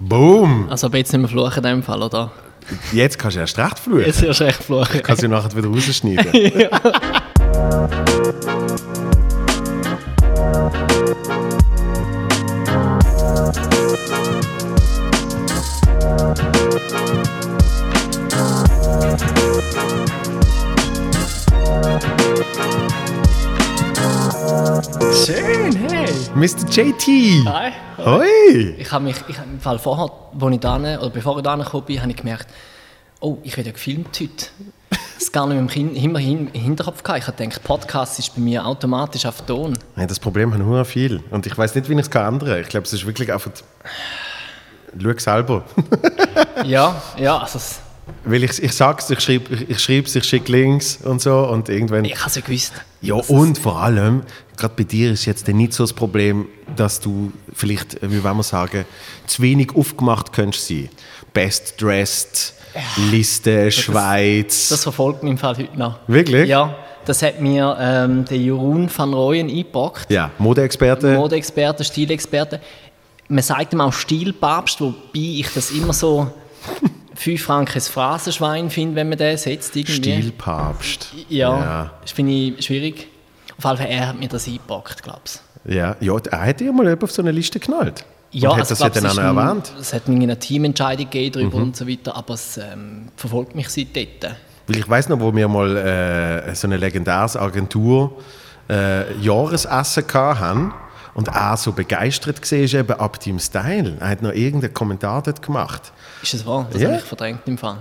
Boom! Also aber jetzt nicht mehr fluchen in dem Fall, oder? Jetzt kannst du erst recht fluchen. Jetzt wirst du echt fluchen. Kannst du nachher wieder rausschneiden. Schön, Mr. JT! Hi. Hoi! Ich habe mich, ich im Fall vorher, wo ich da, oder bevor ich da gekommen bin, habe ich gemerkt, oh, ich werde ja gefilmt heute. Das gar nicht im immer im Hinterkopf gehabt. Ich habe gedacht, Podcast ist bei mir automatisch auf Ton. Ja, das Problem haben nur viel. Und ich weiß nicht, wie ich es ändern kann. Ich glaube, es ist wirklich einfach. Schau selber. Ja, ja, also es- Weil ich, ich sag's, ich schreibe ich, ich schreib's, ich schicke Links und so und irgendwann. ich habe es ja gewusst. Ja, und vor allem, gerade bei dir ist jetzt nicht so das Problem, dass du vielleicht, äh, wie wollen wir sagen, zu wenig aufgemacht könntest sein. Best Dressed, Liste, Schweiz. Das verfolgt mich im Fall heute noch. Wirklich? Ja, das hat mir ähm, der Jeroen van Rooyen eingepackt. ja, Modeexperte. Modeexperte, Stilexperte. Man sagt ihm auch Stilpapst, wobei ich das immer so 5 Franken ein Phrasenschwein finde, wenn man den setzt. Irgendwie. Stilpapst. Ja, Ja. das finde ich schwierig. Auf jeden Fall, er hat mir das eingepackt, glaube ich. Ja, ja, er hat dir mal jemand auf so eine Liste geknallt. Ja, hat also das ja glaub, dann auch es noch ist ein- erwähnt. Es hat eine Teamentscheidung gegeben darüber und so weiter, aber es ähm, verfolgt mich seit dort. Weil ich weiß noch, wo wir mal äh, so eine legendäres Agentur äh, Jahresessen hatten und er so begeistert war eben ab deinem Style. Er hat noch irgendeinen Kommentar dort gemacht. Ist das wahr? Das Ja. habe ich verdrängt im Fall.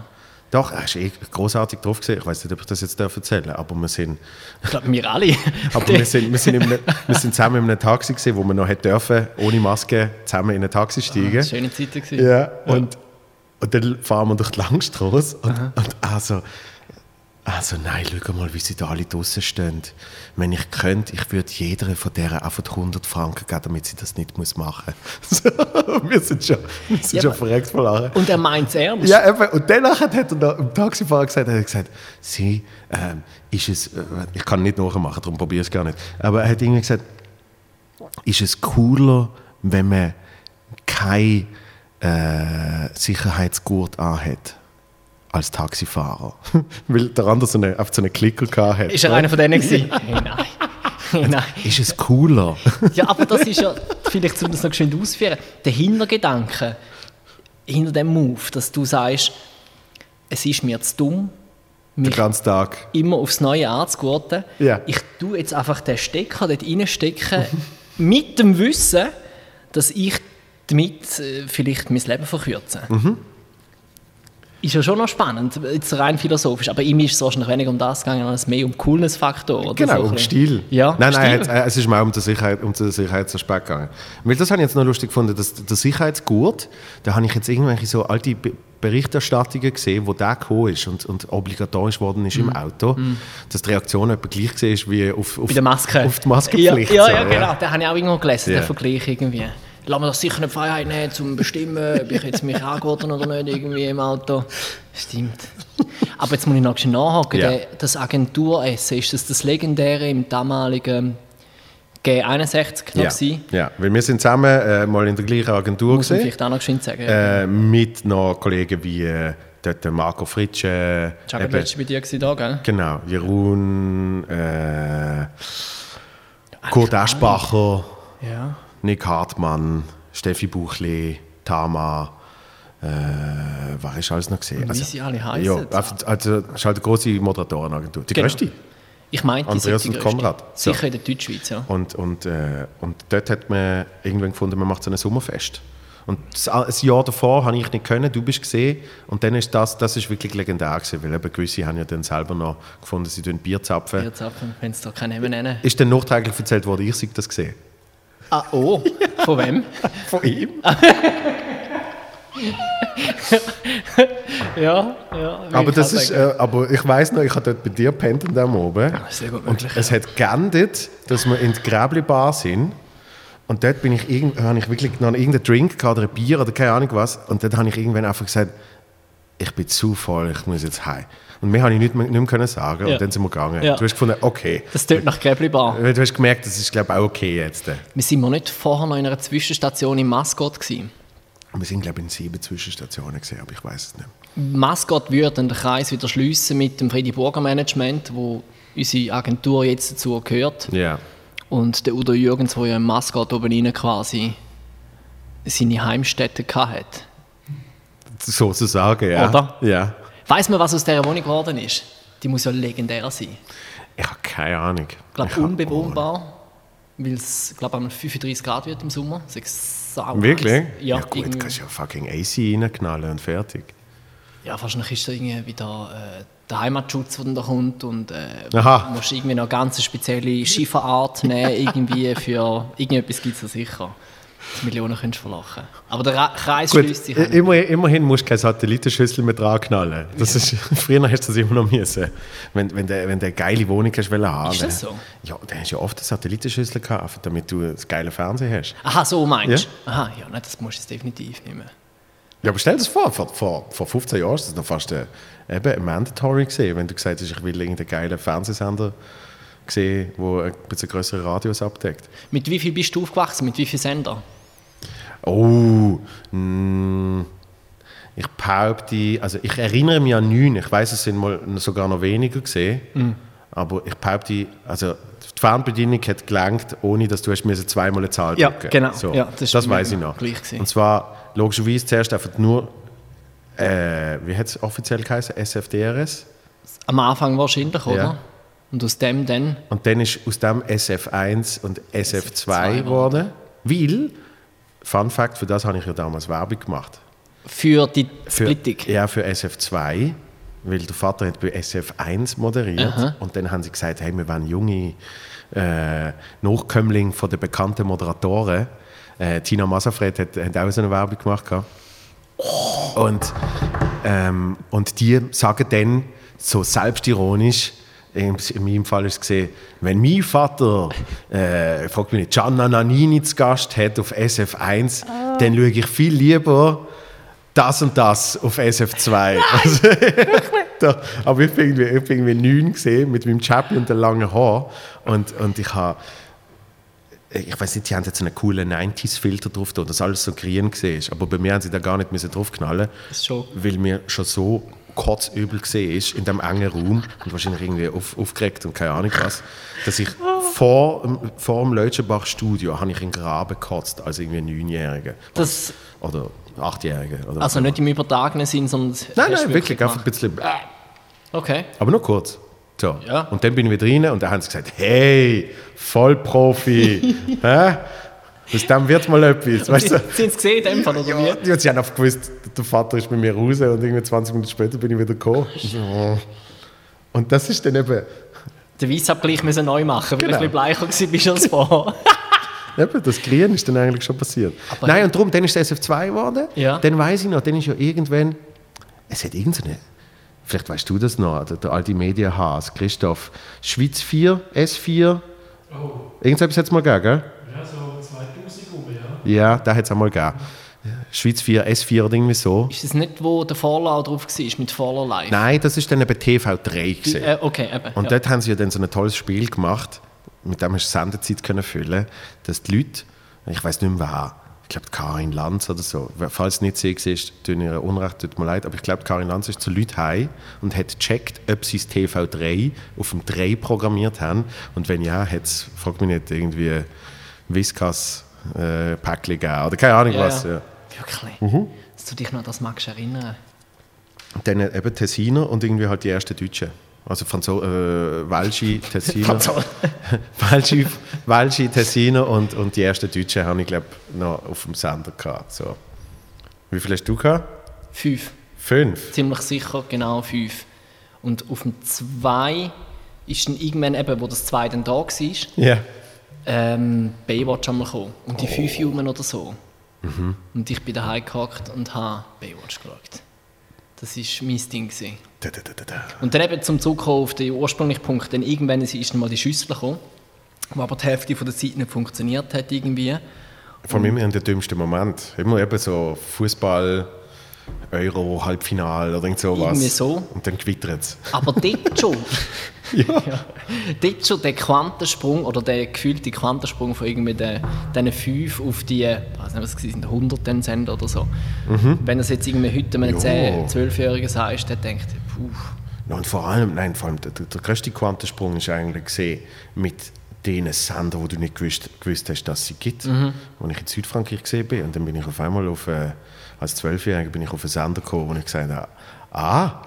Doch, er ist eh großartig drauf gesehen. Ich weiß nicht, ob ich das jetzt erzählen darf, aber wir sind, Ich glaube, wir alle. aber wir sind, wir sind, in einem, wir sind zusammen in einem Taxi gesehen, wo wir noch hätte dürfen, ohne Maske zusammen in ein Taxi steigen. Schöne Zeiten gewesen. Ja, und, und dann fahren wir durch die Langstrasse und, und also, also nein, schau mal, wie sie da alle draußen stehen. Wenn ich könnte, ich würde jeder von deren einfach 100 Franken geben, damit sie das nicht muss machen muss. wir sind schon, wir sind Ja, schon verreckt vor Lachen. Und er meint es ernst. Ja, eben. Und danach hat er noch im Taxifahrer gesagt, er hat gesagt, sie, ähm, ist es, äh, ich kann nicht nachmachen, darum probiere ich es gar nicht. Aber er hat irgendwie gesagt, ist es cooler, wenn man kein äh, Sicherheitsgurt anhat als Taxifahrer? Weil der andere so eine, auf so einen Klicker gehabt hat. Ist er einer von denen gewesen? hey, nein. Hey, nein. Ist es cooler? Ja, aber das ist ja, vielleicht um das noch schön auszuführen, der Hintergedanke hinter dem Move, dass du sagst, es ist mir zu dumm, Den mich ganzen Tag. immer aufs Neue anzugurten. Ja. Ich tue jetzt einfach den Stecker dort reinstecken, mit dem Wissen, dass ich damit äh, vielleicht mein Leben verkürze. Mhm. Ist ja schon noch spannend, jetzt rein philosophisch. Aber ihm ist es wahrscheinlich weniger um das gegangen, als mehr um Coolness-Faktor. oder Genau, so um. Stil. Ja, nein, nein, es, es ist mir auch um den, Sicherheit, um den Sicherheitsaspekt gegangen. Weil das habe ich jetzt noch lustig gefunden, dass der Sicherheitsgurt, da habe ich jetzt irgendwelche so alte Be- Berichterstattungen gesehen, wo der gekommen ist und, und obligatorisch worden ist Mhm. im Auto, dass die Reaktion etwa gleich war wie auf, auf, Bei der Maske. auf die Maskenpflicht. Ja, ja, ja, genau. Den habe ich auch irgendwo gelesen, Ja. den Vergleich irgendwie. Lass mir doch sicher eine Freiheit nehmen, um zu bestimmen, ob ich jetzt mich angeboten oder nicht irgendwie im Auto. Stimmt. Aber jetzt muss ich noch schnell nachhaken. Ja. Das Agenturessen, ist das das legendäre im damaligen G61 noch Ja, sein? ja, weil wir sind zusammen äh, mal in der gleichen Agentur Muss man gesehen, vielleicht auch noch geschwind sagen. äh, mit noch Kollegen wie äh, dort der Marco Fritsche, Jacob eben- letztes bei dir gewesen, da, gell? Genau, Jeroen, äh, Kurt Eschbacher, Ja. Nick Hartmann, Steffi Buchli, Tama, äh, was ist alles noch gesehen? Wie sie alle heißen. Ja, also, also es ist halt eine große Moderatorenagentur. Die Genau. größte. Ich meinte, Andreas und. Konrad. So. Sicher in der Deutschschweiz, ja. Und, und, äh, und dort hat man irgendwann gefunden, man macht so ein Sommerfest. Und das, ein Jahr davor habe ich nicht können, du bist gesehen. Und dann ist das, das ist wirklich legendär gewesen, weil eben gewisse haben ja dann selber noch gefunden, sie tun Bier zapfen. Jetzt ab, wenn es da keinen Namen nennen. Ist dann nachträglich erzählt worden, ich sei das gesehen. Ah, oh, von wem? Von ihm? Ja, ja. Aber, ich das kann ist, äh, aber ich weiss noch, ich habe dort bei dir gepennt an dem oben. Sehr gut Und möglich. es hat geendet, dass wir in der Gräbli-Bar sind. Und dort bin ich, irgend, habe ich wirklich noch irgendeinen Drink gehabt oder ein Bier oder keine Ahnung was. Und dort habe ich irgendwann einfach gesagt, ich bin zu voll, ich muss jetzt heim. Und mehr habe ich nicht mehr, nicht mehr können sagen. Ja. Und dann sind wir gegangen. Ja. Du hast gefunden, okay. Das tönt nach Gräbli-Bar. Du hast gemerkt, das ist, glaube ich, auch okay jetzt. Wir sind wir nicht vorher noch in einer Zwischenstation im Mascot gewesen. Wir sind, glaube ich, in sieben Zwischenstationen gesehen, aber ich weiß es nicht. Mascot würde dann den Kreis wieder schließen mit dem Freddy Burger Management, wo unsere Agentur jetzt dazu gehört. Ja. Und der Udo Jürgens, der ja im Mascot oben rein quasi seine Heimstätte hatte. Sozusagen, ja. Oder? Ja. Weiß man, was aus dieser Wohnung geworden ist? Die muss ja legendär sein. Ich habe keine Ahnung. Ich glaube, unbewohnbar, weil es, glaube ich, 35 Grad wird im Sommer. Wirklich? Ja, ja gut, irgendwie- kannst du ja fucking AC reinknallen und fertig. Ja, wahrscheinlich ist da irgendwie wieder äh, der Heimatschutz, der dann da kommt und äh, Aha. musst irgendwie noch eine ganz spezielle Schieferart nehmen, irgendwie für irgendetwas gibt es da sicher. Dass Millionen könntest du verlachen. Aber der Kreis Gut, schließt sich immer, immerhin musst du keine Satellitenschüssel mehr dran knallen. Das ist, früher hast du das immer noch müssen. Wenn, wenn du wenn eine geile Wohnung hast wollen haben. Ist das so? Ja, dann hast du ja oft eine Satellitenschüssel gehabt, damit du das geile Fernsehen hast. Aha, so meinst du? Aha, ja, nein, das musst du jetzt definitiv nicht mehr. Ja, aber stell dir das vor, vor, vor, vor 15 Jahren war das noch fast ein, eben ein Mandatory gewesen, wenn du gesagt hast, ich will irgendeinen geilen Fernsehsender sehen, der ein bisschen größere Radios abdeckt. Mit wie viel bist du aufgewachsen? Mit wie viel Sender? Oh, mm, ich behaupte, also ich erinnere mich an neun, ich weiß, es sind mal sogar noch weniger gesehen, aber ich behaupte, also die Fernbedienung hat gelangt, ohne dass du hast zweimal eine Zahl Ja, drücken genau. So, Ja, das das weiß ich noch. Und zwar logischerweise zuerst einfach nur, äh, wie hat es offiziell geheißen, SFDRS? Am Anfang wahrscheinlich, oder? Ja. Und aus dem dann? Und dann ist aus dem SF1 und SF2 SF2 geworden, weil, Fun Fact, für das habe ich ja damals Werbung gemacht. Für die Für, Splittung? Ja, für SF2, weil der Vater hat bei SF1 moderiert. Und dann haben sie gesagt, hey, wir wollen junge äh, Nachkömmlinge von den bekannten Moderatoren. Äh, Tina Masafred hat, hat auch so eine Werbung gemacht. Und, ähm, und die sagen dann so selbstironisch, in, in meinem Fall ist es gesehen, wenn mein Vater, äh, fragt mich nicht, Gianna Nannini zu Gast hat auf SF1, dann schaue ich viel lieber das und das auf SF2. Also, da, aber ich bin irgendwie, ich bin irgendwie neun gesehen mit meinem Chappy und den langen Haar und, und ich habe ich weiß nicht, die haben jetzt einen coolen 90s-Filter drauf, da, dass alles so grün war. Aber bei mir haben sie da gar nicht müssen draufknallen schon- weil mir schon so kotzübel gesehen ist in dem engen Raum und wahrscheinlich irgendwie auf, aufgeregt und keine Ahnung was, dass ich vor, dem- vor dem Leutschenbach-Studio habe ich in Graben gekotzt als irgendwie Neunjähriger. Das, Oder Achtjähriger. Oder also nicht im übertragenen Sinn, sondern... Nein, nein, wirklich, einfach ein gemacht? bisschen... Okay. Aber nur kurz. So. Ja. Und dann bin ich wieder rein und dann haben sie gesagt, hey, Vollprofi. Aus dem wird mal etwas. Weißt du? Sind sie gesehen in dem Fall, oder Ja, wie? die hat sich einfach gewusst, der Vater ist mit mir raus und irgendwie 20 Minuten später bin ich wieder gekommen. Und oh. Das ist dann eben, Den Weissabgleich müssen neu machen, weil Genau. du ein bisschen bleicher bist als vorher. eben das Grün ist dann eigentlich schon passiert. Aber- Nein, und darum, dann ist es SF2 geworden. Ja. Dann weiß ich noch, dann ist ja irgendwann, es hat irgendeine, vielleicht weißt du das noch, der, der alte Medienhas, Christoph, Schweiz 4, S4, irgendetwas hat es mal gegeben, gell? Ja, so 2000 rum, ja. Da hat es einmal gegeben. Schweiz 4, S4 oder irgendwie so. Ist das nicht, wo der Vorlau drauf war, mit Vorlau Live? Nein, das ist dann eben TV3 gewesen. Äh, okay, eben. Und ja. dort haben sie ja dann so ein tolles Spiel gemacht, mit dem hast du Sendezeit können füllen, dass die Leute, ich weiß nicht mehr wer, ich glaube Karin Lanz oder so, falls es nicht sie war, tut ihr Unrecht, tut mir leid, aber ich glaube Karin Lanz ist zu Leuten heim und hat gecheckt, ob sie das TV3 auf dem 3 programmiert haben und wenn ja, hat es, frag mich nicht, irgendwie Whiskas äh, Päckchen gegeben oder keine Ahnung Ja, was. ja. Wirklich? Mhm. Dass du dich noch an das magst erinnern. Dann eben Tessiner und irgendwie halt die ersten Deutschen. Also Franzo äh, Welschi, Tessiner. Welschi, Welschi, Tessiner und, und die ersten Deutschen habe ich glaube noch auf dem Sender gehabt. So. Wie viel hast du gehabt? Fünf. Fünf. Ziemlich sicher, genau fünf. Und auf dem zwei ist dann irgendwann eben, wo das zwei dann da war, Ja. Ähm, Baywatch einmal gekommen. Um die fünf Oh. Jungen oder so. Mhm. Und ich bin daheim gehockt und habe Baywatch geschaut. Das war mein Ding. Da, da, da, da. Und dann eben zum Zurückkommen auf den ursprünglichen Punkt, dann irgendwann ist dann mal die Schüssel gekommen, wo aber die Hälfte von der Zeit nicht funktioniert hat irgendwie. Vor allem immer in den dümmsten Moment. Immer eben so Fußball, Euro, Halbfinal oder irgend sowas. Irgendwie so. Und dann gewittert es. Aber dort schon Ja. Dort schon der Quantensprung oder der gefühlte Quantensprung von irgendwie den, diesen 5 auf die, ich weiß nicht, was es waren, 100 dann sind oder so. Wenn das jetzt irgendwie heute einem Jo. 10-, 12-Jährigen sagst, der denkt, puh, Ja, und vor allem, nein, vor allem der, der, der größte Quantensprung ist eigentlich gesehen mit den Sendern, wo du nicht gewusst, gewusst hast, dass sie gibt. Mhm. Als ich in Südfrankreich gesehen bin, und dann bin ich auf einmal auf, äh, als Zwölfjähriger bin ich auf einen Sender gekommen, wo ich gesagt habe, ah,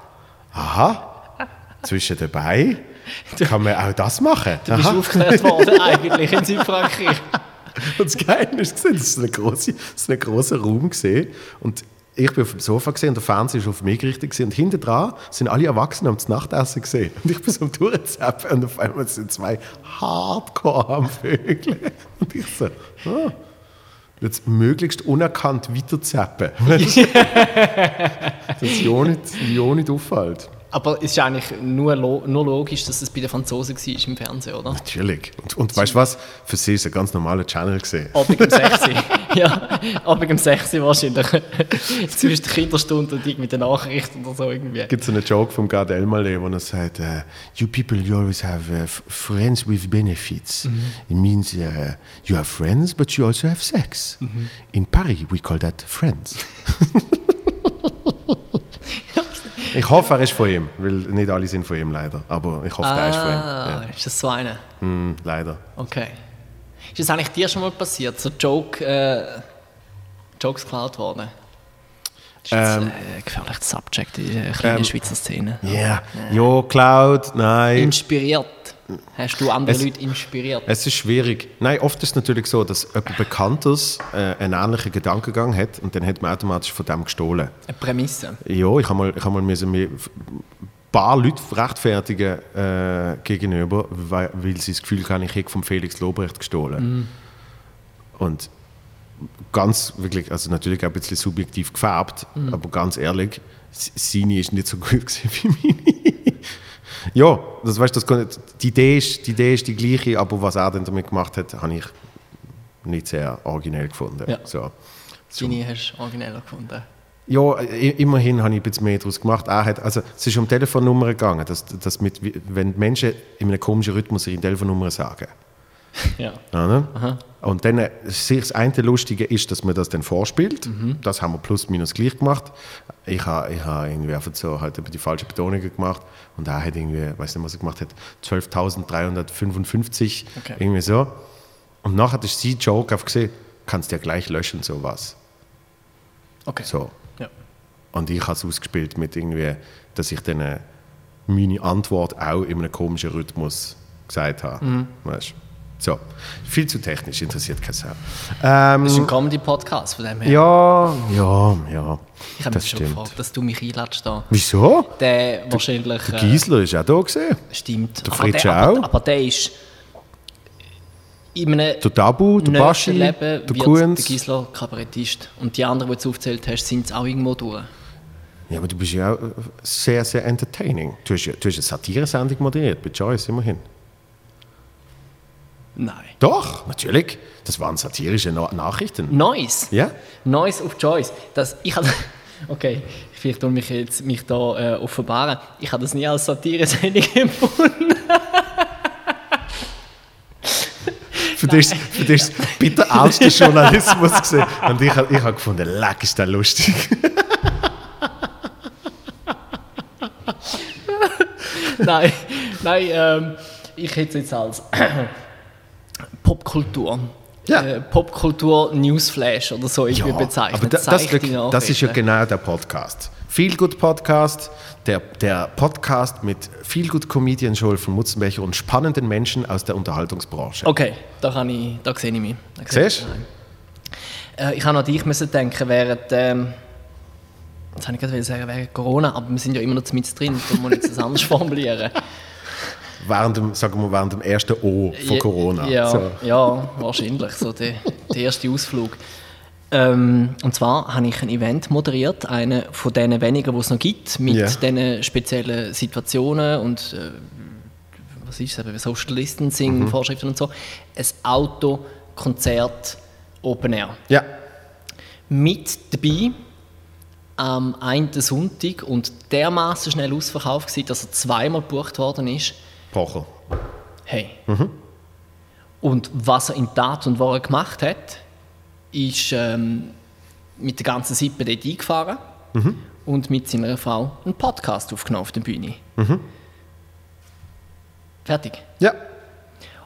aha, zwischen dabei kann man auch das machen. du bist Aha. aufgeklärt worden eigentlich in Südfrankreich. Und das Geile ist, das ist ein grosser Raum gesehen und ich bin auf dem Sofa gesehen und der Fernseher ist auf mich gerichtet gewesen. und hinten dran sind alle Erwachsenen am Nachtessen gesehen und ich bin so am Durchzappen und auf einmal sind zwei Hardcore am Vögeln und ich so, ah, jetzt möglichst unerkannt weiterzappen. dass es ja nicht, ja nicht auffällt. Aber es ist eigentlich nur, nur logisch, dass es bei den Franzosen war im Fernsehen, oder? Natürlich. Und, und weißt du was? Für sie ist es ein ganz normaler Channel gesehen. Abend um 6 Uhr. ja, Abend um 6 Uhr wahrscheinlich. Zwischen der Kinderstunde und irgendwie den Nachrichten oder so irgendwie. gibt so einen Joke vom Gard Elmaleh, wo er sagt, uh, you people you always have uh, friends with benefits. It means uh, you have friends, but you also have sex. In Paris we call that friends. ich hoffe, er ist von ihm, weil nicht alle sind von ihm leider. Aber ich hoffe, er ist von ihm. Ah, Ja. ist das so einer? Hm, leider. Okay. Ist das eigentlich dir schon mal passiert, so Joke, äh, Jokes geklaut worden? Das ist Ähm, äh, ein gefährliches Subject in der kleinen ähm, Schweizer Szene. Ja, ja, Cloud, nein. Inspiriert. Hast du andere Es- Leute inspiriert? Es ist schwierig. Nein, oft ist es natürlich so, dass jemand Bekanntes äh, einen ähnlichen Gedankengang hat und dann hat man automatisch von dem gestohlen. Eine Prämisse. Ja, ich habe mal, ich hab mal müssen mir ein paar Leute rechtfertigen äh, gegenüber, weil, weil sie das Gefühl hatten, ich hätte von Felix Lobrecht gestohlen. Und ganz wirklich, also natürlich auch ein bisschen subjektiv gefärbt, aber ganz ehrlich, seine ist nicht so gut gewesen wie meine. Ja, das weißt, das die, Idee ist, die Idee ist die gleiche, aber was er dann damit gemacht hat, habe ich nicht sehr originell gefunden. Ja. So. Deine hast du origineller gefunden. Ja, immerhin habe ich ein bisschen mehr daraus gemacht. Er hat, also, es ist um Telefonnummer gegangen, dass, dass mit, wenn Menschen in einem komischen Rhythmus ihre Telefonnummer sagen. Ja. Oder? Und dann, das eine Lustige ist, dass man das dann vorspielt. Das haben wir plus minus gleich gemacht. Ich habe ich ha irgendwie einfach so halt eben die falsche Betonungen gemacht und er hat irgendwie, ich weiß nicht, was er gemacht hat, 12.355, Okay. irgendwie so. Und nachher hat sie Joke auf gesehen, kannst du ja gleich löschen, sowas. Okay. So. Ja. Und ich habe es ausgespielt mit irgendwie, dass ich dann äh, meine Antwort auch in einem komischen Rhythmus gesagt habe. Weißt du? So. Viel zu technisch, interessiert keine Sau. Ähm, Das ist ein Comedy-Podcast von dem her. ja, ja, ja. ich habe mich schon stimmt. gefragt, dass du mich einlädst da. Wieso? Der wahrscheinlich... Der äh, Giesler ist auch da gesehen. Stimmt. Der aber, Fritsche der, aber, auch. aber der ist in einem Der Tabu, der Baschi, Leben der wird der Kunz. Gisler Kabarettist. Und die anderen, die du aufgezählt hast, sind es auch irgendwo durch. Ja, aber du bist ja auch sehr, sehr entertaining. Du hast, ja, du hast eine Satire-Sendung moderiert, bei Joyce immerhin. Nein. Doch, natürlich. Das waren satirische Na Nachrichten. Nice. Ja? Nice of Choice. Das, ich habe, okay, vielleicht tue mich jetzt mich da äh, offenbaren. Ich habe das nie als Satire-Sendung empfunden. Für dich, für dich ist es bitter ernster Journalismus gesehen. Und ich, ich habe gefunden, leck, ist das lustig. nein, nein ähm, ich hätte es jetzt als Popkultur. Ja. Äh, Popkultur Newsflash oder so irgendwie bezeichnet. aber da, das, das ist ja genau der Podcast. Feel Good Podcast, der, der Podcast mit Feel Good Comedian Joel von Mutzenbecher und spannenden Menschen aus der Unterhaltungsbranche. Okay, da, kann ich, da sehe ich mich. Da Siehst ich mich. Äh, ich habe an dich müssen denken während, ähm, jetzt habe ich gerade sagen, während Corona, aber wir sind ja immer noch mit drin, da muss ich das anders formulieren. Während dem, sagen wir, während dem ersten O von Corona. Ja, So. ja wahrscheinlich, so der, der erste Ausflug. Ähm, und zwar habe ich ein Event moderiert, einen von denen wenigen, die es noch gibt, mit Ja. diesen speziellen Situationen und äh, was ist es, Social Distancing, Mhm. Vorschriften und so. Ein Autokonzert Open Air. Ja. Mit dabei am einen Sonntag und dermaßen schnell ausverkauft war, dass er zweimal gebucht worden ist, Pocher. Hey. Und was er in Tat und Wahrheit gemacht hat, ist ähm, mit der ganzen Sippe dort eingefahren und mit seiner Frau einen Podcast aufgenommen auf der Bühne. Fertig. Ja.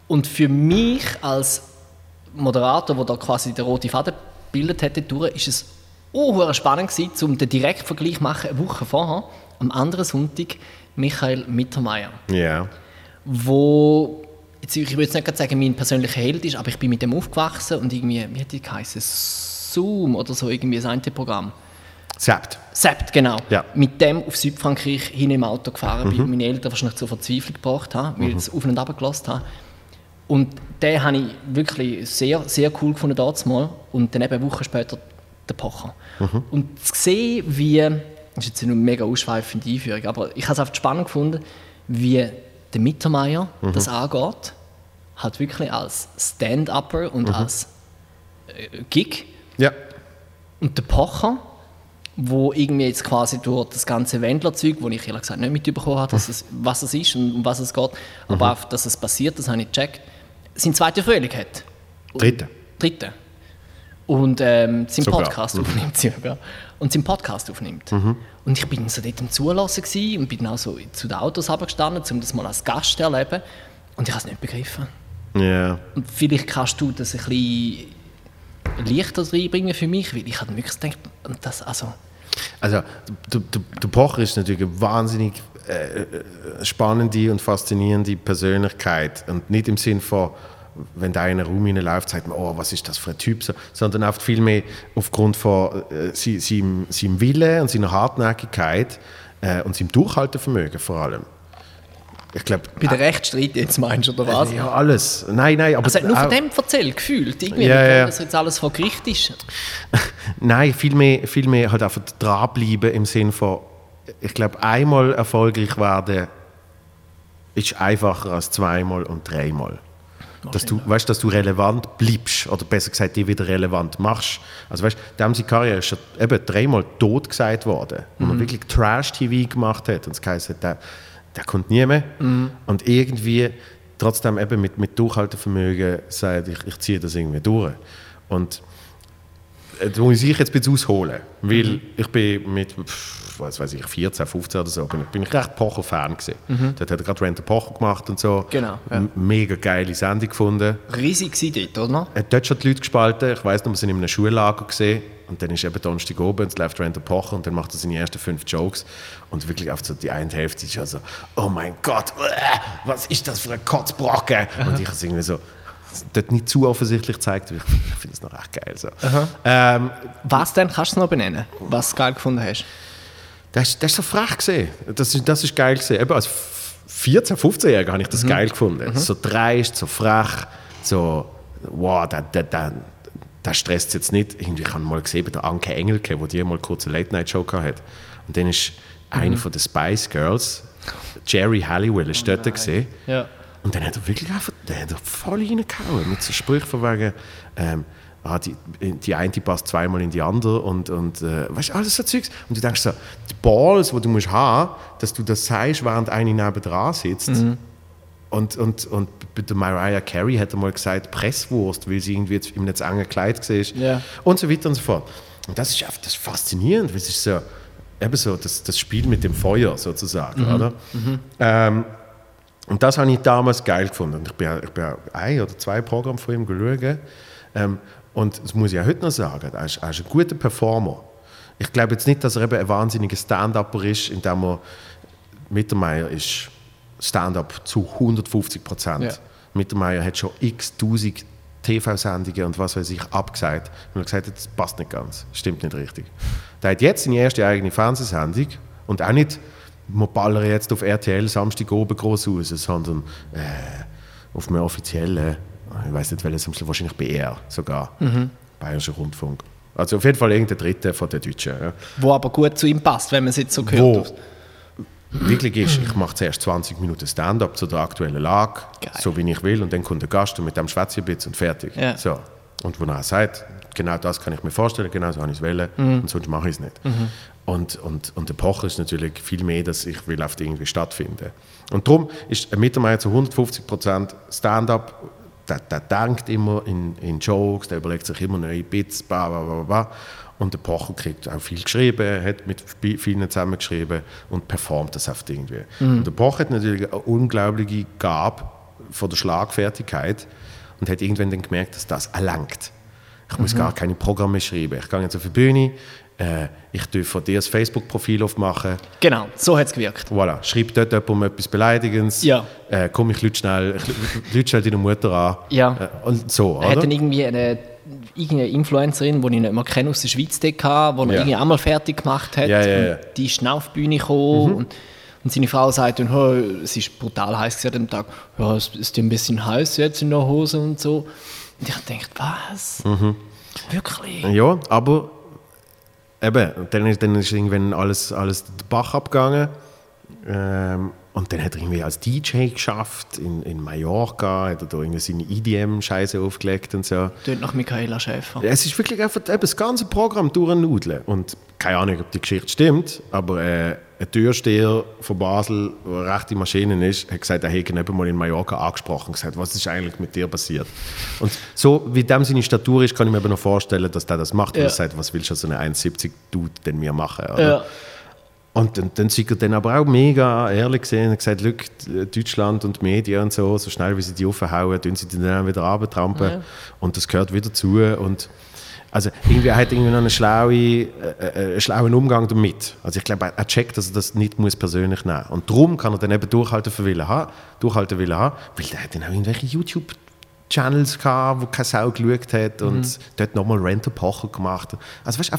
Und für mich als Moderator, der da quasi den roten Faden gebildet hat, dadurch, ist es auch spannend gewesen, um den Direktvergleich zu machen, eine Woche vorher, am anderen Sonntag, Michael Mittermeier, Ja. Wo, jetzt, ich würde jetzt nicht sagen, mein persönlicher Held ist, aber ich bin mit dem aufgewachsen und irgendwie, wie hat die geheißen, Zoom oder so, irgendwie das eine Programm. Sept. Sept, genau. Ja. Mit dem auf Südfrankreich hin im Auto gefahren bin, meine Eltern wahrscheinlich zur Verzweiflung gebracht haben, weil ich es auf und ab gelassen habe. Und den habe ich wirklich sehr, sehr cool gefunden damals mal. Und dann eben eine Woche später den Pocher. Und zu sehen, wie, das ist jetzt eine mega ausschweifende Einführung, aber ich habe es einfach spannend gefunden, wie der Mittermeier das angeht. Halt wirklich als Stand-Upper und als äh, Gig. Ja. Und der Pocher, wo irgendwie jetzt quasi durch das ganze Wendlerzeug, wo ich ehrlich gesagt nicht mitbekommen habe, dass es, was es ist und um was es geht, aber auch, dass es passiert, das habe ich gecheckt, seinen zweiten Frühling hat. Dritte. Dritte. Und ähm, seinen. Podcast aufnimmt sogar. Und seinen Podcast aufnimmt. Und ich bin so dort am Zulassen und bin auch so zu den Autos runtergestanden, um das mal als Gast zu erleben. Und ich habe es nicht begriffen. Ja. Und vielleicht kannst du das ein bisschen leichter reinbringen für mich, weil ich habe wirklich gedacht, das, also, Also, der, der, der Pocher ist natürlich eine wahnsinnig äh, äh, spannende und faszinierende Persönlichkeit. Und nicht im Sinn von, wenn da in einen Raum hineinläuft, sagt man, oh, was ist das für ein Typ, so, sondern einfach vielmehr aufgrund von äh, seinem, seinem Willen und seiner Hartnäckigkeit äh, und seinem Durchhaltevermögen vor allem. Ich glaube, bei der Rechtsstreit jetzt meinst du, oder was? ja, alles. Nein, nein, aber Also, nur von dem erzählt, gefühlt. Irgendwie, Ja, ja. das jetzt alles vor Gericht ist. Nein, vielmehr, vielmehr halt einfach dranbleiben im Sinn von, ich glaube, einmal erfolgreich werden ist einfacher als zweimal und dreimal. Dass du, weißt, dass du relevant bleibst, oder besser gesagt, die wieder relevant machst. Also weißt, dem seine Karriere ist schon eben dreimal tot gesagt worden, wo man wirklich Trash-TV gemacht hat und es heisst, der, der kommt nie mehr. Und irgendwie trotzdem eben mit, mit Durchhaltevermögen sagt, ich, ich ziehe das irgendwie durch. Und äh, da muss ich jetzt ein bisschen ausholen, weil ich bin mit, pff, was weiß ich, 14, 15 oder so, bin, bin ich recht Pocher-Fan gewesen. Dort hat er gerade Rent a Pocher gemacht und so. Genau, ja. Mega geile Sendung gefunden. Riesig war dort, oder? Er hat dort schon die Leute gespalten. Ich weiss noch, wir sind in einem Schullager gesehen und dann ist eben Donnerstag oben, es läuft Rent a Pocher und dann macht er seine ersten fünf Jokes und wirklich auf so die eine Hälfte ist ja so, oh mein Gott, äh, was ist das für ein Kotzbrocken? Und ich habe es irgendwie so, dort nicht zu offensichtlich gezeigt, ich finde es noch echt geil. So. Ähm, Was denn? Kannst du es noch benennen? Was du geil gefunden hast? Das, ist- das ist so frech gesehen. Das ist, das ist geil gesehen. Eben als 14, 15-Jähriger habe ich das geil gefunden. So dreist, so frech, so wow, der, der, der, der stresst jetzt nicht. Irgendwie, ich habe mal gesehen bei der Anke Engelke, wo die mal kurz eine Late-Night-Show hatte. Und dann ist eine von den Spice Girls, Jerry Halliwell, ist dort gesehen. Ja. Und dann hat er wirklich einfach der hat er voll reingehauen mit so Sprüchen von wegen, ähm, ah, die, die eine passt zweimal in die andere und, und äh, weißt du, alles so Zeugs. Und du denkst so, die Balls, die du musst haben, dass du das sagst, während eine neben dran sitzt. Und, und, und bei der Mariah Carey hat er mal gesagt, Presswurst, weil sie irgendwie jetzt in einem zu engen Kleid war. Ja. Und so weiter und so fort. Und das ist einfach das ist faszinierend, weil es ist so, eben so das, das Spiel mit dem Feuer sozusagen, oder? Ähm, und das habe ich damals geil gefunden. Und ich bin, ich bin ein oder zwei Programme von ihm geschaut. Ähm, und das muss ich auch heute noch sagen, er ist, er ist ein guter Performer. Ich glaube jetzt nicht, dass er eben ein wahnsinniger Stand-Upper ist, indem er Mittermeier ist Stand-up zu 150 Prozent. Ja. Mittermeier hat schon x tausend TV-Sendungen und was weiß ich abgesagt. Und er hat gesagt, das passt nicht ganz, stimmt nicht richtig. Der hat jetzt seine erste eigene Fernsehsendung und auch nicht, wir ballern jetzt auf RTL Samstag oben groß raus, sondern äh, auf einem offiziellen, ich weiß nicht welches, wahrscheinlich BR sogar, Bayerischer Rundfunk. Also auf jeden Fall irgendein Dritter von den Deutschen. Ja. Wo aber gut zu ihm passt, wenn man es jetzt so Wo hört. wirklich ist, ich mache zuerst 20 Minuten Stand-up zu der aktuellen Lage, Geil. so wie ich will, und dann kommt der Gast und mit dem schwätze ich ein bisschen und fertig. Ja. So. Und wo er sagt, genau das kann ich mir vorstellen, genau so habe ich es wollen und sonst mache ich es nicht. Und, und, und der Pocher ist natürlich viel mehr, dass ich will auf irgendwie stattfinden. Und darum ist ein Mittermeier zu 150 Prozent Stand-up, der, der denkt immer in, in Jokes, der überlegt sich immer neue Bits, bla bla bla bla. Und der Pocher kriegt auch viel geschrieben, hat mit vielen zusammengeschrieben und performt das oft irgendwie. Und der Pocher hat natürlich eine unglaubliche Gabe von der Schlagfertigkeit und hat irgendwann dann gemerkt, dass das erlangt. Ich muss gar keine Programme schreiben. Ich gehe jetzt auf die Bühne, äh, ich darf von dir das Facebook-Profil aufmachen, Genau, so hat es gewirkt. Voilà, schreib dort jemandem etwas Beleidigendes. Ja. Äh, komm, ich lüte schnell, ich lüte schnell deine Mutter an. Ja. Äh, und so, Er hat oder? dann irgendwie eine, irgendeine Influencerin, die ich nicht mehr kenne, aus der Schweiz, die hatte, die Ja. irgendwie einmal fertig gemacht hat. Ja, ja, ja. Und die ist auf die Bühne gekommen und, und seine Frau sagt dann, oh, es ist brutal heiß an dem Tag. Ja, es ist ein bisschen heiß jetzt in der Hose und so. Und ich gedacht, was? Wirklich? Ja, aber eben, dann ist, dann ist irgendwann alles, alles den Bach abgegangen. Ähm, und dann hat er irgendwie als DJ geschafft in, in Mallorca, hat er da irgendwie seine EDM-Scheiße aufgelegt und so. Tönt nach Michaela Schäfer. Es ist wirklich einfach eben das ganze Programm durchnudeln. Und keine Ahnung, ob die Geschichte stimmt, aber äh, ein Türsteher von Basel, der rechte Maschinen ist, hat gesagt, er hätte ihn eben mal in Mallorca angesprochen und gesagt, was ist eigentlich mit dir passiert? Und so wie dem seine Statur ist, kann ich mir eben noch vorstellen, dass der das macht, weil Ja. er sagt, was willst du so eine 1,70-Dude denn mir machen? Ja. Und dann, dann sind er dann aber auch mega ehrlich gesehen und gesagt, «Schau, Deutschland und die Medien und so, so schnell wie sie die aufhauen, tun sie die dann wieder runtertrampen. Ja. Und das gehört wieder zu. Und also irgendwie er hat irgendwie noch einen schlauen, äh, äh, schlauen Umgang damit. Also ich glaube, er, er checkt, dass er das nicht muss persönlich nehmen muss. Und darum kann er dann eben durchhalten für Willen haben, durchhalten Willen haben, weil der hat dann auch irgendwelche YouTube Channels gehabt, wo keine Sau geschaut hat und Mhm. dort nochmal Renter Pocher gemacht. Also weißt du,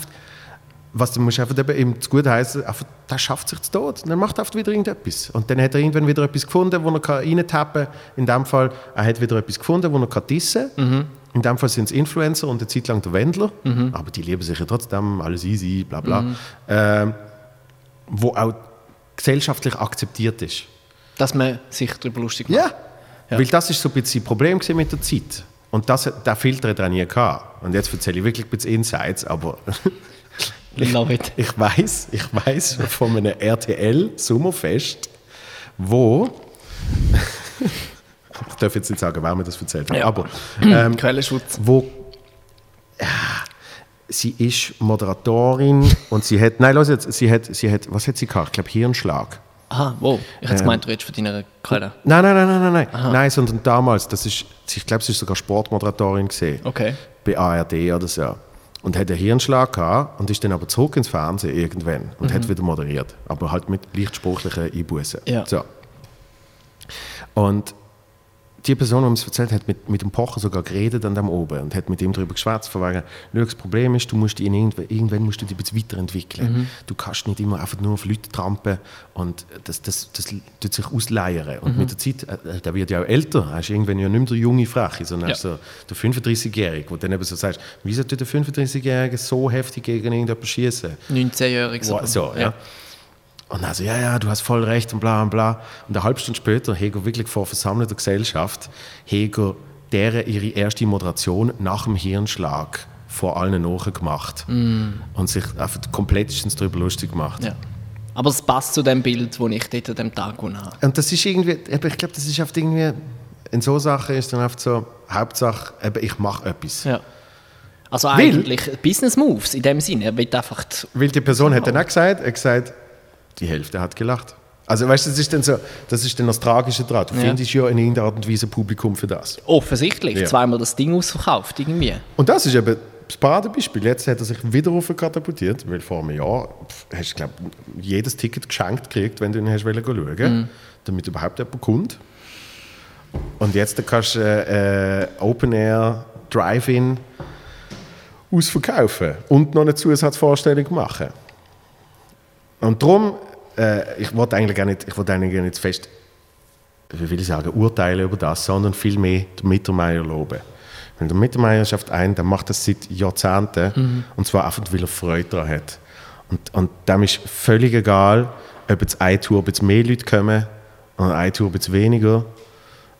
was du musst einfach eben ihm zu gut heißen, einfach, der schafft sich zu Tod. Und dann macht er wieder irgendetwas. Und dann hat er irgendwann wieder etwas gefunden, wo er reintappen kann. In dem Fall, er hat wieder etwas gefunden, wo er kann dissen kann. In dem Fall sind es Influencer und eine Zeit lang der Wendler. Aber die lieben sich ja trotzdem, alles easy, bla bla. Ähm, wo auch gesellschaftlich akzeptiert ist. Dass man sich darüber lustig macht. Ja. Weil das ist so ein bisschen das Problem mit der Zeit. Und das, der Filter hat er nie gehabt. Und jetzt erzähle ich wirklich ein bisschen Insights, aber it. ich weiß, ich weiß von einem RTL Sommerfest, wo ich darf jetzt nicht sagen, wer mir das erzählt hat, Ja. aber ähm, Quellenschutz. wo ja, sie ist Moderatorin und sie hat, nein, los jetzt, sie hat, sie hat, was hat sie gehabt? Ich glaube Hirnschlag. Aha, wow. Ich Ähm. hätte gemeint, du redest von deiner Quelle. Nein, nein, nein, nein, nein, nein, nein, sondern damals, das ist, ich glaube, sie ist sogar Sportmoderatorin gesehen Okay. bei ARD oder so. Und hat einen Hirnschlag gehabt und ist dann aber zurück ins Fernsehen irgendwann und hat wieder moderiert. Aber halt mit leicht spruchlichen Einbußen. Ja. So. Und die Person, die mir das erzählt hat, mit, mit dem Pocher sogar geredet an dem oben und hat mit ihm darüber geschwätzt, von wegen, «Schau, das Problem ist, du musst dich in irgendwann, irgendwann musst du dich bisschen weiterentwickeln. Du kannst nicht immer einfach nur auf Leute trampen und das, das, das tut sich ausleiern. Und mit der Zeit, äh, der wird ja auch älter, er ist irgendwann ja nicht mehr der junge Freche, sondern er ist so der 35-Jährige, wo dann eben so sagst, wieso tut der 35-Jährige so heftig gegen irgendjemanden schießen? 19-jährig So, so ja. Und dann so, ja, ja, du hast voll recht und bla und bla. Und eine halbe Stunde später, Heger wirklich vor versammelter Gesellschaft, Heger deren ihre erste Moderation nach dem Hirnschlag vor allen nachgemacht. Und sich einfach komplettestens darüber lustig gemacht. Ja. Aber es passt zu dem Bild, das ich dort an dem Tag habe. Und das ist irgendwie, ich glaube, das ist oft irgendwie, in so Sachen ist dann oft so, Hauptsache, eben, ich mache etwas. Ja. Also eigentlich Business Moves in dem Sinne. Er will einfach Weil die Person hat dann auch gesagt, er hat gesagt, die Hälfte hat gelacht. Also weißt du, das ist dann so, das ist dann das Tragische daran. Du Ja. findest ja in irgendeiner Art und Weise ein Publikum für das. offensichtlich Ja. zweimal das Ding ausverkauft irgendwie. Und das ist eben das Paradebeispiel. Jetzt hat er sich wieder katapultiert, weil vor einem Jahr hast du, glaub, jedes Ticket geschenkt gekriegt, wenn du ihn hast wollen schauen, damit überhaupt jemand kommt. Und jetzt kannst du äh, äh, Open Air, Drive-In ausverkaufen und noch eine Zusatzvorstellung machen. Und darum, äh, ich wollte eigentlich gar nicht, ich wollte eigentlich gar nicht fest, wie will ich sagen, urteilen über das, sondern vielmehr den Mittermeier loben. Weil der Mittermeier schafft einen, der macht das seit Jahrzehnten und zwar einfach, weil er Freude daran hat. Und, und dem ist völlig egal, ob jetzt eine Tour ein bisschen mehr Leute kommen oder eine Tour ein bisschen weniger.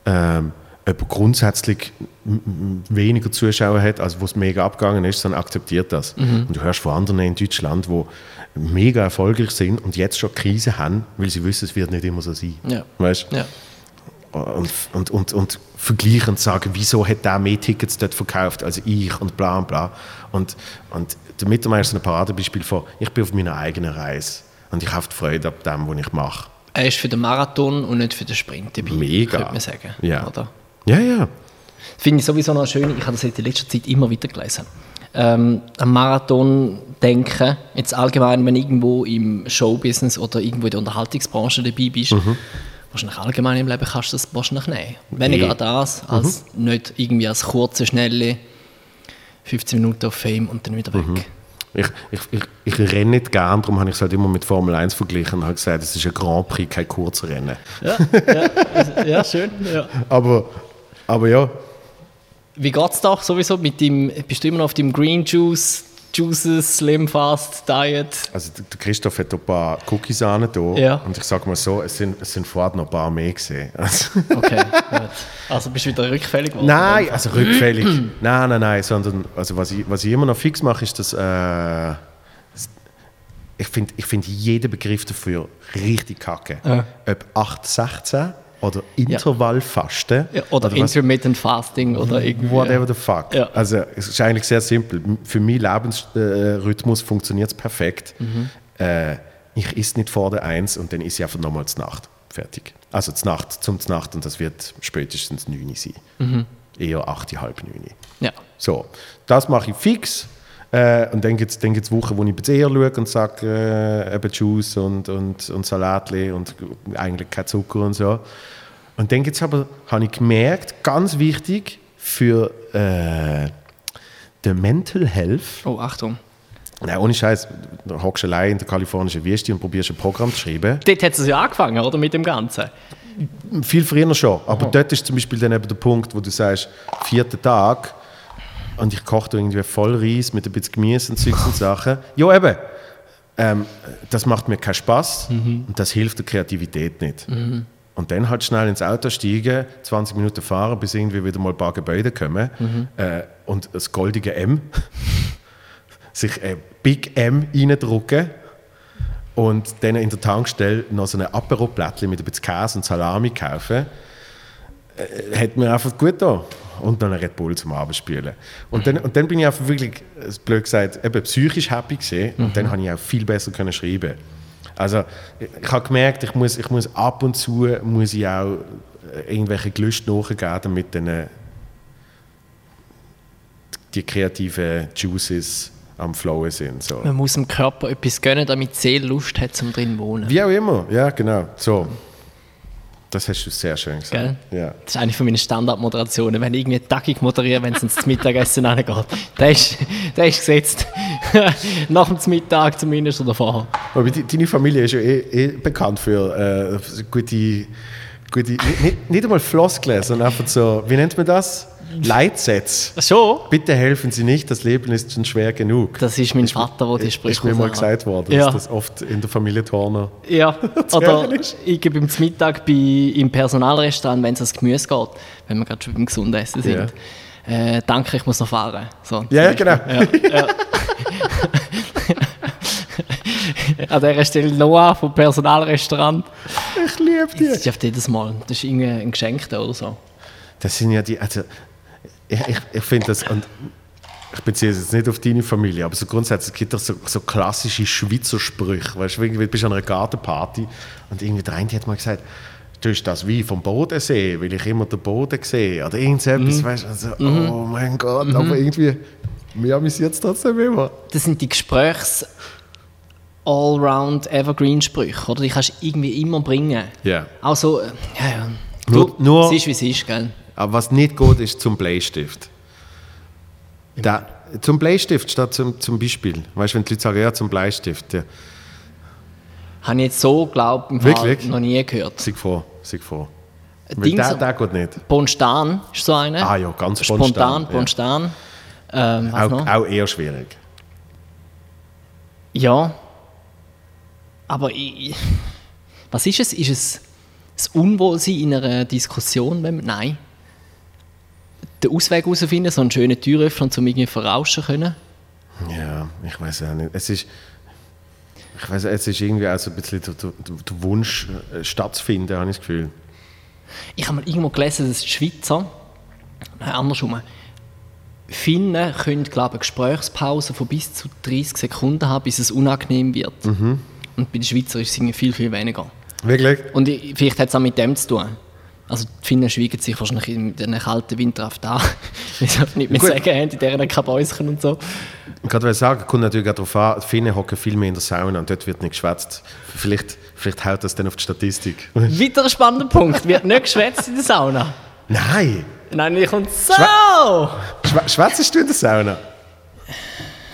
Ähm, jemand grundsätzlich weniger Zuschauer hat, als wo es mega abgegangen ist, sondern akzeptiert das. Mhm. Und du hörst von anderen in Deutschland, wo mega erfolgreich sind und jetzt schon Krise haben, weil sie wissen, es wird nicht immer so sein. Ja. Weißt? Ja. Und, und, und, und vergleichen und sagen, wieso hat der mehr Tickets dort verkauft als ich und bla und bla. Und, und der Mittermeier ist so ein Paradebeispiel von, ich bin auf meiner eigenen Reise und ich habe die Freude ab dem, was ich mache. Er ist für den Marathon und nicht für den Sprint dabei, Mega. könnte man sagen. Ja. Oder? Ja, ja. Finde ich sowieso noch schön, ich habe das in letzter Zeit immer wieder gelesen. Ähm, am Marathon denken, jetzt allgemein, wenn du irgendwo im Showbusiness oder irgendwo in der Unterhaltungsbranche dabei bist, wahrscheinlich allgemein im Leben kannst du das wahrscheinlich nehmen. Weniger Nee. das, als nicht irgendwie als kurze, schnelle 15 Minuten auf Fame und dann wieder weg. Ich, ich, ich, ich renne nicht gern, darum habe ich es halt immer mit Formel 1 verglichen und habe gesagt, es ist ein Grand Prix, kein Kurzrennen. Ja, ja, ja, schön. Ja. Aber, aber ja, Wie geht's da sowieso mit dem, bist du immer noch auf dem Green Juice, Juices, Slim Fast Diet? also der Christoph hat ein paar Cookies an Ja. und ich sage mal so, es sind, es sind vorher noch ein paar mehr gesehen. Also, Okay. Also bist du wieder rückfällig geworden? Nein, also rückfällig. nein, nein, nein, sondern also was, ich, was ich immer noch fix mache, ist, dass äh, ich finde ich find jeden Begriff dafür richtig kacke. Ja. Ob 8, 16 oder Intervallfasten Ja, oder was- Intermittent Fasting oder irgendwie. Whatever the fuck. Ja. Also es ist eigentlich sehr simpel. Für meinen Lebensrhythmus funktioniert es perfekt. Mhm. Äh, ich esse nicht vor der Eins und dann esse ich einfach nochmal zur Nacht. Fertig. Also zur Nacht, zum zur Nacht und das wird spätestens 9 Uhr sein. Mhm. Eher 8, halb 9 Uhr. Ja. So, das mache ich fix. Äh, und dann gibt es dann gibt's Wochen, wo ich bei eher schaue und sage, äh, eben Juice und, und, und Salatli und eigentlich kein Zucker und so. Und dann gibt es aber, habe ich gemerkt, ganz wichtig für äh, die Mental Health, Oh, Achtung. Nein, ohne Scheiß, du hockst allein in der kalifornischen Wüste und probierst ein Programm zu schreiben. Dort hat es ja angefangen, oder? Mit dem Ganzen. Viel früher schon. Aber dort ist zum Beispiel dann eben der Punkt, wo du sagst, vierter Tag und ich koche da irgendwie voll Reis mit ein bisschen Gemüse und Zeugs und Sachen. Ja, eben. Ähm, das macht mir keinen Spaß und das hilft der Kreativität nicht. Und dann halt schnell ins Auto steigen, 20 Minuten fahren, bis irgendwie wieder mal ein paar Gebäude kommen äh, und das goldige M, sich ein Big M reindrücken und dann in der Tankstelle noch so ein Apero-Plättchen mit ein bisschen Käse und Salami kaufen, äh, hat mir einfach gut da und dann ein Red Bull zum Abendspielen. Und dann, und dann bin ich einfach wirklich, äh, blöd gesagt, eben psychisch happy gesehen und dann habe ich auch viel besser können schreiben. Also ich, ich habe gemerkt, ich muss, ich muss ab und zu muss ich auch äh, irgendwelche Gelüste nachgeben, damit dann äh, die kreativen Juices am Flowen sind. So. Man muss dem Körper etwas gönnen, damit die Seele Lust hat, zum drin zu wohnen. Wie auch immer, ja, genau. So. Das hast du sehr schön gesagt. Gell? Ja. Das ist eine von meinen Standardmoderationen. Wenn ich irgendwie tackig moderiere, wenn es ins Mittagessen angeht. Der ist, der ist gesetzt. Nach dem Mittag zumindest oder vorher. Aber die, deine Familie ist ja eh, eh bekannt für äh, gute, gute nicht, nicht einmal Floskeln, sondern einfach so, wie nennt man das? Leitsätze. Schon? Bitte helfen Sie nicht, das Leben ist schon schwer genug. Das ist mein Vater, der die ist Sprüche mir mal gesagt worden, Ja. dass das oft in der Familie Turner Ja, zu oder ist. ich gebe im Mittag bei, im Personalrestaurant, wenn es ums Gemüse geht, wenn wir gerade schon beim gesunden Essen sind. Äh, danke, ich muss noch fahren. So, Ja, ja, genau. An dieser Stelle Noah vom Personalrestaurant. Ich liebe die. Das ist auf jedes Mal. Das ist irgendwie ein Geschenk da oder so. Das sind ja die, also ich, ich, ich finde das, und ich beziehe es jetzt nicht auf deine Familie, aber so grundsätzlich gibt es so, so klassische Schweizer Sprüche. Weißt du, irgendwie bist du an einer Gartenparty und irgendwie der eine hat mal gesagt, du hast das wie vom Bodensee, weil ich immer den Boden sehe oder irgend so etwas, weißt du, also, oh mein Gott, aber irgendwie, mir amüsiert es trotzdem immer. Das sind die Gesprächs Allround Evergreen Sprüche, oder? Die kannst du irgendwie immer bringen. Ja. Also, äh, ja, ja. Nur- Du, nur- es ist, wie es ist, gell? Aber was nicht geht, ist zum Bleistift. Da, zum Bleistift statt zum, zum Beispiel. Weißt du, wenn die Leute sagen, ja, zum Bleistift, ja. Habe ich jetzt so, glaube ich, Wirklich? noch nie gehört. Sieg vor, sieg vor. Weil Dings- der, der geht nicht. Bonstan ist so eine. Ah ja, ganz Spontan, spontan, ja. Bonstan. Ähm, was Auch, auch eher schwierig. Ja. Aber ich, was ist es? Ist es das Unwohlsein in einer Diskussion? Wenn nein. Den Ausweg herausfinden, so einen schönen Türöffner, um irgendwie verrauschen können. Ja, ich weiß auch nicht. Es ist, ich weiß, es ist irgendwie auch so ein bisschen der, der, der Wunsch, äh, stattzufinden, habe ich das Gefühl. Ich habe mal irgendwo gelesen, dass die Schweizer, nein, andersrum, Finnen können, glaube ich, Gesprächspausen von bis zu 30 Sekunden haben, bis es unangenehm wird. Und bei den Schweizer ist es viel, viel weniger. Wirklich? Und ich, vielleicht hat es auch mit dem zu tun. Also die Finnen schweigen sich wahrscheinlich in den kalten Winter oft an, weil sie nicht mehr Gut. sagen haben, in deren kein Bäuschen und so. Ich wollte sagen, kommt natürlich auch darauf an, die Finnen hocken viel mehr in der Sauna und dort wird nicht geschwätzt. Vielleicht, vielleicht haut das dann auf die Statistik. Weiter ein spannender Punkt, wird nicht geschwätzt in der Sauna. Nein! Nein, ich kommt so! Schwä schwätzest du in der Sauna?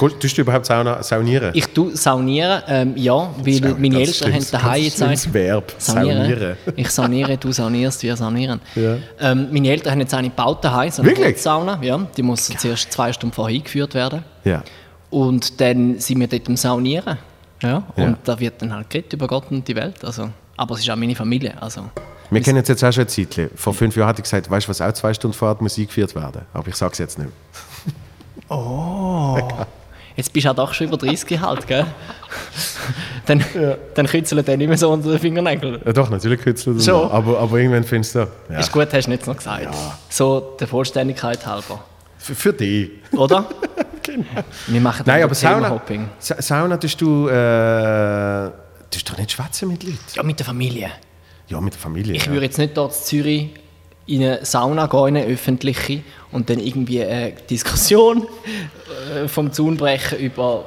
Gut, Tust du überhaupt Sauna, saunieren? Ich tue saunieren, ähm, ja, weil auch meine Eltern haben daheim ein- Verb. Saunieren. Ich saniere, du sanierst, wir sanieren. Ja. Ähm, meine Eltern haben jetzt eine gebaut daheim, so eine Wirklich? Sauna. Ja, die muss zuerst zwei Stunden vorher eingeführt werden. Ja. Und dann sind wir dort am Saunieren. Ja, Ja. und da wird dann halt geredet über Gott und die Welt. Also, aber es ist auch meine Familie. Also, Wir kennen uns jetzt auch schon ein Zeitchen. Vor fünf Jahren hatte ich gesagt, weißt du, was auch zwei Stunden vorher muss eingeführt werden. Aber ich sage es jetzt nicht. jetzt bist du auch doch schon über 30 halt, gell? dann, dann kützeln die nicht mehr so unter den Fingernägeln. Ja, doch, natürlich kürzeln das Schon. noch. Aber, aber irgendwann findest du, ja, Ist gut, hast du nicht noch gesagt. So der Vollständigkeit halber. für, für dich. Oder? Wir machen Nein, aber Sauna. Sa Sauna tust du, äh, tust du doch nicht schwätzen mit Leuten? Ja, mit der Familie. Ja, mit der Familie. Ich ja. würde jetzt nicht dort in Zürich in eine Sauna gehen, in eine öffentliche, und dann irgendwie eine Diskussion äh, vom Zaun brechen über.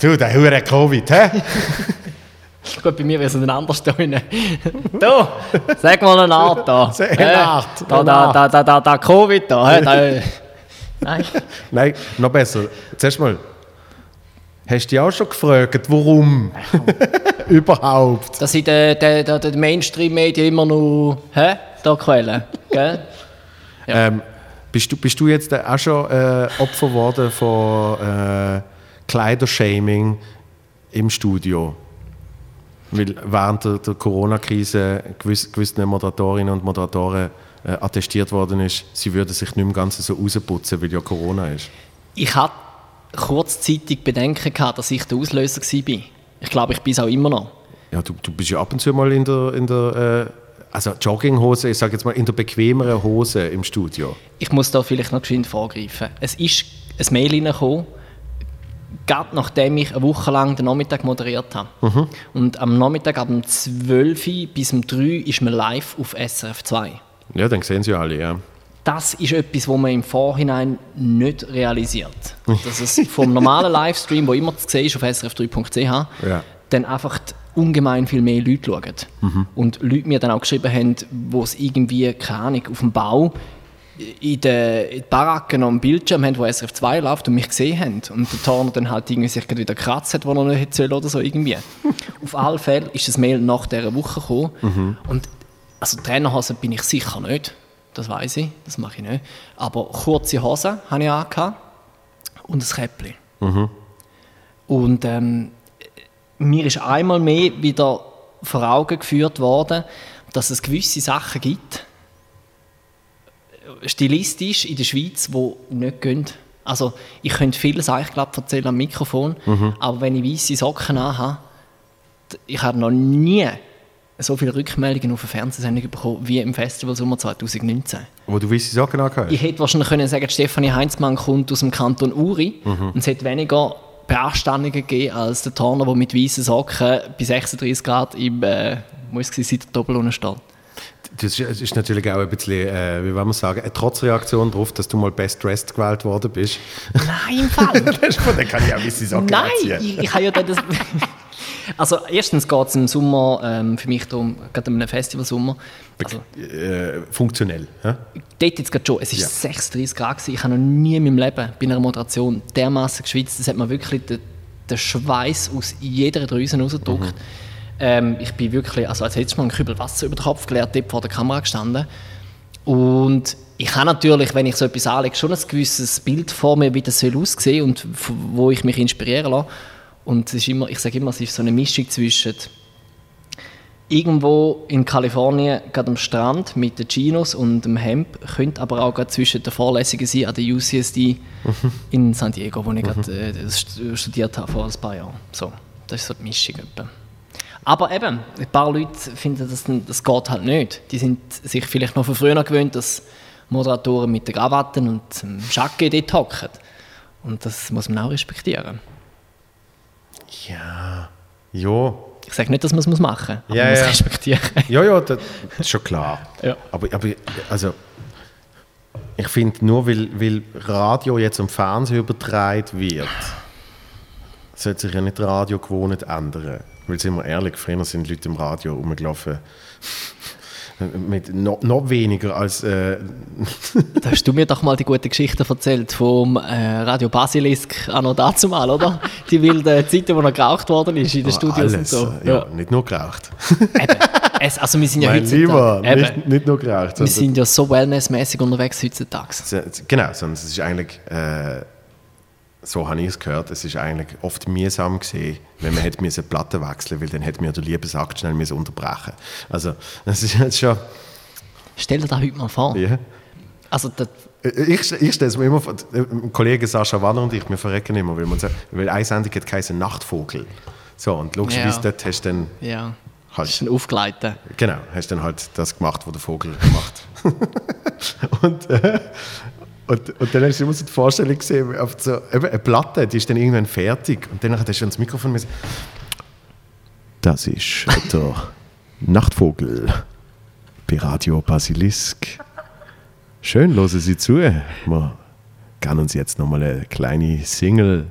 Du, der hure Covid, hä? Gut, bei mir wäre es anders da drin. Du, sag mal eine Art da. Eine Art, Da, da, da, da, da, da, Covid da. hä, da äh. Nein. Nein, noch besser. Zuerst mal, hast du dich auch schon gefragt, warum? Überhaupt? Dass in den der, der Mainstream-Medien immer noch hä, da quälen. Gell? Ja. Ähm, bist, du, bist du jetzt auch schon äh, Opfer geworden von äh, Kleidershaming im Studio? Weil während der, der Corona-Krise gewiss, gewissen Moderatorinnen und Moderatoren äh, attestiert worden ist, sie würden sich nicht mehr ganz so rausputzen, weil ja Corona ist. Ich hatte kurzzeitig Bedenken, gehabt, dass ich der Auslöser war. Ich glaube, ich bin es auch immer noch. Ja, du, du bist ja ab und zu mal in der, in der äh, also Jogginghose, ich sage jetzt mal in der bequemeren Hose im Studio. Ich muss da vielleicht noch geschwind vorgreifen. Es ist ein Mail reingekommen, gerade nachdem ich eine Woche lang den Nachmittag moderiert habe. Mhm. Und am Nachmittag ab um 12 Uhr bis um 3 Uhr ist man live auf SRF 2. Ja, dann sehen sie ja alle, ja. Das ist etwas, was man im Vorhinein nicht realisiert. Dass es vom normalen Livestream, wo immer zu sehen ist auf srf3.ch, Ja. dann einfach die ungemein viel mehr Leute schauen. Und Leute mir dann auch geschrieben haben, wo es irgendwie, keine Ahnung, auf dem Bau in den, Baracken am Bildschirm haben, wo SRF 2 läuft und mich gesehen haben. Und der Turner dann halt irgendwie sich wieder gekratzt hat, wo er nicht hätte oder so irgendwie. auf alle Fälle ist das Mail nach dieser Woche gekommen. Und also Trainerhosen bin ich sicher nicht. Das weiß ich, das mache ich nicht. Aber kurze Hosen habe ich angehabt und ein Käppchen. Und ähm, mir ist einmal mehr wieder vor Augen geführt worden, dass es gewisse Sachen gibt, stilistisch in der Schweiz, die nicht gehen. Also ich könnte vieles eigentlich glaub, erzählen am Mikrofon, aber wenn ich weiße Socken anhabe, d- ich habe noch nie so viele Rückmeldungen auf eine Fernsehsendung bekommen wie im Festival Sommer 2019. Wo du weiße Socken angehört Ich hätte wahrscheinlich können sagen, Stefanie Heinzmann kommt aus dem Kanton Uri und es hätte weniger Beanstandungen gegeben als der Turner, der mit weißen Socken bei 36 Grad im äh, muss es seit der Doppelunter steht. Das ist, ist natürlich auch ein bisschen, äh, wie wollen wir sagen, eine Trotzreaktion darauf, dass du mal Best Dressed gewählt worden bist. Nein, im Fall. Dann kann ich auch weiße Socken Nein, anziehen. ich, ich habe ja dann das. Also erstens geht es im Sommer ähm, für mich darum, gerade in einem Festivalsommer. Also, Äh, funktionell. Ja? dort jetzt gerade schon, es war Ja. 36 Grad, gewesen. ich habe noch nie in meinem Leben bei einer Moderation dermaßen geschwitzt, das hat mir wirklich den, den Schweiß aus jeder Drüse rausgedrückt. Ähm, ich bin wirklich, also als hätte ich mal einen Kübel Wasser über den Kopf geleert, dort vor der Kamera gestanden. Und ich habe natürlich, wenn ich so etwas anlege, schon ein gewisses Bild vor mir, wie das soll aussehen und f- wo ich mich inspirieren lasse. Und es ist immer, ich sage immer, es ist so eine Mischung zwischen irgendwo in Kalifornien, gerade am Strand mit den Chinos und dem Hemd, könnte aber auch gerade zwischen den Vorlesungen sein an der UCSD in San Diego, wo ich gerade äh, studiert habe vor ein paar Jahren. So, das ist so die Mischung. Etwa. Aber eben, ein paar Leute finden, das, das geht halt nicht. Die sind sich vielleicht noch von früher gewöhnt, dass Moderatoren mit den Krawatten und dem Jacke dort hocken. Und das muss man auch respektieren. Ja. Ja. Ich sage nicht, dass man es machen muss, aber Ja, man muss ja. respektieren. Ja, ja, das ist schon klar. Ja. Aber, aber also, ich finde, nur weil, weil Radio jetzt am Fernsehen übertragen wird, sollte sich ja nicht Radio gewohnt ändern. Weil, sind wir ehrlich, früher sind Leute im Radio rumgelaufen mit noch, noch weniger als... Äh, Da hast du mir doch mal die gute Geschichte erzählt vom äh, Radio Basilisk anno dazumal, oder? Die wilden Zeiten, wo er geraucht worden ist in den Studios alles, und so. ja, nicht nur geraucht. Eben. Es, also wir sind ja mein heutzutage... Lieber, nicht, nicht nur geraucht. wir sind ja so wellnessmäßig unterwegs heutzutage. Genau, sondern es ist eigentlich, äh, so habe ich es gehört, es ist eigentlich oft mühsam gesehen, wenn man hätte müssen Platten wechseln, weil dann hätte man ja den Liebesakt schnell müssen unterbrechen. Also das ist jetzt schon, Stell dir das heute mal vor. ja. Also das, Ich, ich stelle es mir immer vor, ein Kollege Sascha Wanner und ich, wir verrecken immer, weil, man sagt, weil eine Sendung hat geheißen Nachtvogel. So, und logischerweise Ja. dort hast du dann ja, halt ist ein Aufgleiten. Genau, hast dann halt das gemacht, was der Vogel macht. und, äh, und, und dann hast du immer so die Vorstellung gesehen, auf so, eben eine Platte, die ist dann irgendwann fertig. Und dann hast du ans Mikrofon müssen. Das ist der Nachtvogel bei Radio Basilisk. Schön, hören Sie zu. Wir geben uns jetzt nochmal eine kleine Single.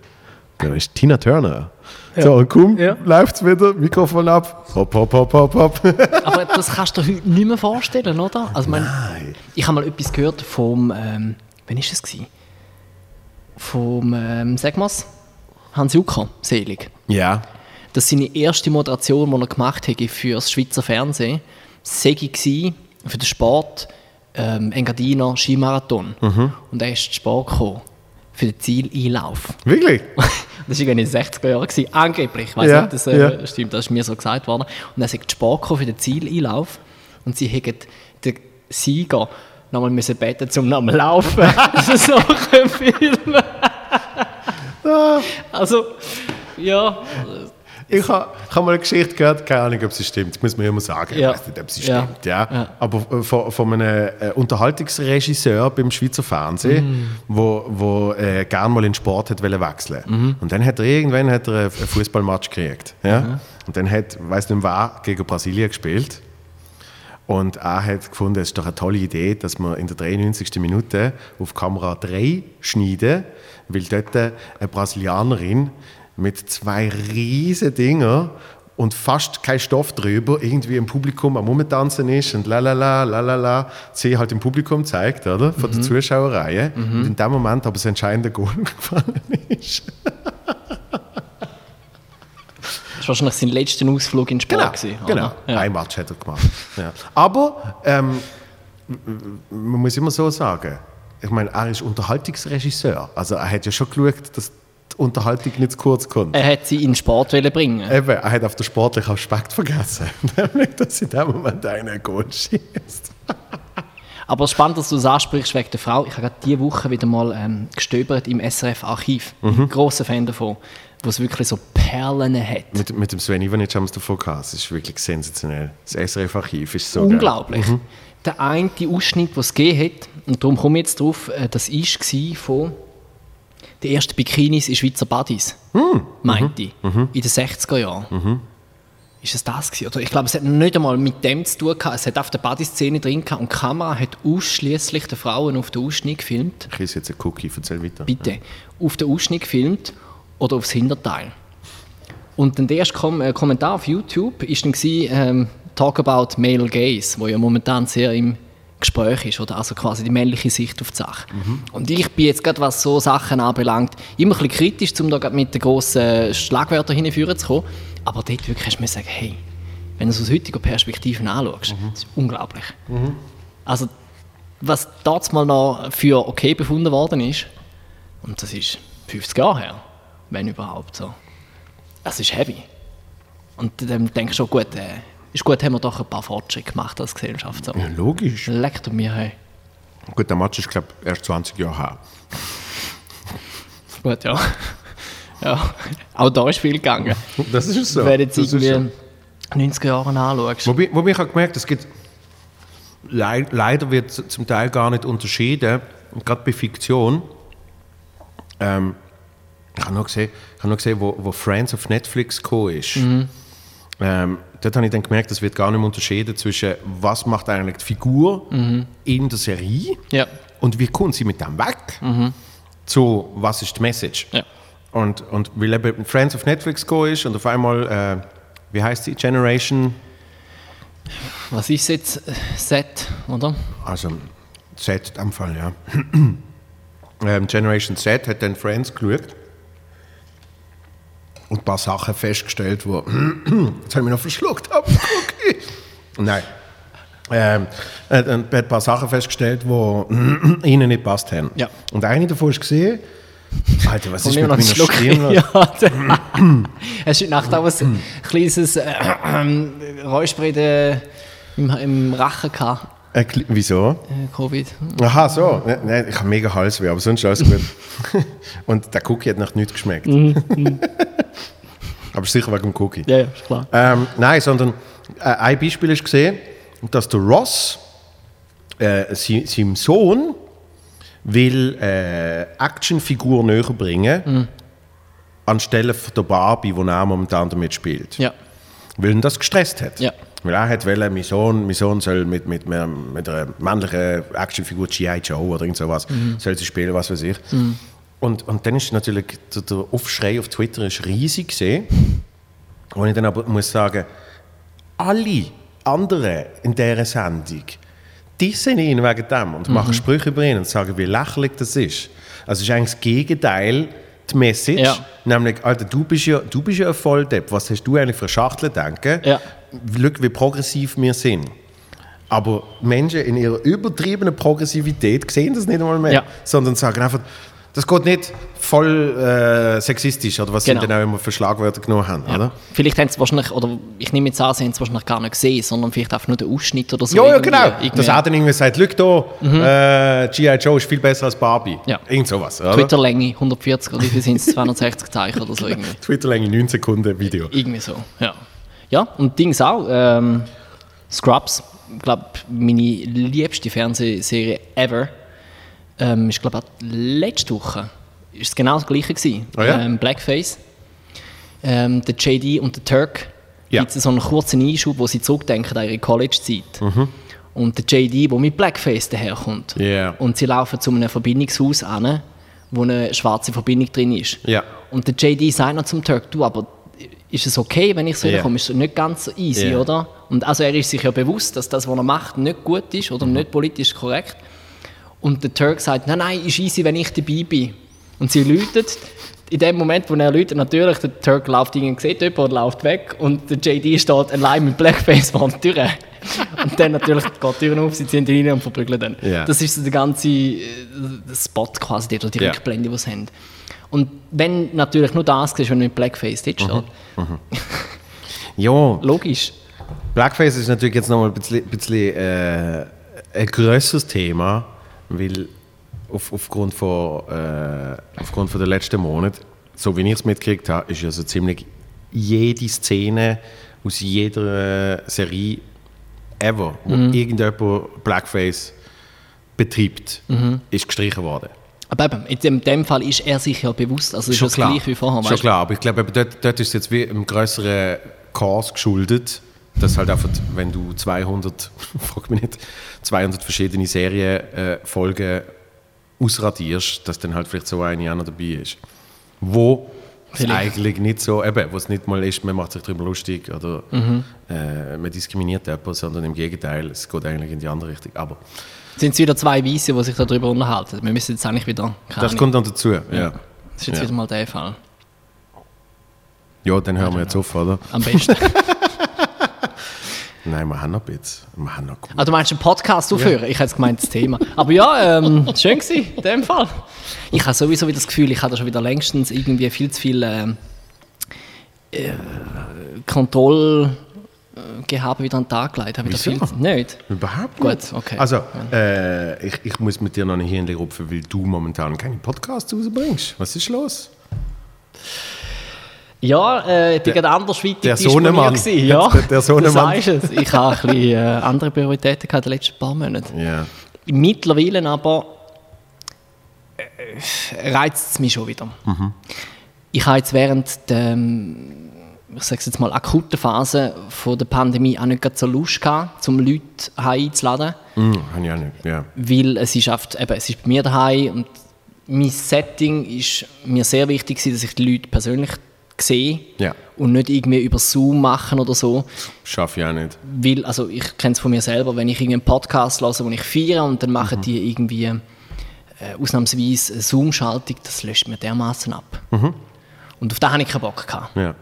Da ist Tina Turner. So, und komm, Ja. läuft's wieder, Mikrofon ab. Hopp, hopp, hopp, hopp, hopp. Aber das kannst du dir heute nicht mehr vorstellen, oder? Also, mein, Nein. ich habe mal etwas gehört vom, ähm, wann war es? Gewesen? Vom, ähm, sag mal's, Hans Jucker, selig. Ja. dass seine erste Moderation, die er gemacht hat für das Schweizer Fernsehen, sei gsi für den Sport ähm, Engadiner Skimarathon. Und er ist zu Sport gekommen für den Zieleinlauf. Wirklich? Das war in den 60er Jahren, gewesen, angeblich. Ich weiß Ja, nicht, das äh, ja. stimmt, das ist mir so gesagt worden. Und er zu Sport für den Zieleinlauf. Und sie hätten den Sieger nochmal müssen beten, um nochmal laufen. so können filmen. also, ja, Ich habe hab mal eine Geschichte gehört, keine Ahnung, ob sie stimmt. Das muss man immer sagen. Ja. Ich weiß nicht, ob sie Ja. stimmt. Ja. Ja. Aber äh, von, von einem äh, Unterhaltungsregisseur beim Schweizer Fernsehen, Mhm. wo, wo äh, gerne mal in den Sport hat wechseln Mhm. Und dann hat er irgendwann hat er einen Fußballmatch gekriegt. Ja? Mhm. Und dann hat, weiß nicht wer, gegen Brasilien gespielt. Und er hat gefunden, es ist doch eine tolle Idee, dass wir in der 93. Minute auf Kamera 3 schneiden, weil dort eine Brasilianerin mit zwei riesen Dinger und fast kein Stoff drüber irgendwie im Publikum am Rumtanzen ist und lalala, lalala, sie halt im Publikum zeigt, oder? Von der Zuschauerreihe. Und in dem Moment aber das entscheidende Goal gefallen ist. Das war wahrscheinlich sein letzter Ausflug in gewesen, genau. oder? Ja. Ein Match hat er gemacht. Ja. Aber ähm, man muss immer so sagen, ich meine, er ist Unterhaltungsregisseur. Also er hat ja schon geschaut, dass die Unterhaltung nicht zu kurz kommt. Er hat sie in den Sport bringen. Eben, er hat auf den sportlichen Aspekt vergessen. Nämlich, dass in dem Moment einer ein Goal schießt. Aber es spannend, dass du das ansprichst wegen der Frau. Ich habe gerade diese Woche wieder mal ähm, gestöbert im SRF-Archiv. Mhm. grosser Fan davon, es wirklich so Perlen hat. Mit, mit dem Sven Ivanic haben wir es davon gehabt. Es ist wirklich sensationell. Das SRF-Archiv ist so Unglaublich. Mhm. Der eine Ausschnitt, den es gegeben hat, und darum komme ich jetzt drauf, äh, das war von den ersten Bikinis in Schweizer Buddies, Hm. meinte ich, Mhm. in den 60er Jahren. Ist es das gewesen? Oder ich glaube, es hat nicht einmal mit dem zu tun gehabt. Es hat auf der Buddy-Szene drin gehabt und die Kamera hat ausschließlich die Frauen auf den Ausschnitt gefilmt. Ich esse jetzt einen Cookie, erzähl weiter. Bitte. Auf den Ausschnitt gefilmt oder aufs Hinterteil. Und dann der erste Kom äh, Kommentar auf YouTube ist dann gewesen, ähm, Talk about male gaze, wo ja momentan sehr im Gespräch ist, oder? also quasi die männliche Sicht auf die Sache. Und ich bin jetzt gerade, was so Sachen anbelangt, immer ein bisschen kritisch, um da mit den grossen Schlagwörtern hinführen zu kommen. Aber dort wirklich hast du mir sagen, hey, wenn du es aus heutiger Perspektive anschaust, das ist unglaublich. Also, was mal noch für okay befunden worden ist, und das ist 50 Jahre her, wenn überhaupt so. Es ist heavy. Und dann denkst du schon, gut, äh, Ist gut, haben wir doch ein paar Fortschritte gemacht als Gesellschaft. So. Ja, logisch. Leckt mir hey. Gut, der Match ist, glaube ich, erst 20 Jahre her. Gut, ja. ja. Auch da ist viel gegangen. Das ist so. Wenn du jetzt Das irgendwie 90er Jahre anschaust. Wobei, wobei ich habe gemerkt, es gibt lei- leider wird zum Teil gar nicht unterschieden, gerade bei Fiktion. Ähm, ich habe noch gesehen, ich habe noch gesehen wo, wo Friends auf Netflix gekommen ist. Ähm, dort habe ich dann gemerkt, es wird gar nicht mehr unterschieden zwischen was macht eigentlich die Figur in der Serie Ja. und wie kommt sie mit dem weg zu was ist die Message. Ja. Und, und weil eben Friends auf Netflix gekommen ist und auf einmal, äh, wie heißt die, Generation Was ist jetzt? äh, Set, oder? Also, Z dem Fall, ja. ähm, Generation Z hat dann Friends geschaut und ein paar Sachen festgestellt, wo. Jetzt habe ich mich noch verschluckt. Okay. Nein. Ähm, hat ein paar Sachen festgestellt, die ihnen nicht passt haben. Ja. Und eine davon ist gesehen. Alter, was ist Komm, mit nimm noch meiner Stimme? los? Ja, Hast du Nacht auch ein kleines äh, äh, der- im, im Rachen gehabt? Äh, wieso? Äh, Covid. Aha, so. Nein, nein, ich habe mega Halsweh, aber sonst alles gut. Und der Cookie hat nach nichts geschmeckt. aber sicher wegen dem Cookie. Ja, ja, ist klar. Ähm, nein, sondern äh, ein Beispiel ist gesehen, dass der Ross äh, sie, seinem Sohn will äh, Actionfigur näher bringen Mhm. anstelle von der Barbie, die er momentan damit spielt. Ja. Weil ihn das gestresst hat. Ja. Weil er hat wollen, mein Sohn, mein Sohn soll mit, mit, mit, mit einer männlichen Actionfigur G.I. Joe oder irgend sowas, soll sie spielen, was weiß ich. Und, und dann ist natürlich der, der Aufschrei auf Twitter ist riesig gesehen. Wo ich dann aber muss sagen, alle anderen in dieser Sendung, die sind ihn wegen dem und machen Sprüche über ihn und sagen, wie lächerlich das ist. Also es ist eigentlich das Gegenteil, die Message, Ja. nämlich, Alter, du bist ja, du bist ja ein Volldepp, was hast du eigentlich für Schachtel denken? Ja. Schau, wie progressiv wir sind. Aber Menschen in ihrer übertriebenen Progressivität sehen das nicht einmal mehr, Ja. sondern sagen einfach, das geht nicht voll äh, sexistisch oder was Genau. sie dann auch immer für Schlagwörter genommen haben, oder? Vielleicht haben sie wahrscheinlich, oder ich nehme jetzt an, sie haben es wahrscheinlich gar nicht gesehen, sondern vielleicht einfach nur den Ausschnitt oder so. Ja, ja, genau. irgendwie- Dass er dann irgendwie sagt, schau da, äh, G.I. Joe ist viel besser als Barbie. Ja. Irgend sowas, oder? Twitter-Länge 140 oder wie viel sind es? 260 Zeichen oder so irgendwie. Twitterlänge 9 Sekunden Video. Irgendwie so, ja. Ja, und Dings auch. Ähm, Scrubs, ich glaube, meine liebste Fernsehserie ever. Ähm, ich glaube, letzte Woche ist es genau das gleiche gewesen. Ah ja? ähm, Blackface. Ähm, der JD und der Turk. Ja. Gibt es so einen kurzen Einschub, wo sie zurückdenken an ihre College-Zeit. Mhm. Und der JD, der mit Blackface daherkommt. Ja. Und sie laufen zu einem Verbindungshaus an, wo eine schwarze Verbindung drin ist. Ja. Und der JD sagt noch zum Turk, du, aber ist es okay, wenn ich so komme? Ist es nicht ganz so easy, Ja. oder? Und also er ist sich ja bewusst, dass das, was er macht, nicht gut ist Mhm. oder nicht politisch korrekt. Und der Turk sagt, nein, nein, ist easy, wenn ich dabei bin. Und sie läutet. In dem Moment, wo er läutet, natürlich, der Turk läuft irgendwie, sieht jemand und läuft weg. Und der JD steht allein mit Blackface vor der Tür. und dann natürlich geht die Tür auf, sie ziehen rein und verprügeln dann. Ja. Das ist so der ganze äh, Spot quasi, dort, die Ja. Rückblende, die sie haben. Und wenn natürlich nur das ist, wenn du mit Blackface dort steht, Ja, logisch. Blackface ist natürlich jetzt nochmal ein bisschen, bisschen äh, ein grösseres Thema, weil auf, aufgrund, von, äh, aufgrund von der letzten Monate, so wie ich es mitgekriegt habe, ist ja so ziemlich jede Szene aus jeder äh, Serie ever, wo irgendjemand Blackface betreibt, ist gestrichen worden. Aber eben, in dem, Fall ist er sich ja bewusst, also ist das gleich wie vorher. Schon weißt klar, aber ich glaube, dort, dort ist es jetzt wie im größeren Chaos geschuldet, dass halt einfach, wenn du 200, frag mich nicht, 200 verschiedene Serienfolgen äh, ausradierst, dass dann halt vielleicht so eine auch noch dabei ist. Wo es eigentlich nicht so, eben, wo es nicht mal ist, man macht sich darüber lustig oder Mhm. äh, man diskriminiert jemanden, sondern im Gegenteil, es geht eigentlich in die andere Richtung. Aber Sind es wieder zwei Weiße, die sich darüber unterhalten? Wir müssen jetzt eigentlich wieder. das kommt dann dazu, ja. Das ist jetzt Ja. wieder mal der Fall. Ja, dann hören wir jetzt auf, oder? Am besten. Nein, wir haben noch ein bisschen. Wir haben noch ah, du meinst einen Podcast aufhören? Ich hätte gemeint, das Thema. Aber ja, ähm, schön gewesen, in dem Fall. Ich habe sowieso wieder das Gefühl, ich habe da schon wieder längstens irgendwie viel zu viel ähm, äh, Kontroll. Gehabe wieder an den Tag gelegt. Habe Wieso? viel Nicht? Überhaupt Gut, nicht. okay. Also, äh, ich, ich muss mit dir noch nicht rupfen, weil du momentan keine Podcasts rausbringst. Was ist los? Ja, äh, ich bin gerade andersweitig der disponiert Sohnemann. Ja, Der- der Sohnemann. Sagst es. Ich habe ein bisschen äh, andere Prioritäten gehabt in den letzten paar Monaten. Ja. Mittlerweile aber äh, reizt es mich schon wieder. Ich habe jetzt während der, ich sage jetzt mal, akuten Phase von der Pandemie auch nicht so Lust gehabt, um Leute einzuladen, Hm, habe ich auch nicht. Ja. weil es ist, oft, eben, es ist bei mir daheim und mein Setting ist mir sehr wichtig dass ich die Leute persönlich sehe Ja. und nicht irgendwie über Zoom machen oder so. Schaffe ich auch nicht. Weil, also ich kenne es von mir selber, wenn ich irgendwie einen Podcast höre, wo ich feiere und dann machen die irgendwie äh, ausnahmsweise eine Zoom-Schaltung, das löscht mir dermaßen ab. Und auf das habe ich keinen Bock gehabt. Ja.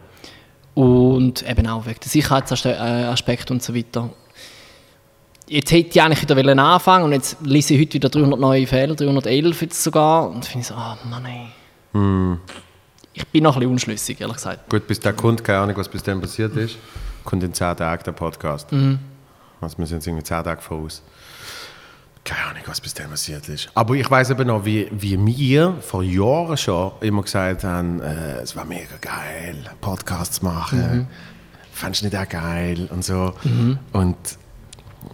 Und eben auch wegen der Sicherheitsaspekte und so weiter. Jetzt hätte ich eigentlich wieder anfangen und jetzt lese ich heute wieder 300 neue Fehler, 311 jetzt sogar. Und finde ich so, ah Mann, ey. Ich bin noch ein bisschen unschlüssig, ehrlich gesagt. Gut, bis der kommt, keine Ahnung, was bis dann passiert ist, kommt in 10 Tagen der Podcast. Also wir sind jetzt irgendwie 10 Tage voraus. Keine Ahnung, was bis dann passiert ist. Aber ich weiß eben noch, wie, wie wir vor Jahren schon immer gesagt haben, äh, es war mega geil, einen Podcast zu machen. Fandest du nicht auch geil und so. Und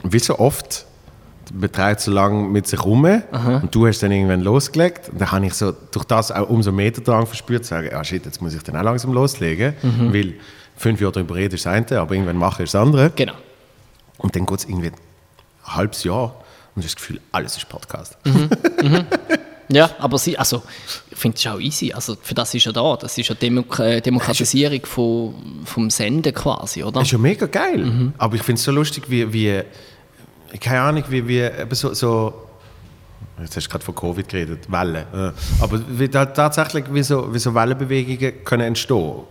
wie so oft, man trägt so lange mit sich rum und du hast dann irgendwann losgelegt. Und dann habe ich so durch das auch umso mehr Drang verspürt, zu sagen, ah shit, jetzt muss ich dann auch langsam loslegen. Weil fünf Jahre darüber reden ist das eine, aber irgendwann machen ist das andere. Genau. Und dann geht es irgendwie ein halbes Jahr und du hast das Gefühl, alles ist Podcast. Ja, aber sie, also, ich finde es auch easy. Also, für das ist ja da. Das ist ja Demok äh, Demokratisierung von, vom Senden quasi, oder? Das ist ja mega geil. Aber ich finde es so lustig, wie, wie keine Ahnung, wie, wie so, so jetzt hast du gerade von Covid geredet, Wellen. äh, Aber wie da, tatsächlich, wie so, wie so Wellenbewegungen können entstehen.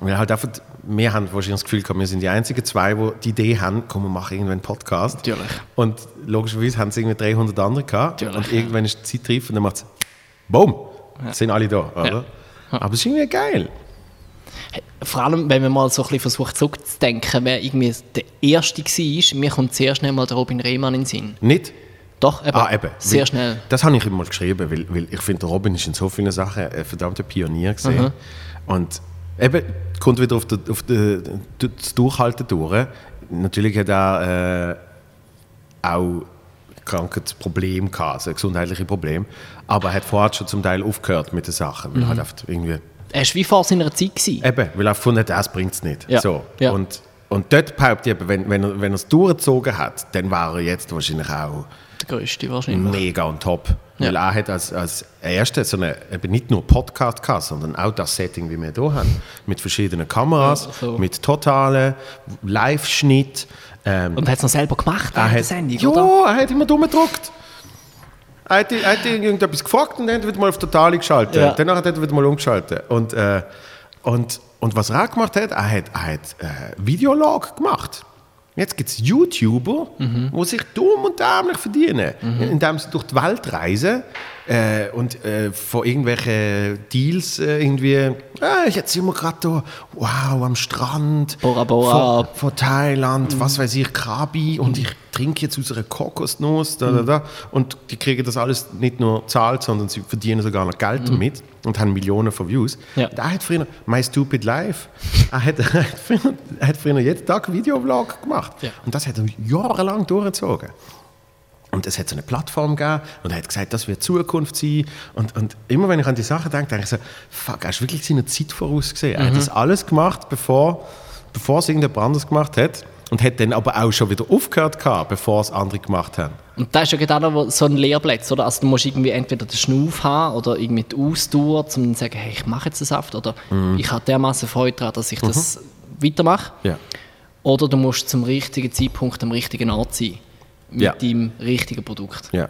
Weil halt einfach, wir haben wahrscheinlich das Gefühl gehabt, wir sind die einzigen zwei, die die Idee haben, komm, wir machen irgendwann einen Podcast. Natürlich. Und logischerweise haben es irgendwie 300 andere gehabt. Natürlich, und irgendwann ist die Zeit reif und dann macht es BOOM! Sind alle da, oder? Aber es ist irgendwie geil. Vor allem, wenn man mal so ein bisschen versucht zurückzudenken, wer irgendwie der Erste war, mir kommt sehr schnell mal der Robin Rehmann in den Sinn. Nicht? Doch, eben, Ah, eben. sehr Weil- schnell. Das habe ich immer geschrieben, weil, weil ich finde, Robin ist in so vielen Sachen ein verdammter Pionier gesehen. Und eben, kommt wieder auf, die, auf die, das Durchhalten durch. Natürlich hat er äh, auch Krankheitsprobleme gehabt, also gesundheitliche Probleme. Aber er hat vorher schon zum Teil aufgehört mit den Sachen, weil er halt irgendwie Er war wie vor seiner Zeit. Gewesen. Eben, weil er gefunden hat, das bringt es nicht. Ja. So. Ja. Und, und dort behaupte ich, wenn, wenn, er, wenn er es durchgezogen hat, dann war er jetzt wahrscheinlich auch Der größte wahrscheinlich. mega on top. Ja. Weil er hat als, als Erster so eine, eben nicht nur Podcast gehabt, sondern auch das Setting, wie wir hier haben. Mit verschiedenen Kameras, Ja, so. mit totalen Live-Schnitt. Ähm, Und er hat es noch selber gemacht er hat, Sendung, ja, oder? er hat immer dumm gedruckt. Er hat, irgendetwas gefragt und dann er wieder mal auf Totale geschaltet. Ja. Danach hat er wieder mal umgeschaltet. Und, äh, und, und was er auch gemacht hat, er hat, er hat äh, Videolog gemacht. Jetzt gibt es YouTuber, Mhm. die sich dumm und dämlich verdienen, indem sie durch die Welt reisen äh, und äh, von irgendwelchen Deals äh, irgendwie, ah, jetzt sind wir gerade da, wow, am Strand, Bora Bora. von, von Thailand, was weiß ich, Krabi und ich trinke jetzt aus einer Kokosnuss, da, da, da. Und die kriegen das alles nicht nur zahlt, sondern sie verdienen sogar noch Geld damit und haben Millionen von Views. Ja. Er hat früher, My Stupid Life, er hat, er hat, früher, er hat früher jeden Tag Videovlog gemacht. Ja. Und das hat er jahrelang durchgezogen. Und es hat so eine Plattform gegeben und er hat gesagt, das wird Zukunft sein. Und, und immer wenn ich an die Sachen denke, denke ich so, fuck, hast du wirklich seine Zeit vorausgesehen? Er hat das alles gemacht, bevor, bevor es irgendjemand anderes gemacht hat. Und hat dann aber auch schon wieder aufgehört gehabt, bevor es andere gemacht haben. Und da ist ja noch so ein Lehrplatz, oder? Also du musst irgendwie entweder den Schnuff haben oder irgendwie die Ausdauer, um zu sagen, hey, ich mache jetzt den Saft oder ich habe dermaßen Freude daran, dass ich das weitermache. Ja. Oder du musst zum richtigen Zeitpunkt am richtigen Ort sein. Mit Ja. deinem richtigen Produkt. Ja.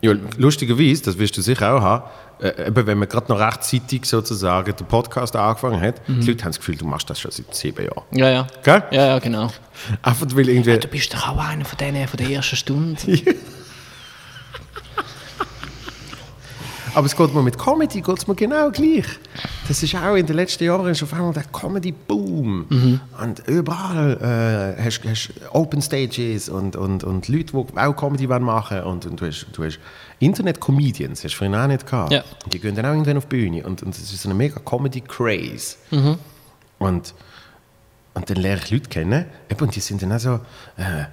ja lustigerweise, das wirst du sicher auch haben, äh, eben wenn man gerade noch rechtzeitig sozusagen den Podcast angefangen hat, die Leute haben das Gefühl, du machst das schon seit sieben Jahren. Ja, ja. Gell? Ja, ja, genau. Einfach weil irgendwie... Du bist doch auch einer von denen von der ersten Stunde. Aber es geht mir mit Comedy geht's mir genau gleich. Das ist auch in den letzten Jahren ist auf einmal der Comedy-Boom. Und überall äh, hast du Open Stages und, und, und Leute, die auch Comedy wollen machen und, und du hast, du hast Internet-Comedians, hast du vorhin auch nicht gehabt. Ja. Die gehen dann auch irgendwann auf die Bühne und, und das ist so eine mega Comedy-Craze. Und, und dann lerne ich Leute kennen und die sind dann auch so... Äh,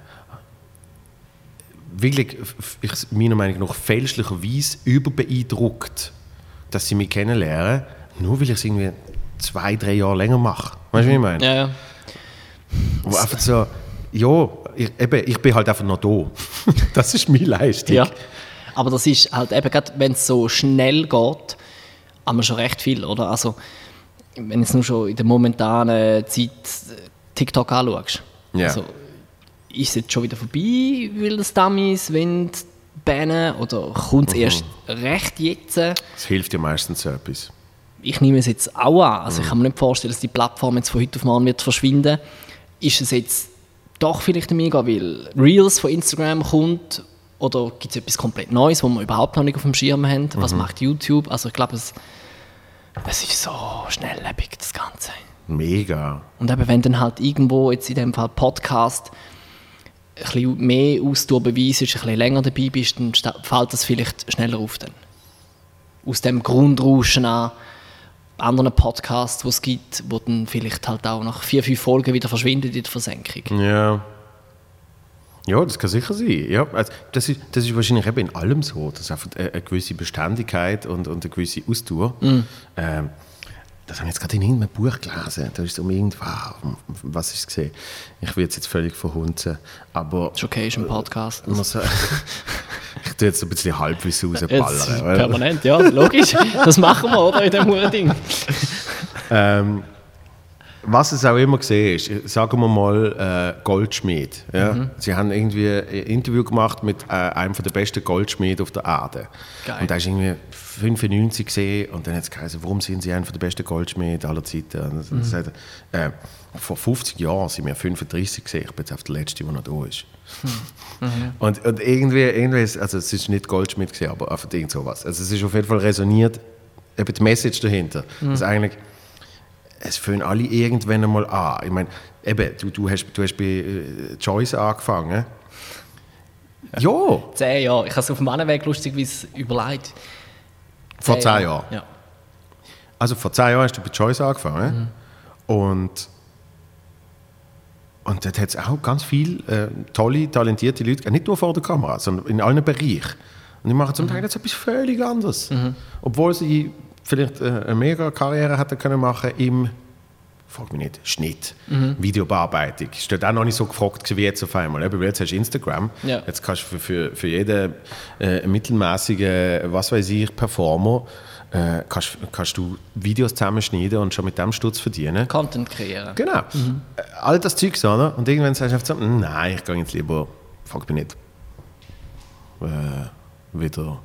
wirklich, ich, meiner Meinung nach, fälschlicherweise überbeeindruckt, dass sie mich kennenlernen, nur weil ich es irgendwie zwei, drei Jahre länger mache. Weißt du, wie ich meine? Ja, ja. Wo einfach so, ja, ich, eben, ich bin halt einfach noch da. das ist meine Leistung. ja. Aber das ist halt eben, gerade wenn es so schnell geht, haben wir schon recht viel, oder? Also, wenn du jetzt nur schon in der momentanen Zeit äh, TikTok anschaust, Ja. also, ist es jetzt schon wieder vorbei, weil das Dummies wollen bannen oder kommt es Mhm. erst recht jetzt? Das hilft ja meistens so etwas. ich nehme es jetzt auch an. Also ich Mhm. kann mir nicht vorstellen, dass die Plattform jetzt von heute auf morgen wird verschwinden. Ist es jetzt doch vielleicht mega, weil Reels von Instagram kommt oder gibt es etwas komplett Neues, wo wir überhaupt noch nicht auf dem Schirm haben? Mhm. Was macht YouTube? Also ich glaube, es, es ist so schnelllebig, das Ganze. Mega. Und eben, wenn dann halt irgendwo, jetzt in dem Fall Podcast, bisschen mehr Ausdauer beweisst, ein bisschen länger dabei bist, dann fällt das vielleicht schneller auf. Dann. Aus dem Grundrauschen an anderen Podcasts, die es gibt, wo dann vielleicht halt auch nach vier, fünf Folgen wieder verschwindet in der Versenkung. Ja. Ja, das kann sicher sein. Ja, also das, ist, das ist wahrscheinlich eben in allem so, dass einfach eine, eine gewisse Beständigkeit und, und eine gewisse Ausdauer. Ähm, das habe ich jetzt gerade in irgendeinem Buch gelesen. Da ist es um irgendwas, was ist es gesehen? Ich will jetzt, jetzt völlig verhunzen, aber Ist okay, ist ein Podcast. man so, ich tue jetzt ein bisschen Jetzt rausballern. permanent, ja, logisch. Das machen wir, oder? In dem Ding. Ähm, was es auch immer gesehen ist, sagen wir mal äh, Goldschmied. Ja? Mhm. Sie haben irgendwie ein Interview gemacht mit äh, einem der besten Goldschmiede auf der Erde. Geil. Und da ist irgendwie 95 gesehen und dann hat es geheißen, warum sind Sie einer der besten Goldschmiede aller Zeiten? Und Mhm. sagt äh, vor 50 Jahren sind wir 35 gesehen, ich bin jetzt auf der Letzte, der noch da ist. Mhm. Und, und irgendwie, irgendwie ist, also es ist nicht Goldschmied gesehen, aber einfach irgend sowas. Also es ist auf jeden Fall resoniert, eben die Message dahinter. Mhm. Dass eigentlich, es fangen alle irgendwann einmal an. Ich meine, eben, du, du, hast, du hast bei äh, Joyce angefangen. Ja, Zehn Jahre. Ich habe es auf dem anderen Weg lustigerweise überlegt. vor zehn Jahren. Ja. Also vor zehn Jahren hast du bei Joyce angefangen. Und, und dort hat es auch ganz viele äh, tolle, talentierte Leute, nicht nur vor der Kamera, sondern in allen Bereichen. Und die machen zum Teil jetzt etwas völlig anderes. Obwohl sie vielleicht äh, eine mega Karriere hätten können machen im, frag mich nicht, Schnitt, Videobearbeitung. Ist dort auch noch nicht so gefragt wie jetzt auf einmal. Eben, weil jetzt hast du Instagram, Ja. jetzt kannst du für, für, für jeden äh, mittelmäßigen, was weiß ich, Performer, äh, kannst, kannst du Videos zusammenschneiden und schon mit dem Stutz verdienen. Content kreieren. Genau. Äh, All das Zeug so, oder? Und irgendwann sagst du einfach so, "Mm, nein, ich gehe jetzt lieber, frag mich nicht, äh, wieder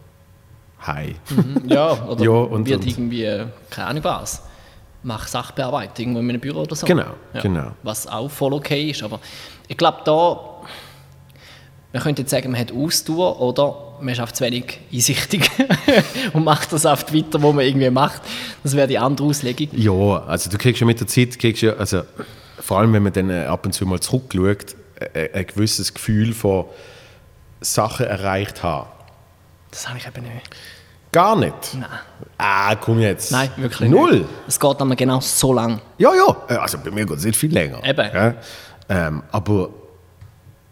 heim. Ja, oder Ja, und- wird und- irgendwie, äh, keine Ahnung was, mach Sachbearbeitung irgendwo in einem Büro oder so. Genau, genau. Was auch voll okay ist, aber ich glaube da, man könnte jetzt sagen, man hat Ausdauer oder man ist einfach zu wenig einsichtig und macht das oft weiter, wo man irgendwie macht. Das wäre die andere Auslegung. Ja, also du kriegst ja mit der Zeit, kriegst ja, also vor allem wenn man dann äh, ab und zu mal zurückschaut, äh, ein gewisses Gefühl von Sachen erreicht haben. Das habe ich eben nicht. Gar nicht. Nein. Ah, komm jetzt. Nein, wirklich Null. nicht. Es geht einmal genau so lang. Ja, ja. Äh, Also bei mir geht es nicht viel länger. Eben. Ja? Ähm, aber,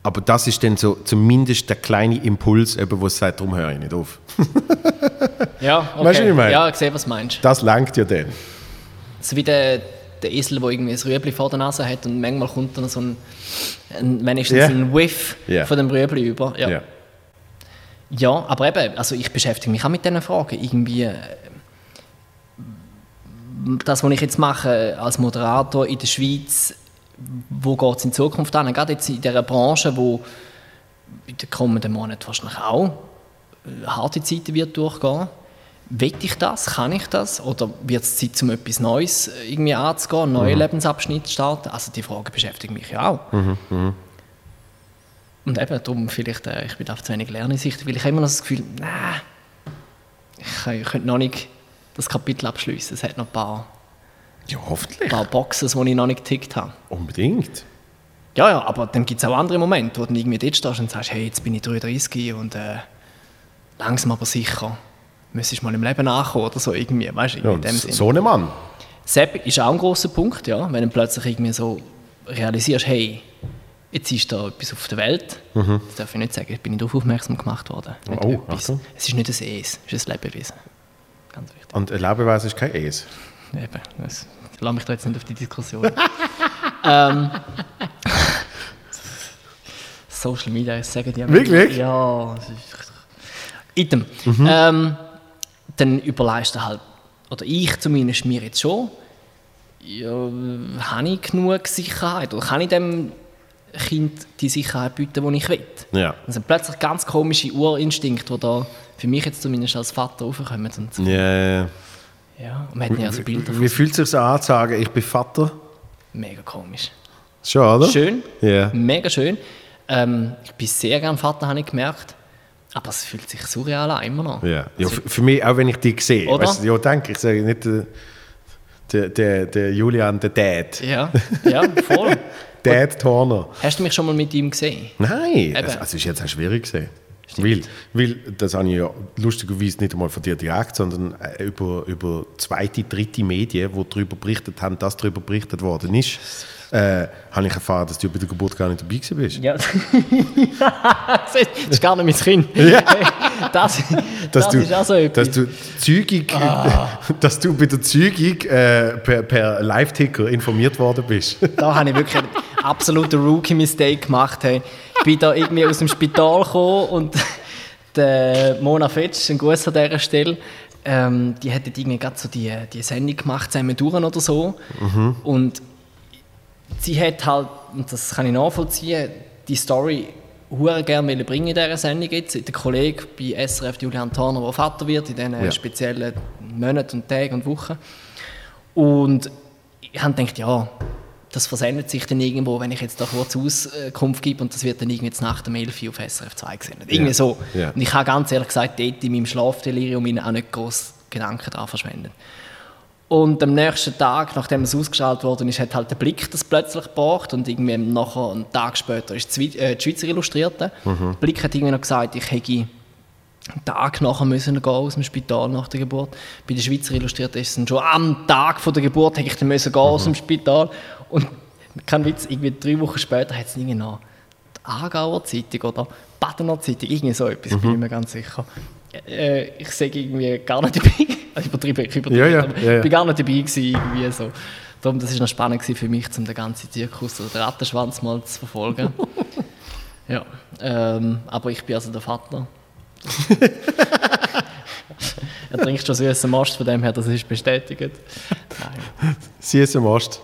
aber das ist dann so zumindest der kleine Impuls, eben, wo es sagt, darum höre ich nicht auf. Ja, okay. Weißt du, was ich meine? Ja, ich sehe, was du meinst. Das langt ja dann. So wie der, der Esel, der irgendwie ein Rüebli vor der Nase hat und manchmal kommt dann so ein, ein wenigstens Ja. ein Whiff Ja. von dem Rüebli über. Ja. Ja. Ja, aber eben, also ich beschäftige mich auch mit diesen Fragen. Irgendwie, äh, das, was ich jetzt mache als Moderator in der Schweiz, wo geht es in Zukunft an? Gerade jetzt in dieser Branche, wo in den kommenden Monaten wahrscheinlich auch äh, harte Zeiten wird durchgehen. Will ich das? Kann ich das? Oder wird es Zeit, um etwas Neues äh, irgendwie anzugehen, einen neuen Lebensabschnitt zu starten? Also die Frage beschäftigt mich ja auch. Und eben darum vielleicht, äh, ich bin auf zu wenig lerneinsichtig, weil ich habe immer noch das Gefühl, nein, ich, ich könnte noch nicht das Kapitel abschließen. Es hat noch ein paar, Ja, hoffentlich. paar Boxes, die ich noch nicht getickt habe. Unbedingt. Ja, ja, aber dann gibt es auch andere Momente, wo du irgendwie dort stehst und sagst, hey, jetzt bin ich 33 und äh, langsam aber sicher müsstest du mal im Leben nachkommen oder so irgendwie, weißt Ja, in so ein Mann. Sepp ist auch ein grosser Punkt, ja, wenn du plötzlich irgendwie so realisierst, hey, jetzt ist da etwas auf der Welt. Das darf ich nicht sagen, ich bin nicht darauf aufmerksam gemacht worden. Nicht Oh, etwas. Achtung. Es ist nicht ein Es, es ist ein Lebewesen. Ganz wichtig. Und ein Lebewesen ist kein Es. Eben, das, ich lasse mich da jetzt nicht auf die Diskussion. ähm, Social Media, ich sage dir. Wirklich? Ja. Item. Ähm, dann überlegst du halt, oder ich zumindest mir jetzt schon, ja, habe ich genug Sicherheit? Oder kann ich dem Kind die Sicherheit bieten, die ich will? Ja. Das sind plötzlich ganz komische Urinstinkte, die da für mich jetzt zumindest als Vater aufkommen. Und, Ja. ja, und man hat ja so Bilder Wie fühlt es sich an zu sagen, ich bin Vater? Mega komisch. Schon, oder? Schön, Ja. mega schön. Ähm, ich bin sehr gern Vater, habe ich gemerkt. Aber es fühlt sich surreal an, immer noch. Ja, ja für, für mich, auch wenn ich dich sehe. Oder? Weißt, ja, danke. Ich sage nicht der, der, der, der Julian, der Dad. Ja, ja, voll. Dad Turner. Hast du mich schon mal mit ihm gesehen? Nein, das, Eben. das ist jetzt auch schwierig gesehen. Weil, weil, das habe ich ja lustigerweise nicht einmal von dir direkt, sondern äh, über, über zweite, dritte Medien, die darüber berichtet haben, dass darüber berichtet worden ist, äh, habe ich erfahren, dass du bei der Geburt gar nicht dabei gewesen bist. Ja. das ist gar nicht mein Kind. Das, das Dass, du, ist auch so etwas. dass du Zeugung, dass du bei der Zeugung äh, per, per Live-Ticker informiert worden bist. da habe ich wirklich absoluten Rookie-Mistake gemacht. Hey. Ich bin da irgendwie aus dem Spital gekommen und der Mona Fetsch, ein Gruß an dieser Stelle, ähm, die hat irgendwie gerade so die, die Sendung gemacht, zusammen durch oder so. Und sie hat halt, und das kann ich nachvollziehen, die Story hure gerne bringen in dieser Sendung jetzt. Der Kollege bei SRF, Julian Turner, der Vater wird in diesen Ja. speziellen Monaten und Tagen und Wochen. Und ich habe gedacht, ja, das versendet sich dann irgendwo, wenn ich jetzt da kurz Auskunft gebe und das wird dann irgendwie jetzt nach dem 11 Uhr auf SRF 2 gesendet. Irgendwie Ja. so. Ja. Und ich habe ganz ehrlich gesagt dort in meinem Schlafdelirium auch nicht groß Gedanken daran verschwendet. Und am nächsten Tag, nachdem es ausgeschaltet worden ist, hat halt der Blick das plötzlich gebracht und irgendwie nachher, einen Tag später ist die, äh, Schweizer Illustrierte. Der Blick hat irgendwie noch gesagt, ich hätte einen Tag nachher müssen gehen aus dem Spital nach der Geburt. Bei der Schweizer Illustrierten ist es schon am Tag von der Geburt hätte ich dann müssen gehen aus dem Spital. Und kein Witz, irgendwie drei Wochen später hat es irgendwie noch die Aargauer Zeitung oder die Badener Zeitung, irgendwie so etwas, bin ich mir ganz sicher. Äh, ich sage irgendwie gar nicht dabei, also übertrieben, ich übertriebe, Ja, ja, ja, ja. bin gar nicht dabei gewesen, irgendwie so. Darum, das war noch spannend für mich, um den ganzen Zirkus oder den Rattenschwanz mal zu verfolgen. ja, ähm, aber ich bin also der Vater. er trinkt schon süßen Most, von dem her, das ist bestätigt. Nein. Sie ist am Ost.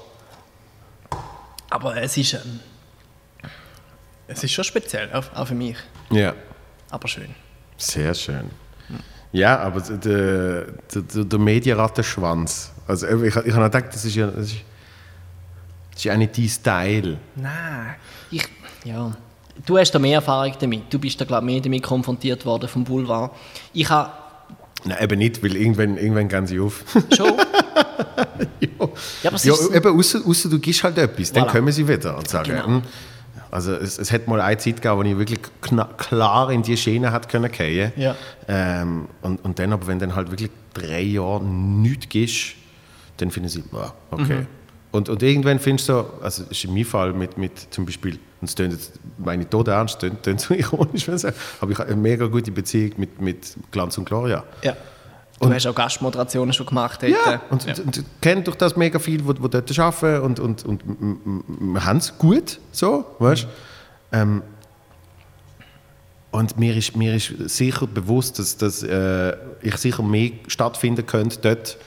Aber es ist, ähm, es ist schon speziell, auch, auch für mich. Ja, Aber schön. sehr schön. Ja, aber der, der, der, Medienrattenschwanz. Also ich, ich habe gedacht, das ist ja, das ist, das ist ja nicht dein Style. Nein, ich, ja. Du hast da mehr Erfahrung damit. Du bist da, glaube ich, mehr damit konfrontiert worden vom Boulevard. Ich habe Nein, eben nicht, weil irgendwann, irgendwann gehen sie auf. schon... ja, Ja, aber es ja ist- eben, außer, außer du gibst halt etwas, dann Voilà. kommen sie wieder und sagen, Genau. hm, also es, es hat mal eine Zeit gegeben, wo ich wirklich klar in die Schiene hat können. Ja. Ähm, und, und dann aber, wenn dann halt wirklich drei Jahre nichts gibst, dann finden sie, ah, okay. Mhm. Und, und irgendwann findest du so, also das ist in meinem Fall mit, mit zum Beispiel, und es klingt jetzt, meine ich tot ernst, klingt, klingt so ironisch, wenn ich sage, aber ich habe eine mega gute Beziehung mit, mit Glanz und Gloria. Ja. Du hast auch Gastmoderationen schon gemacht. Dort. Ja, und, und, und kennen durch das mega viel, die, dort arbeiten und, und, und wir haben es gut, so, weißt ähm, Und mir ist, mir ist sicher bewusst, dass, dass äh, ich sicher mehr stattfinden könnte dort,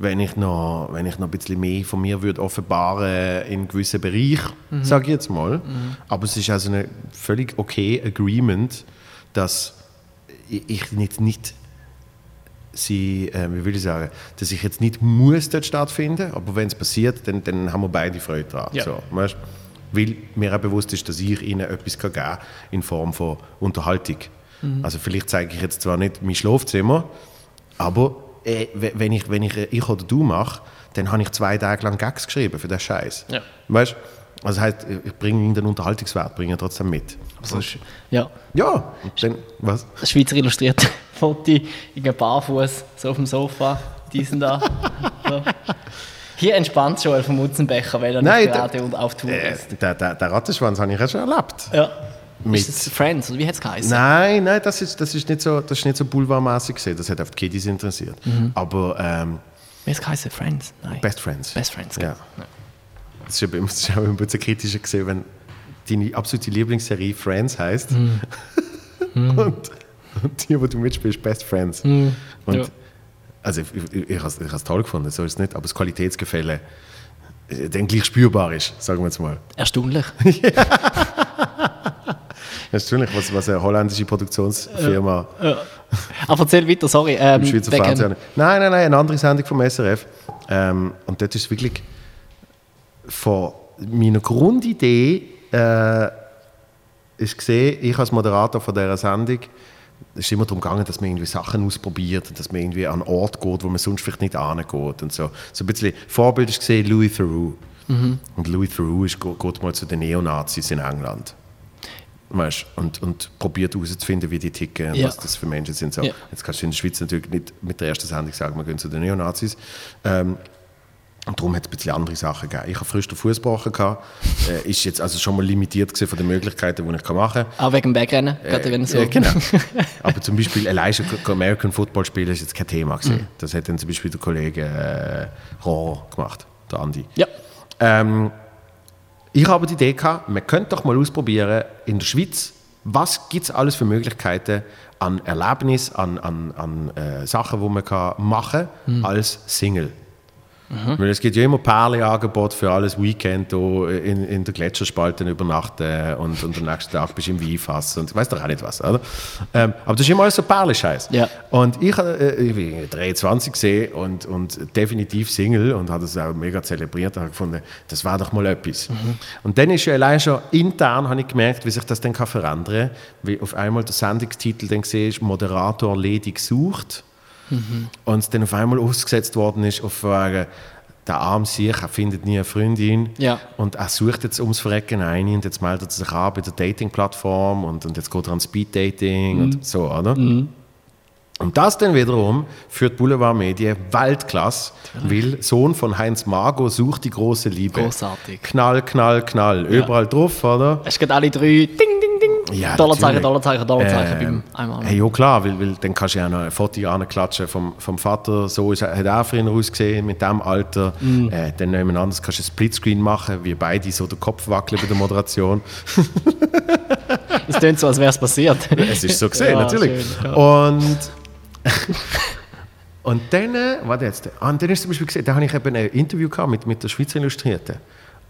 wenn ich noch, wenn ich noch ein bisschen mehr von mir würde offenbaren in gewissen Bereichen, sage ich jetzt mal. Aber es ist also ein völlig okay Agreement, dass ich ich nicht, nicht sie, äh, wie will ich sagen, dass ich jetzt nicht muss dort stattfinden, aber wenn es passiert, dann, dann haben wir beide Freude daran. Ja. So, weißt? Weil mir auch bewusst ist, dass ich ihnen etwas kann geben kann in Form von Unterhaltung. Also vielleicht zeige ich jetzt zwar nicht mein Schlafzimmer, Aber äh, we- wenn ich, wenn ich äh, ich oder du mache, dann habe ich zwei Tage lang Gags geschrieben für den Scheiß. Ja. Weißt? Also heißt, ich bringe den Unterhaltungswert bringe trotzdem mit. So ist, ja, Ja, dann, was? das Schweizer illustrierte Foto, irgendein Barfuß, so auf dem Sofa, diesen da. So. Hier entspannt Joel vom Mutzenbecher, weil er Nein, nicht gerade und auf Tour Äh, ist. der, der, der Rattenschwanz habe ich ja schon erlebt. Ja. Mit- Ist das Friends, oder wie hat es geheißen? Nein, nein, das ist, das ist nicht so, das ist nicht so boulevardmäßig gesehen. Das hat auf die Kiddies interessiert. Aber ähm, Wie hat es geheißen? Friends? Nein. Best Friends. Best Friends, Ja. Ja. Das ist, eben, das ist auch immer ein bisschen kritischer gesehen, wenn deine absolute Lieblingsserie Friends heißt Mhm. und, und die, wo du mitspielst, Best Friends. Mhm. Und Ja. also ich, ich, ich habe es toll gefunden, so ist es nicht, aber das Qualitätsgefälle äh, dann gleich spürbar ist, sagen wir jetzt mal. Erstaunlich. natürlich, was, was eine holländische Produktionsfirma Aber erzähl weiter, sorry. Ähm, im Schweizer wegen- Fernsehen. Nein, nein, nein, eine andere Sendung vom SRF. Ähm, und dort ist wirklich von meiner Grundidee äh, ist gesehen, ich als Moderator von dieser Sendung, es ist immer darum gegangen, dass man irgendwie Sachen ausprobiert und dass man irgendwie an einen Ort geht, wo man sonst vielleicht nicht angeht und so. So ein bisschen Vorbild ist gesehen Louis Theroux. Und Louis Theroux ist, geht mal zu den Neonazis in England. Weißt, und, und probiert herauszufinden, wie die ticken und Ja. was das für Menschen sind. So. Ja. Jetzt kannst du in der Schweiz natürlich nicht mit der ersten Sendung sagen, wir gehen zu den Neonazis. Ähm, und darum hat es ein bisschen andere Sachen gegeben. Ich habe frisch den Fuß gebrochen. Äh, ist jetzt also schon mal limitiert von den Möglichkeiten, die ich machen kann. Auch wegen dem Wegrennen, gerade wenn so. Äh, genau. Aber zum Beispiel allein schon American Football spielen ist jetzt kein Thema Mhm. gewesen. Das hat dann zum Beispiel der Kollege äh, Rohr gemacht, der Andi. Ja. Ähm, ich habe die Idee gehabt, man könnte doch mal ausprobieren in der Schweiz, was gibt es alles für Möglichkeiten an Erlebnis, an, an, an äh, Sachen, die man kann machen kann als Single. Weil es gibt ja immer Perle-Angebot für alles Weekend da in, in der Gletscherspalte übernachten und, und am nächsten Tag bist du im Weinfass und weiß doch auch nicht was, oder? Ähm, aber das ist immer alles so Perle-Scheiß. Ja. Und ich, äh, ich bin 23 gesehen und, und definitiv Single und habe das auch mega zelebriert und habe gefunden, das war doch mal etwas. Und dann ist ja allein schon intern, habe ich gemerkt, wie sich das dann kann verändern kann, wie auf einmal der Sendungstitel dann gesehen ist, Moderator ledig sucht und es dann auf einmal ausgesetzt worden ist auf Fragen, der arme Sieg, er findet nie eine Freundin Ja. und er sucht jetzt ums Verrecken eine und jetzt meldet er sich an bei der Dating-Plattform und, und jetzt geht er an Speed-Dating und so, oder? Und das dann wiederum führt Boulevard Medien Weltklasse, weil Sohn von Heinz Margo sucht die große Liebe. Großartig. Knall, knall, knall. Überall drauf, oder? Du gerade alle drei Ding, Ding, Ding. Ja, Dollarzeichen. Dollarzeichen, Dollarzeichen Ähm, beim einmal. Hey, ja klar, weil, weil dann kannst du ja noch ein Foto anklatschen vom, vom Vater, so ist, hat er früher ausgesehen, mit dem Alter. Mhm. Äh, dann jemand anderes kannst du ein Splitscreen machen, wie beide so den Kopf wackeln bei der Moderation. Es klingt so, als wäre es passiert. Es ist so gesehen, Ja, natürlich. schön. Und, und dann, äh, warte jetzt, ah, und dann ist zum Beispiel gesehen, da habe ich eben ein Interview gehabt mit, mit der Schweizer Illustrierten.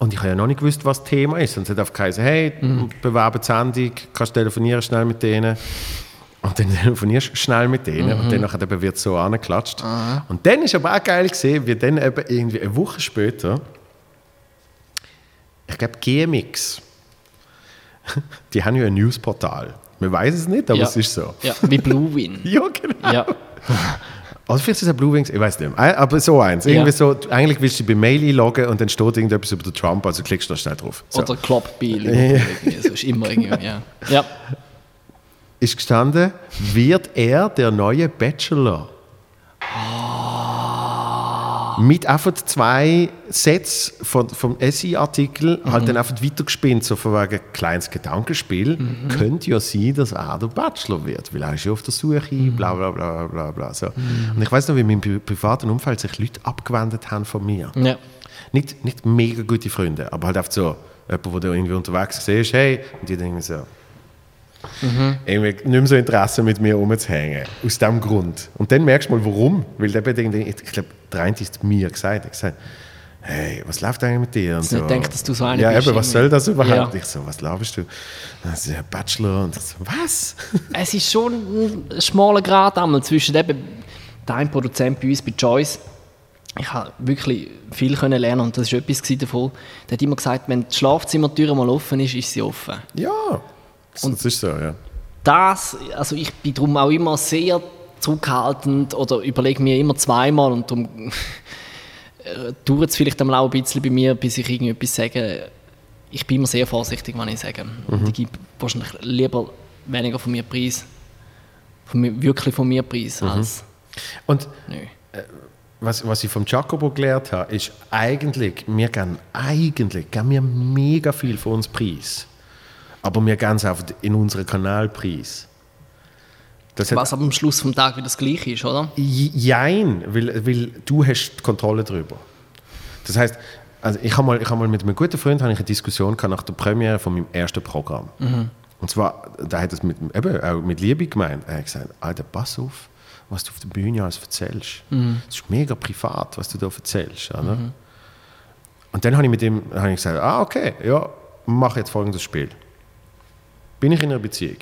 Und ich habe ja noch nicht gewusst, was das Thema ist. Und es hat einfach geheißen, hey, Mhm. bewerben die Sendung, kannst telefonieren schnell mit denen. Und dann telefonierst du schnell mit denen Mhm. und dann eben wird so angeklatscht. Und dann ist aber auch geil gesehen, wie dann eben irgendwie eine Woche später, ich glaube GMX, die haben ja ein Newsportal. Man weiß es nicht, aber Ja. es ist so. Ja, wie Blue Win. Ja, genau. Ja. Also vielleicht ist es ein Blue Wings, ich weiß nicht mehr. Aber so eins. Irgendwie Ja. so, eigentlich willst du bei Mail einloggen und dann steht irgendetwas über den Trump, also klickst du da schnell drauf. So. Oder Kloppbil. irgendwie. So ist immer irgendwie, ja. Ja. Ist gestanden, wird er der neue Bachelor? Mit einfach zwei Sätze von, vom SI-Artikel halt dann einfach weitergespinnt, so von wegen kleines Gedankenspiel. Könnte ja sein, dass er der Bachelor wird, weil er ist ja auf der Suche, bla bla bla bla bla. So. Und ich weiß noch, wie in meinem pri- privaten Umfeld sich Leute abgewendet haben von mir. ja. Nicht, nicht mega gute Freunde, aber halt einfach so, jemand, wo du irgendwie unterwegs siehst, hey, und die denken so, irgendwie nicht mehr so Interesse mit mir rumzuhängen. Aus diesem Grund. Und dann merkst du mal, warum. Weil der irgendwie, ich glaube, der eine ist mir gesagt, er gesagt, hey, was läuft eigentlich mit dir? Und nicht denkst, dass du so einer ja, bist, eben, was soll das überhaupt? Ja. Ich so, was laberst du? Das ist ein Bachelor. Und so, was? Es ist schon ein schmaler Grad einmal zwischen eben deinem Produzent bei uns, bei Joyce. Ich habe wirklich viel können lernen und das war etwas davon. Der hat immer gesagt, wenn die Schlafzimmertür mal offen ist, ist sie offen. ja, das, das ist so, ja. Das, also ich bin darum auch immer sehr zurückhaltend oder überlege mir immer zweimal und darum äh, dauert es vielleicht auch ein bisschen bei mir, bis ich irgendetwas sage. Ich bin immer sehr vorsichtig, wenn ich sage. Und ich gebe wahrscheinlich lieber weniger von mir Preis, von mir, wirklich von mir Preis, als Und nö. was, was ich vom Jacobo gelernt habe, ist eigentlich, wir geben eigentlich geben wir mega viel von uns Preis. Aber wir geben es einfach in unseren Kanalpreis. Das Was aber am Schluss vom Tag wieder das Gleiche ist, oder? Jein, weil, weil du hast die Kontrolle darüber. Das heißt, also ich habe mal, ich hab mal mit einem guten Freund habe ich eine Diskussion gehabt nach der Premiere von meinem ersten Programm. Und zwar, da hat es mit, eben, auch mit Liebe gemeint. Er hat gesagt, Alter, pass auf, was du auf der Bühne alles erzählst. Das ist mega privat, was du da erzählst. Oder? Und dann habe ich mit ihm habe ich gesagt, ah, okay, ja, mach jetzt folgendes Spiel. Bin ich in einer Beziehung?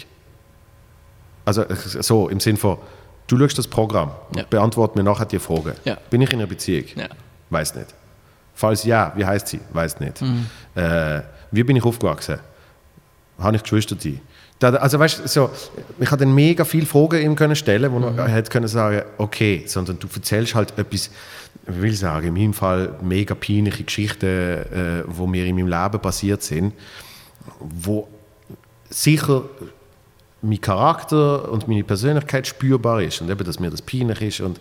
Also so im Sinn von, du schaust das Programm, Ja. beantwort mir nachher die Frage. Ja. Bin ich in einer Beziehung? Ja. Weiß nicht. Falls ja, wie heißt sie? Weiß nicht. Mhm. Äh, wie bin ich aufgewachsen? Habe ich Geschwister? Die? Also weißt du, so, ich habe dann mega viele Fragen ihm können stellen, wo Mhm. er hätte können sagen, okay, sondern du erzählst halt etwas, ich will sagen, in meinem Fall mega peinliche Geschichten, äh, wo mir in meinem Leben passiert sind, wo sicher mein Charakter und meine Persönlichkeit spürbar ist und eben, dass mir das peinlich ist und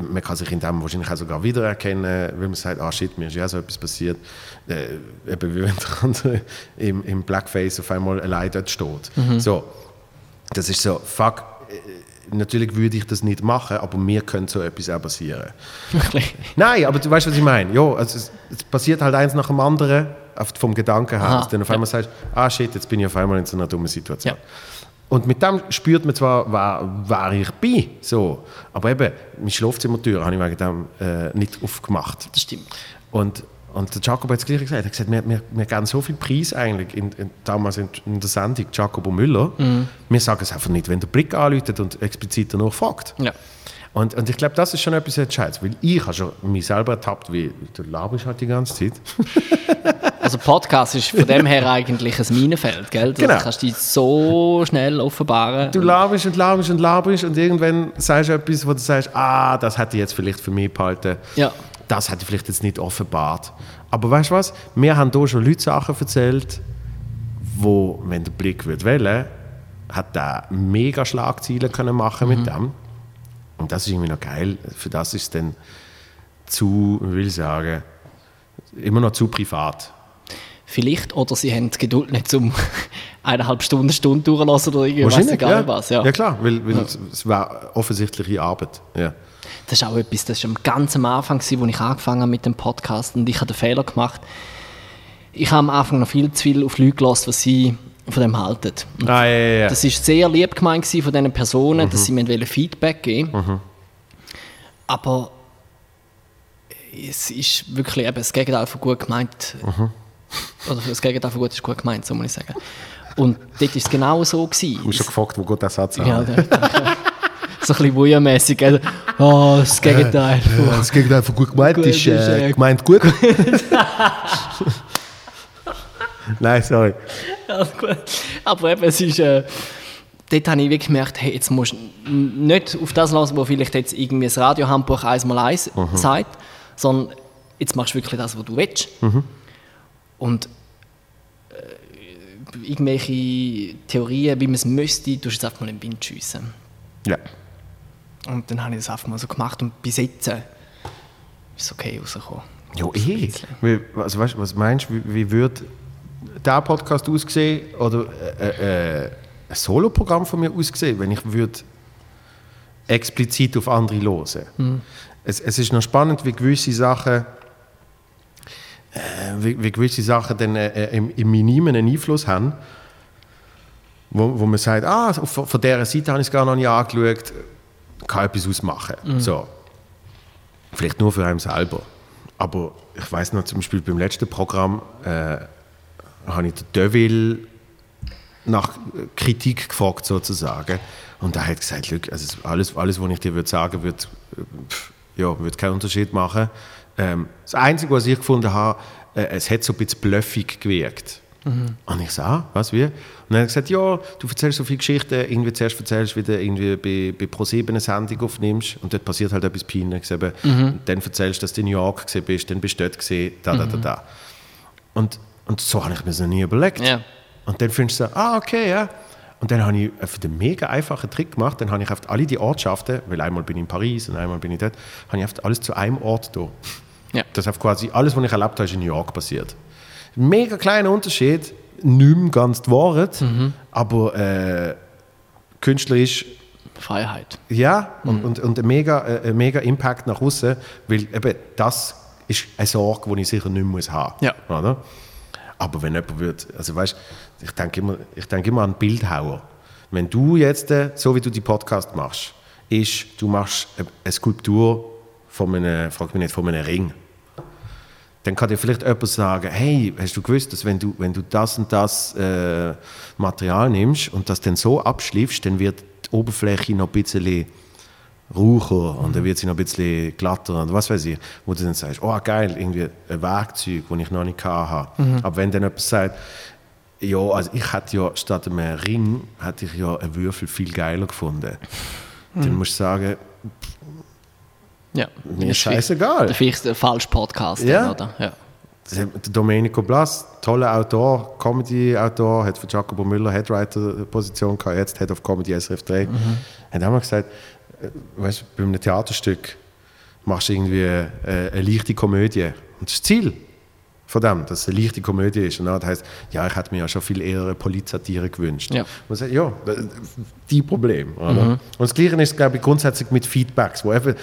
man kann sich in dem wahrscheinlich auch sogar wiedererkennen, weil man sagt, ah shit, mir ist ja so etwas passiert. Äh, eben wie wenn der andere im, im Blackface auf einmal allein dort steht. So, das ist so, fuck, äh, natürlich würde ich das nicht machen, aber mir könnte so etwas auch passieren. Wirklich. Nein, aber du weißt, was ich meine. Ja, also es, es passiert halt eins nach dem anderen vom Gedanken her, dass du dann auf einmal sagst, ah shit, jetzt bin ich auf einmal in so einer dummen Situation. Ja. Und mit dem spürt man zwar, wer, wer ich bin, so, aber eben, meine Schlafzimmertür habe ich wegen dem äh, nicht aufgemacht. Das stimmt. Und, und der Jacobo hat das gleiche gesagt. Er hat gesagt, wir, wir, wir geben so viel Preis eigentlich, in, in, damals in, in der Sendung Jacobo Müller. Wir sagen es einfach nicht, wenn der Blick anläutet und explizit danach fragt. Ja. Und, und ich glaube, das ist schon etwas Entscheidendes, weil ich habe schon mich selber ertappt, wie du laberst halt die ganze Zeit. Also Podcast ist von dem her eigentlich ein Minenfeld, gell? Das Genau. kannst du dich so schnell offenbaren. Du laberst und laberst und laberst und irgendwann sagst du etwas, wo du sagst, ah, das hätte ich jetzt vielleicht für mich behalten. Ja. Das hätte ich vielleicht jetzt nicht offenbart. Aber weißt du was? Wir haben hier schon Leute Sachen erzählt, wo, wenn der Blick würde wählen, hat der mega Schlagzeilen können machen mit dem. Und das ist irgendwie noch geil. Für das ist dann zu, will ich sagen, immer noch zu privat. Vielleicht, oder sie haben die Geduld nicht zum eineinhalb Stunden, Stunde durchlassen oder irgendwie, weiß egal ja. was. Ja. ja klar, weil, weil es- es war offensichtliche Arbeit. Ja. Das ist auch etwas, das war ganz am Anfang, als ich angefangen habe mit dem Podcast und ich habe den Fehler gemacht. Ich habe am Anfang noch viel zu viel auf Leute gelassen, was sie von dem halten. Ah, ja, ja, ja. Das war sehr lieb gemeint von diesen Personen, dass sie mir Feedback geben Aber es ist wirklich eben das Gegenteil von gut gemeint. Oder das Gegenteil von gut ist gut gemeint, so muss ich sagen. Und dort war es genau so. Gewesen. Ich habe schon gefragt, wo geht der Satz an? Ja, so ein bisschen wuja-mässig. gell? Oh, das Gegenteil. von- das Gegenteil von gut gemeint Gut ist, äh, äh, gemeint gut. Nein, sorry. Ja. Aber eben, es ist. Äh, dort habe ich wirklich gemerkt, hey, jetzt musst du nicht auf das lassen, was vielleicht jetzt irgendwie das Radiohandbuch 1x1 sagt, sondern jetzt machst du wirklich das, was du willst. Und äh, irgendwelche Theorien, wie man es müsste, tust du jetzt einfach mal in den Wind schiessen. Ja. Und dann habe ich das einfach mal so gemacht und bis jetzt äh, ist es okay rausgekommen. Ja, eh. Also, weißt, was meinst du, wie, wie würde der Podcast aussehen oder äh, äh, ein Soloprogramm von mir aussehen, wenn ich würde explizit auf andere hören? Es, es ist noch spannend, wie gewisse Sachen äh, wie, wie gewisse Sachen dann äh, im, im Minimen einen Einfluss haben, wo, wo man sagt, ah, von, von dieser Seite habe ich es gar noch nicht angeschaut, kann etwas ausmachen. So. Vielleicht nur für einen selber. Aber ich weiß noch, zum Beispiel beim letzten Programm äh, habe ich den Deville nach Kritik gefragt, sozusagen. Und er hat gesagt, «Schau, also alles, alles, was ich dir würde sagen würde, ja, würde keinen Unterschied machen. Ähm, das Einzige, was ich gefunden habe, äh, es hat so ein bisschen bluffig gewirkt. Und ich so, ah, was, wie? Und dann hat er gesagt, ja, du erzählst so viele Geschichten, irgendwie zuerst erzählst, wie du irgendwie bei, bei ProSieben eine Sendung aufnimmst und dort passiert halt etwas Peinliches. Eben. Und Dann erzählst du, dass du in New York bist, dann bist du dort gewesen, da, da, da, da. Und, und so habe ich mir das noch nie überlegt. Ja. Und dann findest du so, ah, okay, ja. Und dann habe ich für den mega einfachen Trick gemacht, dann habe ich auf alle die Ortschaften, weil einmal bin ich in Paris und einmal bin ich dort, habe ich auf alles zu einem Ort da. Ja. Das auf quasi alles, was ich erlebt habe, ist in New York passiert. Mega kleiner Unterschied, nicht mehr ganz die Wahrheit, aber äh, künstlerisch Freiheit. ja, und, und, und ein, mega, äh, ein mega Impact nach außen, weil eben das ist eine Sorge, die ich sicher nicht mehr muss haben Ja. Oder? Aber wenn jemand wird, also weißt ich denke immer, ich denke immer an Bildhauer. Wenn du jetzt, äh, so wie du die Podcast machst, ist, du machst eine- eine Skulptur von einem, frag mich nicht, von einem Ring. Dann kann dir vielleicht jemand sagen, hey, hast du gewusst, dass wenn du, wenn du das und das äh, Material nimmst und das dann so abschliffst, dann wird die Oberfläche noch ein bisschen raucher und dann wird sie noch ein bisschen glatter und was weiß ich, wo du dann sagst, oh geil, irgendwie ein Werkzeug, das ich noch nicht hatte. Aber wenn dann jemand sagt, ja, also ich hätte ja statt einem Ring, hätte ich ja einen Würfel viel geiler gefunden. Dann musst du sagen, Ja. mir ist scheißegal. Vielleicht der falsche Podcast, Ja. oder? Ja. Domenico Blas, toller Autor, Comedy-Autor, hat für Jacobo Müller Headwriter-Position gehabt, jetzt Head of Comedy SRF 3. Hat auch mal gesagt, äh, weißt, du, bei einem Theaterstück machst du irgendwie äh, eine leichte Komödie. Und das ist das Ziel von dem, dass es eine leichte Komödie ist. Und dann heißt ja, ich hätte mir ja schon viel eher eine Polizatire gewünscht. Ja. Und man sagt, ja, das- die Problem. Oder? Und das Gleiche ist, glaube ich, grundsätzlich mit Feedbacks, wo eben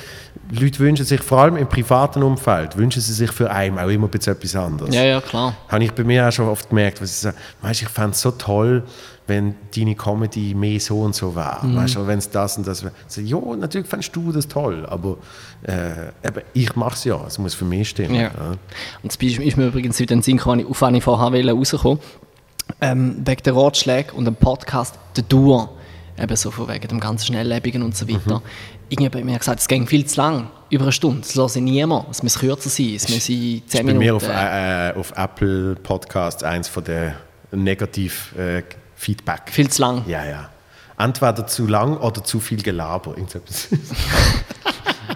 Leute wünschen sich, vor allem im privaten Umfeld, wünschen sie sich für einen auch immer etwas anderes. ja, ja, klar. Habe ich bei mir auch schon oft gemerkt, was ich sage, weißt, ich fände es so toll, wenn deine Comedy mehr so und so wäre. Mhm. Weißt du, wenn es das und das wäre. So, ja, natürlich fändest du das toll, aber äh, eben, ich mache es ja, es muss für mich stimmen. Ja. Und das Beispiel ist mir übrigens heute in den Sinn gekommen, auf vorher wollte rauskommen ähm, Wegen der Ratschläge und dem Podcast «Der Tour», eben so von wegen dem ganzen Schnelllebigen und so weiter. Irgendjemand hat mir gesagt, es ging viel zu lang, über eine Stunde, das höre ich niemand, es muss kürzer sein, es muss in 10 Ist bei Minuten... mir auf, äh, äh, auf Apple Podcasts eins von den negativ äh, Feedback. Viel zu lang. Ja, ja. Entweder zu lang oder zu viel Gelaber.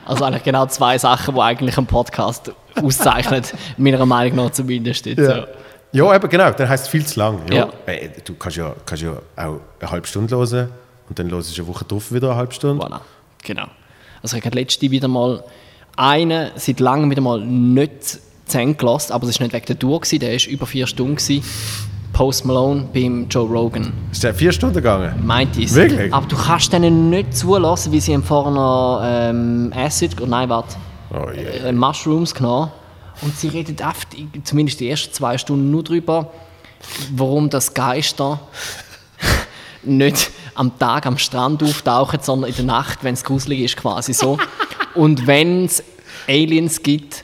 Also eigentlich genau zwei Sachen, die eigentlich einen Podcast auszeichnen, meiner Meinung nach zumindest. Jetzt, Ja. ja. Ja, eben genau, dann heißt es viel zu lang. Ja. Ja. Äh, Du kannst ja, kannst ja auch eine halbe Stunde hören und dann hörst du eine Woche drauf wieder eine halbe Stunde. Voilà, genau. Also ich habe letzte wieder mal einen seit langem wieder mal nicht zu Ende gelassen, aber das war nicht wegen der Tour, gewesen, der war über vier Stunden. Gewesen. Post Malone beim Joe Rogan. Ist der vier Stunden gegangen? Meint es. Wirklich? Aber du kannst denen nicht zulassen, wie sie haben vorher ähm, Acid, oh nein, warte, Oh je. äh, Mushrooms genommen und sie reden oft, zumindest die ersten zwei Stunden nur darüber, warum das Geister nicht am Tag am Strand auftauchen, sondern in der Nacht, wenn es gruselig ist, quasi so. Und wenn es Aliens gibt,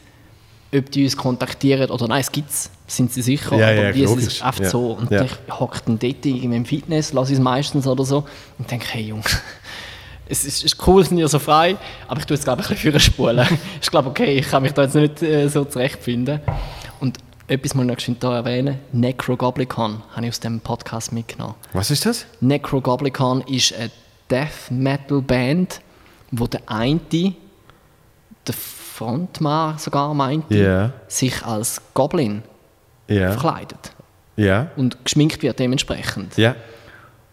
ob die uns kontaktieren oder nein, es gibt es, sind sie sicher, Ja, aber ja, wie es logisch. ist oft Ja. so. Und Ja. ich hocke dann dort irgendwie im Fitness, lasse ich es meistens oder so und denke, hey Jungs, es ist, ist cool, sind ja so frei, aber ich tue jetzt glaube ich ein bisschen spulen. ich glaube, okay, ich kann mich da jetzt nicht äh, so zurechtfinden. Und etwas muss ich noch geschwind erwähnen, Necrogoblicon habe ich aus dem Podcast mitgenommen. Was ist das? Necrogoblicon ist eine Death Metal Band, wo der eine, der Frontmann sogar meinte, Ja. sich als Goblin Ja. verkleidet Ja. und geschminkt wird dementsprechend. Ja.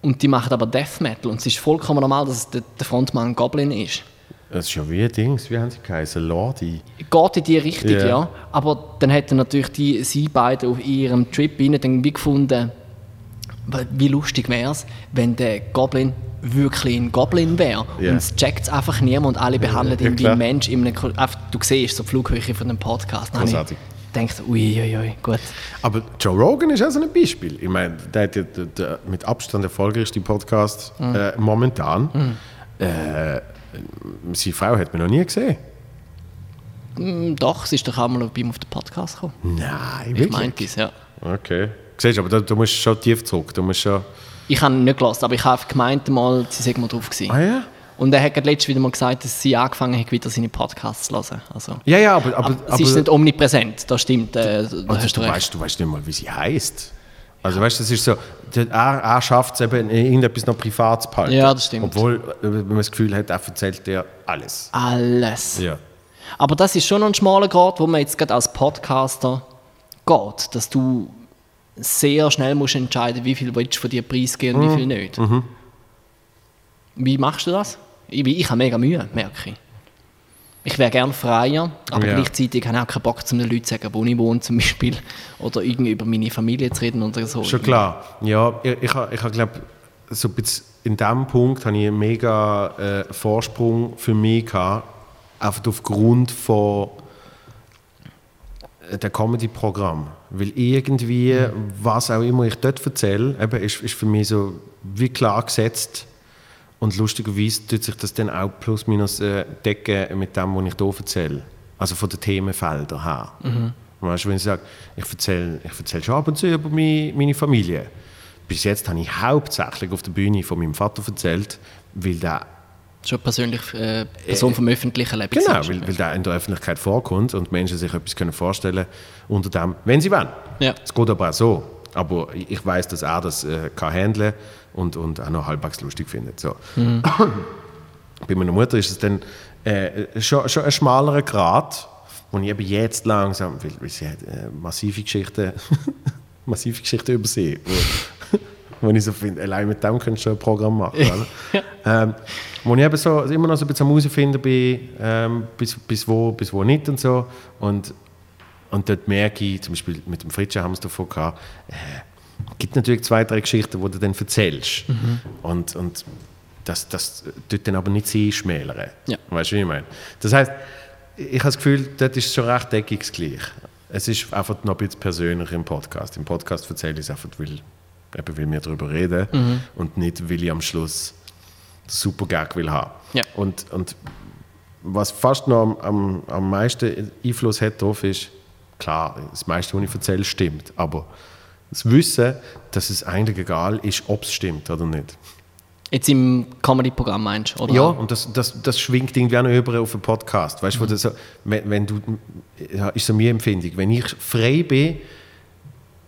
Und die machen aber Death Metal und es ist vollkommen normal, dass der, der Frontmann Goblin ist. Das ist ja wie ein Dings, wie haben sie geheißen? Lordi. Geht in die Richtung, Ja. ja. Aber dann hätten natürlich die, sie beide auf ihrem Trip rein dann wie gefunden, wie lustig wäre es, wenn der Goblin wirklich ein Goblin wäre. Ja. Und es checkt es einfach niemand und alle behandeln ja, ihn wie ein Mensch. In einem, du siehst so die Flughöhe von dem Podcast. Großartig. Ich denkt, ui, ui, ui, gut. Aber Joe Rogan ist auch so ein Beispiel. Ich meine, der hat ja der, der mit Abstand erfolgreichste Podcast äh, momentan. Äh, seine Frau hat man noch nie gesehen. Hm, Doch, sie ist doch auch mal bei ihm auf den Podcast gekommen. Nein, Ich meinte es, ja. Okay. Siehst du, aber da, du musst schon tief zurück. Du musst schon... Ich habe ihn nicht gelassen, aber ich habe gemeint, mal, sie sei mal drauf gewesen. Ah ja? Und er hat gerade letztens wieder mal gesagt, dass sie angefangen hat, wieder seine Podcasts zu hören. Also, Ja, ja, aber... aber, aber, sie ist nicht omnipräsent, das stimmt. Äh, Also, hast du, weißt, du weißt nicht mal, wie sie heißt. Also weißt du, das ist so, er, er schafft es eben, irgendetwas noch privat zu behalten. Ja, das stimmt. Obwohl äh, wenn man das Gefühl hat, er erzählt dir alles. Alles. Ja. Aber das ist schon ein schmaler Grad, wo man jetzt gerade als Podcaster geht, dass du sehr schnell musst entscheiden, wie viel willst du von dir preisgeben und wie viel nicht. Wie machst du das? Ich, ich habe mega Mühe, merke ich. Ich wäre gerne freier, aber Ja. gleichzeitig habe ich auch keinen Bock, zu den Leuten zu sagen, wo ich wohne zum Beispiel, oder irgendwie über meine Familie zu reden oder so. Schon klar. Ja, ich, ich, glaube, so ein bisschen in diesem Punkt habe ich einen mega äh, Vorsprung für mich gehabt, einfach aufgrund von äh, der Comedy-Programm. Weil irgendwie, was auch immer ich dort erzähle, eben, ist, ist für mich so wie klar gesetzt. Und lustigerweise tut sich das dann auch plus minus äh, decken mit dem, was ich hier erzähle. Also von den Themenfeldern her. Weißt du, wenn ich sage, ich erzähle, ich erzähle schon ab und zu über meine, meine Familie. Bis jetzt habe ich hauptsächlich auf der Bühne von meinem Vater erzählt, weil der Schon persönlich äh, Person vom öffentlichen Leben. Genau, weil, weil der in der Öffentlichkeit vorkommt und Menschen sich etwas können vorstellen unter dem, wenn sie wollen. Ja. Es geht aber auch so. Aber ich weiß, dass er das äh, kann handeln und, und auch noch halbwegs lustig findet. So. Bei meiner Mutter ist es dann äh, schon, schon ein schmalerer Grad, wo ich eben jetzt langsam, weil, weil sie hat äh, massive Geschichten, massive Geschichten übersehen, wo, wo ich so finde, allein mit dem könntest du ein Programm machen. Oder? ähm, wo ich eben so immer noch so ein bisschen am herausfinden bin, ähm, bis, bis, wo, bis wo nicht und so. Und, und dort merke ich, zum Beispiel mit dem Fritsche haben wir es davon gehabt, äh, gibt natürlich zwei, drei Geschichten, die du dann erzählst. Und, und das, das tut dann aber nicht sie schmälern. Ja. Weißt du, wie ich meine? Das heißt, ich habe das Gefühl, dort ist es schon recht deckungsgleich. Es ist einfach noch ein bisschen persönlicher im Podcast. Im Podcast erzähle ich es einfach, weil, eben, weil wir darüber reden und nicht, weil ich am Schluss super Gag will haben. Ja. Und, und was fast noch am, am, am meisten Einfluss hat darauf ist, klar, das meiste, was ich erzähle, stimmt, aber das Wissen, dass es eigentlich egal ist, ob es stimmt oder nicht. Jetzt im Comedy-Programm meinst du? Oder? Ja, und das, das, das schwingt irgendwie auch noch über auf einen Podcast. Weißt du, wo das so, wenn, wenn du, ja, ist so meine Empfindung, wenn ich frei bin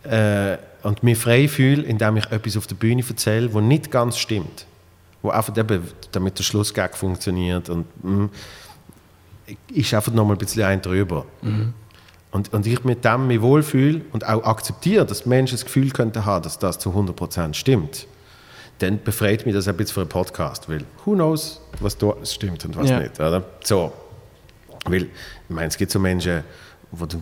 äh, und mich frei fühle, indem ich etwas auf der Bühne erzähle, was nicht ganz stimmt, wo einfach eben, damit der Schlussgag funktioniert und mm, ist einfach noch mal ein bisschen ein drüber. Und, und ich mit dem mich wohlfühle und auch akzeptiere, dass Menschen das Gefühl könnten haben, dass das zu 100% stimmt, dann befreit mich das ein bisschen für einen Podcast, weil who knows, was da stimmt und was Ja. nicht. Oder? So. Weil, ich meine, es gibt so Menschen, wo du,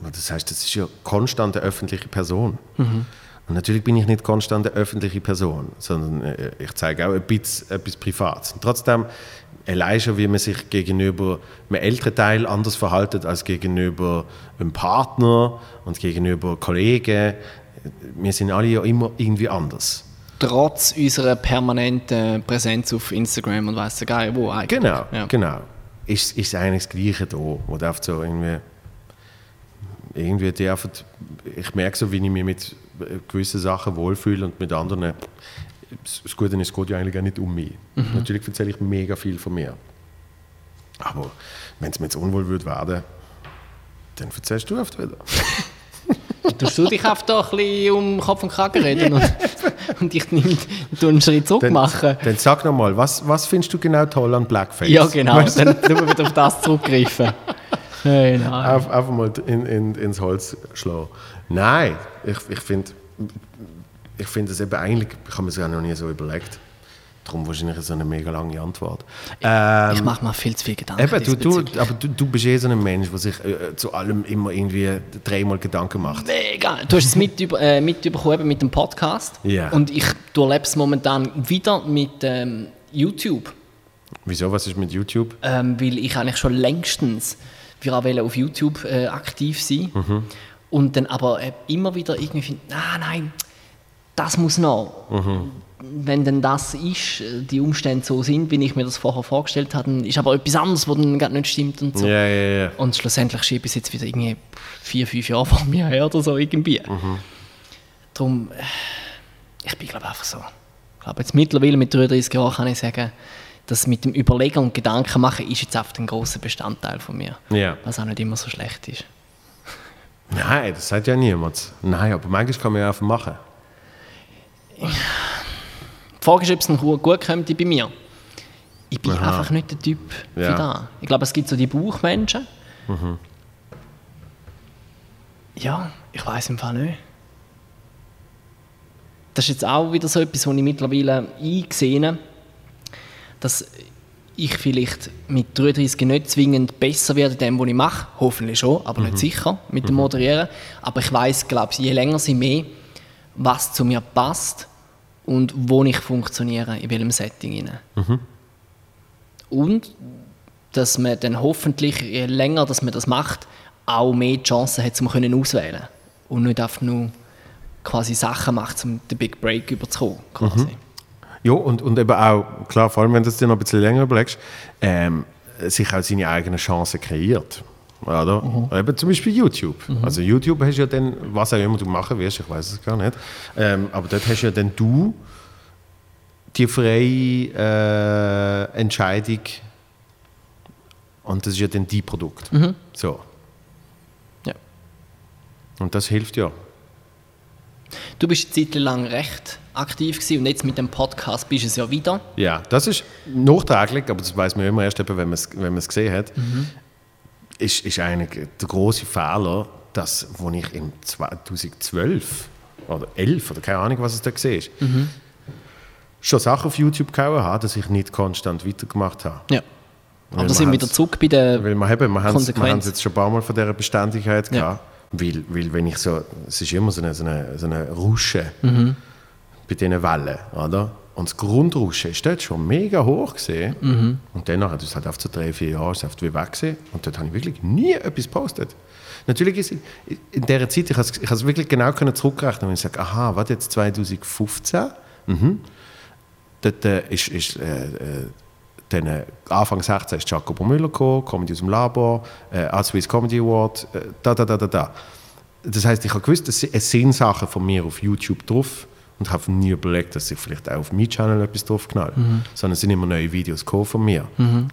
wo das heißt, das ist ja konstant eine öffentliche Person. Und natürlich bin ich nicht konstant eine öffentliche Person, sondern äh, ich zeige auch ein bisschen etwas Privates. Und trotzdem, allein schon, wie man sich gegenüber einem älteren Teil anders verhaltet als gegenüber einem Partner und gegenüber Kollegen. Wir sind alle ja immer irgendwie anders. Trotz unserer permanenten Präsenz auf Instagram und weiss der Geil wo eigentlich. Genau, Ja. genau. Ist, ist eigentlich das Gleiche da, wo du so irgendwie, irgendwie die einfach, ich merke so, wie ich mich mit gewissen Sachen wohlfühle und mit anderen, das Gute ist, es geht ja eigentlich auch nicht um mich. Natürlich erzähle ich mega viel von mir. Aber wenn es mir jetzt unwohl würde werden, dann erzählst du oft wieder. Tust du dich einfach da ein bisschen um Kopf und Kragen reden und, und ich tu einen Schritt zurück Dann, machen? dann sag nochmal, was, was findest du genau toll an Blackface? Ja, genau. Weißt du? Dann tun wir wieder auf das zurückgreifen. Hey, nein. Auf, einfach mal in, in, ins Holz schlagen. Nein, ich, ich finde, ich find das eben eigentlich, ich habe mir das ja noch nie so überlegt. Darum wahrscheinlich so eine mega lange Antwort. Ähm, ich mache mir viel zu viel Gedanken. eben, du, du, aber du, du bist eh so ein Mensch, der sich äh, zu allem immer irgendwie dreimal Gedanken macht. Mega. Du hast es mit, über, äh, mitbekommen mit dem Podcast. Ja. Und ich durchlebe es momentan wieder mit ähm, YouTube. Wieso, was ist mit YouTube? ähm, weil ich eigentlich schon längstens wir auf YouTube äh, aktiv sein Mhm. und dann aber äh, immer wieder irgendwie finde, ah, nein, das muss noch. Mhm. Wenn denn das ist, äh, die Umstände so sind, wie ich mir das vorher vorgestellt habe, ist aber etwas anderes, was dann gerade nicht stimmt und so. Ja, ja, ja. Und schlussendlich schiebe ich es jetzt wieder irgendwie vier, fünf Jahre vor mir her oder so irgendwie. Mhm. Darum, äh, ich bin glaube einfach so. Ich glaube jetzt mittlerweile mit 33 Jahren kann ich sagen, dass mit dem Überlegen und Gedanken machen ist jetzt einfach ein großer Bestandteil von mir. Ja. Was auch nicht immer so schlecht ist. Nein, das sagt ja niemand. Nein, aber manchmal kann man ja einfach machen. Die Frage ist, ob es dann gut gut kommt bei mir. Ich bin Aha. einfach nicht der Typ Ja. für das. Ich glaube, es gibt so die Bauchmenschen. Ja, ich weiß im Fall nicht. Das ist jetzt auch wieder so etwas, was ich mittlerweile eingesehen habe, dass ich vielleicht mit 33 nicht zwingend besser werde in dem, was ich mache. Hoffentlich schon, aber nicht sicher mit dem Moderieren. Aber ich weiß, glaube ich, je länger sie mehr, was zu mir passt und wo ich funktioniere, in welchem Setting. Rein. Und dass man dann hoffentlich, je länger dass man das macht, auch mehr Chancen hat, um können auswählen und nicht einfach nur quasi Sachen macht, um den Big Break überzukommen. Quasi. Ja, und, und eben auch, klar, vor allem wenn du es dir noch ein bisschen länger überlegst, ähm, sich auch seine eigenen Chancen kreiert. Oder? Eben zum Beispiel YouTube. Also YouTube hast ja dann, was auch immer du machen wirst, ich weiß es gar nicht, ähm, aber dort hast ja dann du die freie äh, Entscheidung und das ist ja dann dein Produkt. So. Ja. Und das hilft ja. Du bist eine Zeit lang recht aktiv gewesen und jetzt mit dem Podcast bist du es ja wieder. Ja, das ist nachträglich, aber das weiß man immer erst, wenn man es wenn man es gesehen hat. Ist, ist eigentlich der große Fehler, dass, wo ich im 2012 oder 11 oder keine Ahnung, was es da gesehen ist, schon Sachen auf YouTube gehauen habe, dass ich nicht konstant weitergemacht habe. Ja. Weil Aber sind wieder zurück bei der. Weil wir haben, wir haben, wir Konsequenz. haben es jetzt schon ein paar Mal von dieser Beständigkeit Ja. gehabt. Weil, weil wenn ich so, es ist immer so eine, so eine, so eine Rusche Mhm. bei diesen Wellen, oder? Und das Grundrauschen ist dort schon mega hoch gesehen. Mhm. Und dann hat es halt auf so drei, vier Jahre einfach wie weg gewesen. Und dort habe ich wirklich nie etwas gepostet. Natürlich ist in dieser Zeit, ich habe es- ich habe es wirklich genau können zurückrechnen und ich sage, aha, was jetzt 2015? Mhm. Dort äh, ist, ist äh, äh, dann, äh, Anfang 16 ist Jacobo Müller gekommen, Comedy aus dem Labor, äh, Swiss Comedy Award, äh, da, da, da, da, da. Das heißt, ich habe gewusst, es es sind Sachen von mir auf YouTube drauf und habe nie überlegt, dass ich vielleicht auch auf meinem Channel etwas drauf knall. Sondern es sind immer neue Videos von mir.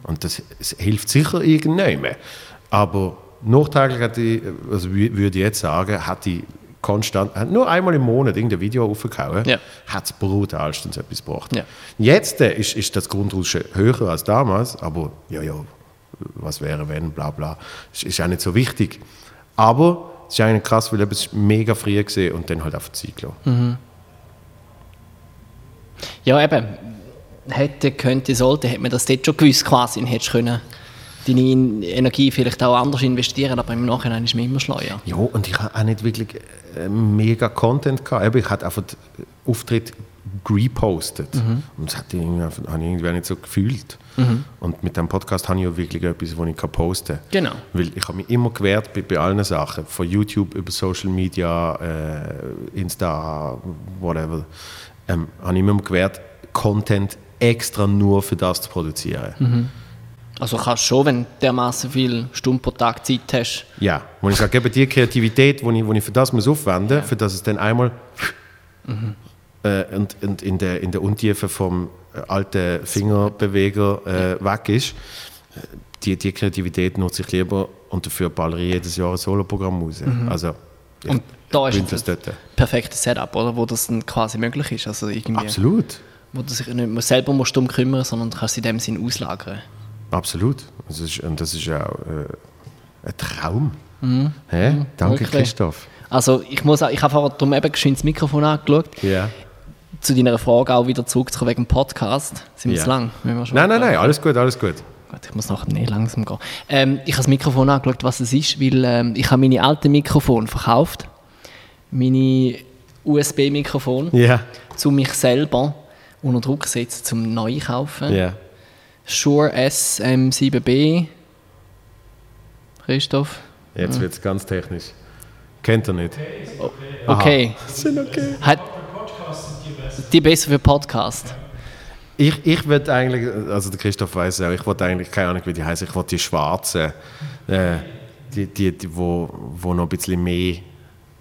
Und das es hilft sicher irgendjemandem. Aber nachträglich hätte ich, also wü- würde ich jetzt sagen, hat die konstant, hat nur einmal im Monat irgendein Video aufgehauen, Ja. hat es brutalstens etwas gebracht. Ja. Jetzt äh, ist, ist das Grundrauschen höher als damals, aber ja, ja, was wäre, wenn, bla bla, ist, ist auch nicht so wichtig. Aber es ist eigentlich krass, weil es mega früh gesehen und dann halt auf die Zeit gelassen. Ja, eben. Hätte, könnte, sollte, hätte man das dort schon gewusst quasi und hättest können deine Energie vielleicht auch anders investieren, aber im Nachhinein ist man immer schleuer. Ja, und ich habe auch nicht wirklich äh, mega Content gehabt. Ich hatte einfach den Auftritt repostet. Und das hat ich irgendwie, habe ich irgendwie nicht so gefühlt. Und mit dem Podcast habe ich ja wirklich etwas, das ich posten kann. Genau. Weil ich habe mich immer gewehrt bei, bei allen Sachen. Von YouTube über Social Media, äh, Insta, whatever. Ähm, habe ich mir immer gewehrt, Content extra nur für das zu produzieren. Also kannst du schon, wenn du dermaßen viel Stunden pro Tag Zeit hast. Ja, wo ich sage, eben die Kreativität, die ich, wo ich für das muss aufwenden muss, für das es dann einmal äh, und, und in, der, in der Untiefe vom äh, alten Fingerbeweger äh, weg ist, äh, die, die Kreativität nutze ich lieber und dafür ballere ich jedes Jahr ein Soloprogramm raus. Also, ich Und da ist es dort. das perfekte Setup, oder? wo das dann quasi möglich ist. Also irgendwie, Absolut. Wo du dich nicht selber musst drum kümmern sondern du kannst in dem Sinn auslagern. Absolut. Das ist, und das ist auch äh, ein Traum. Hä? Danke, wirklich. Christoph. Also ich muss auch, ich habe vorher darum eben geschwind das Mikrofon angeschaut. Ja. Zu deiner Frage auch wieder zurückzukommen wegen dem Podcast. Sind wir Ja. zu lang? Wir Nein, nein, nein, alles gut, alles gut. Gut, ich muss nachher nicht langsam gehen. Ähm, ich habe das Mikrofon angeschaut, was es ist, weil ähm, ich habe meine alten Mikrofone verkauft. Meine USB-Mikrofon, Ja. zu mich selber unter Druck setzen, zum neu kaufen. Ja. Shure SM7B. Christoph? Jetzt wird es ganz technisch. Kennt er nicht. Okay. Sind okay. Hat Podcasts sind die besten. die besser für Podcast? Ich, ich würde eigentlich, also der Christoph weiß es auch, ich wollte eigentlich, keine Ahnung wie die heißen, ich wollte die schwarzen, äh, die, die, die wo, wo noch ein bisschen mehr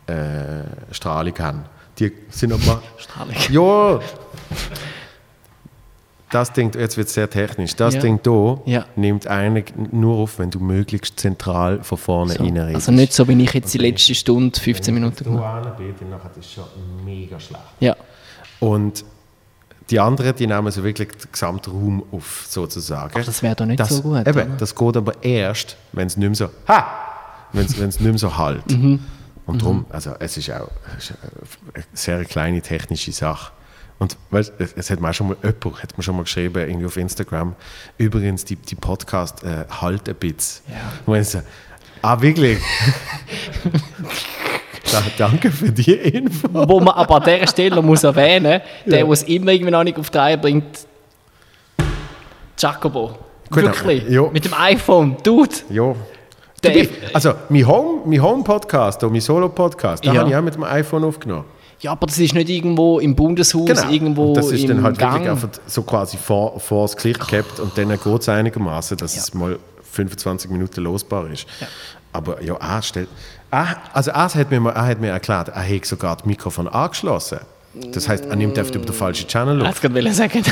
äh, Strahlung haben. Die sind aber. Strahlung. ja! Das Ding, jetzt wird es sehr technisch, das Ja. Ding hier Ja. nimmt eigentlich nur auf, wenn du möglichst zentral von vorne So. reinredest. Also nicht so, wie ich jetzt die letzte Stunde 15 Minuten gemacht habe. habe. Dann ist es schon mega schlecht. Ja. Und Die anderen, die nehmen so wirklich den gesamten Raum auf, sozusagen. Ach, das wäre doch nicht das, so gut, Eben, oder? das geht aber erst, wenn es nicht mehr so, ha! Wenn es nicht mehr so halt. Mhm. Und darum, also es ist auch es ist eine sehr kleine technische Sache. Und weißt, es, es hat mir auch schon mal jemand, hat mir schon mal geschrieben, irgendwie auf Instagram, übrigens, die, die Podcast äh, halt ein bisschen. Ja. Wo ich so, ah, wirklich? da, danke für die Info. Wo man aber an dieser Stelle muss erwähnen der, der es immer irgendwie noch nicht auf die Reihe bringt, Jacobo. Gut, Wirklich. aber- ja. Mit dem iPhone. Dude. Ja. Der, Also, mein Home, mein Home Podcast, mein Solo-Podcast, da Ja. habe ich auch mit dem iPhone aufgenommen. ja, aber das ist nicht irgendwo im Bundeshaus, irgendwo Genau. Und das ist im dann halt Gang. wirklich einfach so quasi vor, vor das Gesicht gehabt und dann geht es einigermaßen, dass Ja. es mal 25 Minuten losbar ist. Aber ja, er stellt. Er, also er hat, mir, er hat mir erklärt, er hat sogar das Mikrofon angeschlossen. Das heißt, er nimmt einfach über den falschen Channel Ich auf. wollte gerade sagen.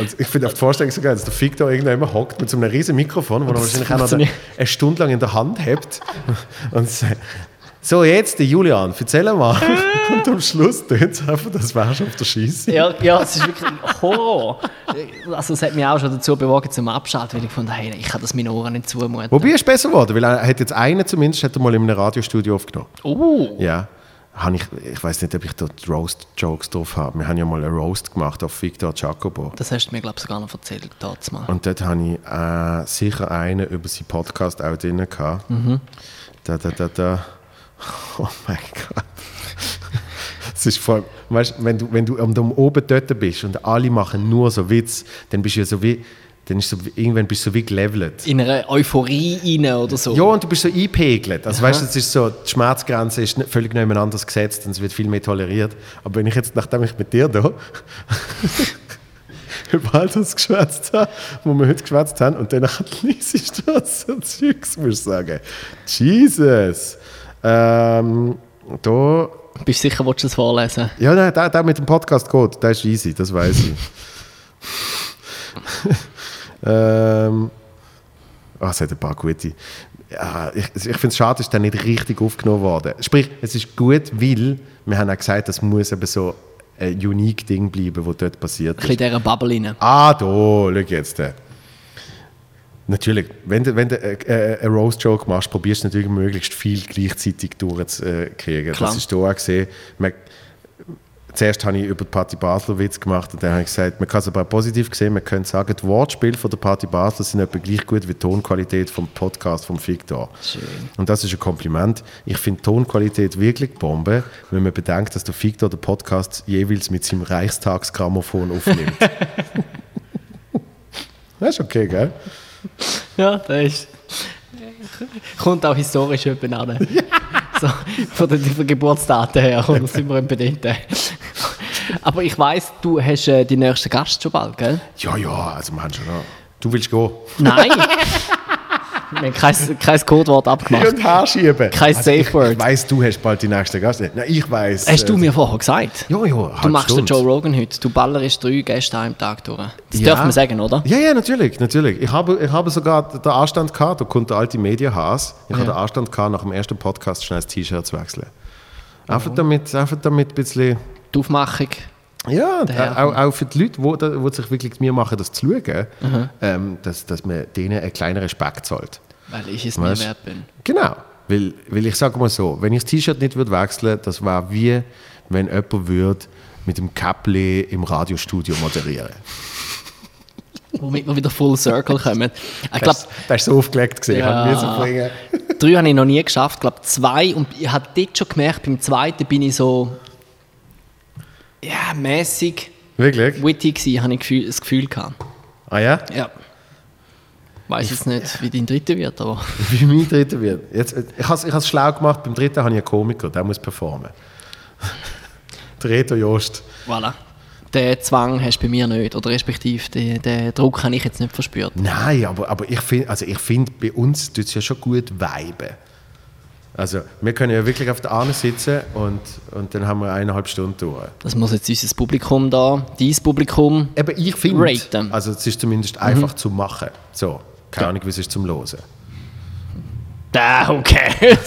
Also ich finde auf die Vorstellung so geil, dass der Fick da irgendjemand hockt mit so einem riesen Mikrofon, wo er wahrscheinlich auch noch eine Stunde lang in der Hand hat und sagt, so jetzt, Julian, erzähl mal. und am Schluss tut es einfach, das wärst du auf der Scheiße. Ja, ja, es ist wirklich Horror. Also es hat mich auch schon dazu bewogen zum Abschalten, weil ich fand, hey, ich kann das meinen Ohren nicht zumuten. Wobei ist besser geworden, weil er hat jetzt einen zumindest hat er mal in einem Radiostudio aufgenommen. Oh, Ja. Habe ich ich weiß nicht, ob ich dort Roast-Jokes drauf habe. Wir haben ja mal einen Roast gemacht auf Victor Jacobo. das hast du mir, glaube ich, sogar noch erzählt, dort mal. Und dort habe ich äh, sicher einen über seinen Podcast auch drin gehabt. Da, da, da, da. Oh mein Gott. Es ist vor allem, weißt, wenn du, wenn du oben dort bist und alle machen nur so Witz, dann bist du ja so wie, dann ist so, irgendwann bist du so wie gelevelt. In einer Euphorie rein oder so. Ja, und du bist so eingepegelt. Also weißt du, es ist so, die Schmerzgrenze ist nicht- völlig nebeneinander gesetzt und es wird viel mehr toleriert. Aber wenn ich jetzt, nachdem ich mit dir da über all das geschwätzt habe, wo wir heute geschwätzt haben, und dann liest du das so Zeugs, muss ich sagen. Jesus! Ähm, da, Bist du sicher, willst du das vorlesen? ja, nein, der, der mit dem Podcast geht, der ist easy, das weiß ich. ähm, ah, es hat ein paar gute. Ja, ich ich finde es schade, dass der nicht richtig aufgenommen worden. Sprich, es ist gut, weil wir haben auch gesagt, das muss eben so ein unique Ding bleiben, was dort passiert Ein bisschen ist. in dieser Bubble rein. Ah, da, schau jetzt. Natürlich, wenn du, wenn du äh, einen Roast-Joke machst, probierst du natürlich möglichst viel gleichzeitig durchzukriegen. Das ist hier auch gesehen. Man, zuerst habe ich über die Party Basel Witz gemacht und dann habe ich gesagt, man kann es aber auch positiv sehen, man könnte sagen, die Wortspiele von der Party Basel sind etwa gleich gut wie die Tonqualität vom Podcast vom Victor. Schön. Und das ist ein Kompliment. Ich finde Tonqualität wirklich Bombe, wenn man bedenkt, dass der Victor den Podcast jeweils mit seinem Reichstagsgrammophon aufnimmt. das ist okay, gell? Ja, das ist. Kommt auch historisch jemand an. So, von den von Geburtsdaten her, und da sind wir etwa dort. Aber ich weiss, du hast äh, die nächsten Gast schon bald, gell? Ja, ja, also wir haben schon noch. Du willst gehen? Nein! Wir haben kein, kein Codewort abgemacht. und her schieben. Kein Also ich, Safe Word. Ich weiss, du hast bald die nächste Gast. Nein, ich weiss. Hast du äh, mir vorher gesagt? Ja, ja, Du machst den Joe Rogan heute. Du ballerst drei Gäste einem Tag durch. Das Ja. darf man sagen, oder? Ja, ja, natürlich, natürlich. Ich habe, ich habe sogar den Anstand gehabt, da kommt der alte Medienhaas. Ich habe den Anstand gehabt, nach dem ersten Podcast schnell das T-Shirt zu wechseln. Einfach damit, einfach damit ein bisschen... Die Aufmachung. Ja, auch, auch für die Leute, die, die sich wirklich mir machen, das zu schauen, ähm, dass, dass man denen einen kleinen Respekt zahlt. Weil ich es mir Weißt- wert bin. Genau. Weil, weil ich sage mal so, wenn ich das T-Shirt nicht würde wechseln das wäre wie, wenn jemand würde mit dem Käppli im Radiostudio moderieren. Womit wir wieder full circle kommen. Ich glaube, Das, das ist so aufgelegt gesehen, Ja. müssen bringen. drei habe ich noch nie geschafft. Ich glaube, zwei. Und ich habe dort schon gemerkt, beim zweiten bin ich so. Ja, mäßig Wirklich? witty gewesen, habe ich das Gefühl gehabt. Ah ja? Ja. Weiß jetzt nicht, wie dein dritter wird, aber. Wie mein dritter wird. Jetzt, äh, ich habe es schlau gemacht, beim dritten habe ich einen Komiker, der muss performen. der Reto Jost. Voilà. Den Zwang hast du bei mir nicht. Oder respektive den, den Druck habe ich jetzt nicht verspürt. Nein, aber, aber ich finde, also ich find, bei uns tut es ja schon gut viben. Also, wir können ja wirklich auf der Ahne sitzen und, und dann haben wir eineinhalb Stunden durch. Das muss jetzt unser Publikum da, dein Publikum. Eben, ich finde, Raten. also es ist zumindest einfach zu machen. So, keine Ahnung, wie es ist zum Hören. Da, okay.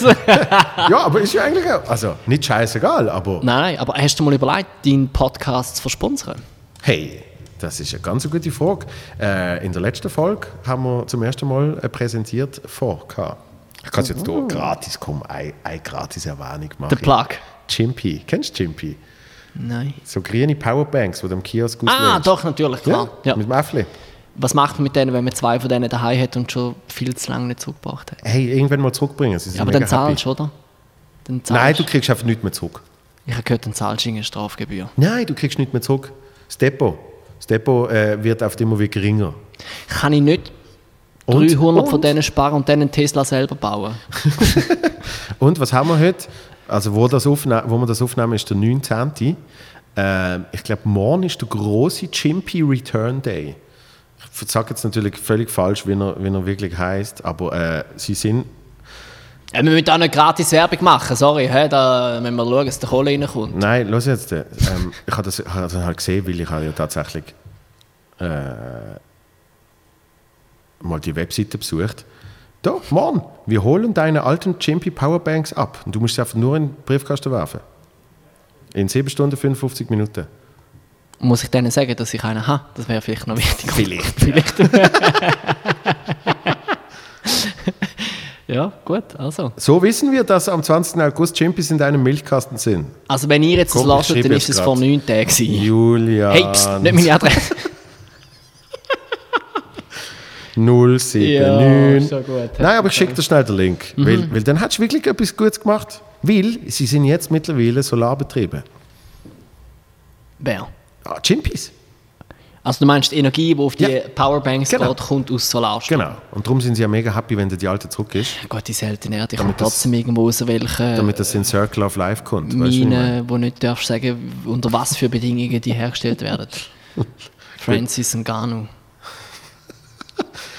ja, aber ist ja eigentlich auch, also nicht scheißegal, aber Nein, aber hast du mal überlegt, deinen Podcast zu versponsern? Hey, das ist eine ganz gute Frage. Äh, in der letzten Folge haben wir zum ersten Mal äh, präsentiert vor. gehabt. Ich kann es jetzt hier gratis, komm, eine, eine gratis Erwähnung machen. Der Plug. Chimpy. Kennst du Chimpy? Nein. So grüne Powerbanks, die du am Kiosk Ah, auswählst. doch, natürlich, Ja, klar. Ja. mit dem Äffli. Was macht man mit denen, wenn man zwei von denen daheim hat und schon viel zu lange nicht zurückgebracht hat? Hey, irgendwann mal zurückbringen. Sie sind Ja, aber dann zahlst du, oder? Dann zahlst Nein, du kriegst einfach nichts mehr zurück. Ich habe gehört, dann zahlst du eine Strafgebühr. Nein, du kriegst nichts mehr zurück. Das Depot, das Depot äh, wird auf immer wieder geringer. Kann ich nicht Und? 300 von Und? denen sparen und dann einen Tesla selber bauen? Und was haben wir heute? Also wo, das wo wir das aufnehmen, ist der 19. Ähm, ich glaube, morgen ist der große Chimpy Return Day. Ich sage jetzt natürlich völlig falsch, wie er, wie er wirklich heißt, aber äh, sie sind Ja, wir müssen auch nicht gratis Werbung machen, sorry. Hä? Da müssen wir schauen, dass der Kohle reinkommt. Nein, los jetzt. äh, Ähm, ich habe das, habe das halt gesehen, weil ich habe ja tatsächlich äh, mal die Webseite besucht. Da, Mann, wir holen deine alten Chimpy Powerbanks ab. Und du musst sie einfach nur in den Briefkasten werfen. In 7 Stunden 55 Minuten. Muss ich denen sagen, dass ich einen habe? Das wäre vielleicht noch wichtig. Vielleicht. Vielleicht. ja, gut, also. So wissen wir, dass am 20. August Chimpys in deinem Milchkasten sind. Also wenn ihr jetzt Komm, das lasst, dann ist es vor neun Tagen. Julia. Hey, pst, nicht meine Adresse. 079. schon gut. Nein, aber ich schicke dir schnell den Link. Weil, weil dann hast du wirklich etwas Gutes gemacht. Weil sie sind jetzt mittlerweile Solarbetriebe. Wer? Ah, Chimpys. Also du meinst, die Energie, die auf die Ja. Powerbanks Genau. geht, kommt aus Solarstrom? Genau. Und darum sind sie ja mega happy, wenn die alte zurück ist. Gut, die seltene Erde kommt trotzdem irgendwo aus welchen Damit das in Circle of Life kommt. Minen, wo nicht darfst sagen, unter was für Bedingungen die hergestellt werden. Francis Ngannou.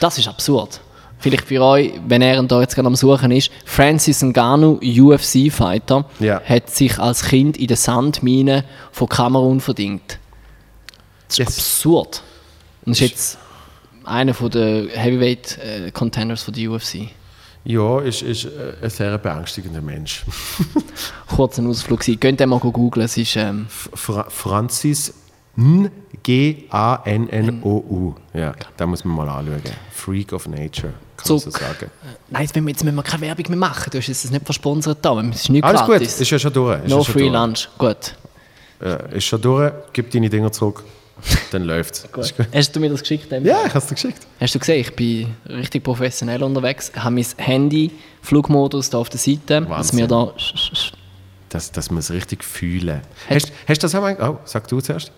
Das ist absurd. Vielleicht für euch, wenn er da jetzt gerade am Suchen ist, Francis Ngannou, UFC-Fighter, Ja. hat sich als Kind in der Sandmine von Kamerun verdient. Das ist absurd. Und ist jetzt einer der Heavyweight-Contenders von der UFC. Ja, ist, ist äh, ein sehr beängstigender Mensch. Kurzer Ausflug. Könnt ihr mal googeln, es ist... Ähm, Fra Francis G-A-N-N-O-U. Ja, da muss man mal anschauen. Freak of Nature, kann man so sagen. Nein, jetzt müssen wir, jetzt müssen wir keine Werbung mehr machen. Du hast es nicht versponsert da. Es ist nicht Alles gut, gratis. ist ja schon durch. Ist no ja schon free durch. lunch. Gut. Äh, ist schon durch, gib deine Dinger zurück, dann läuft's. Ist gut. Hast du mir das geschickt? Dem? Ja, ich hab's dir geschickt. Hast du gesehen, ich bin richtig professionell unterwegs. Habe mein Handy, Flugmodus da auf der Seite, dass wir da... Dass, dass wir es richtig fühlen. Hast, hast du das auch mal... Oh, sag du zuerst.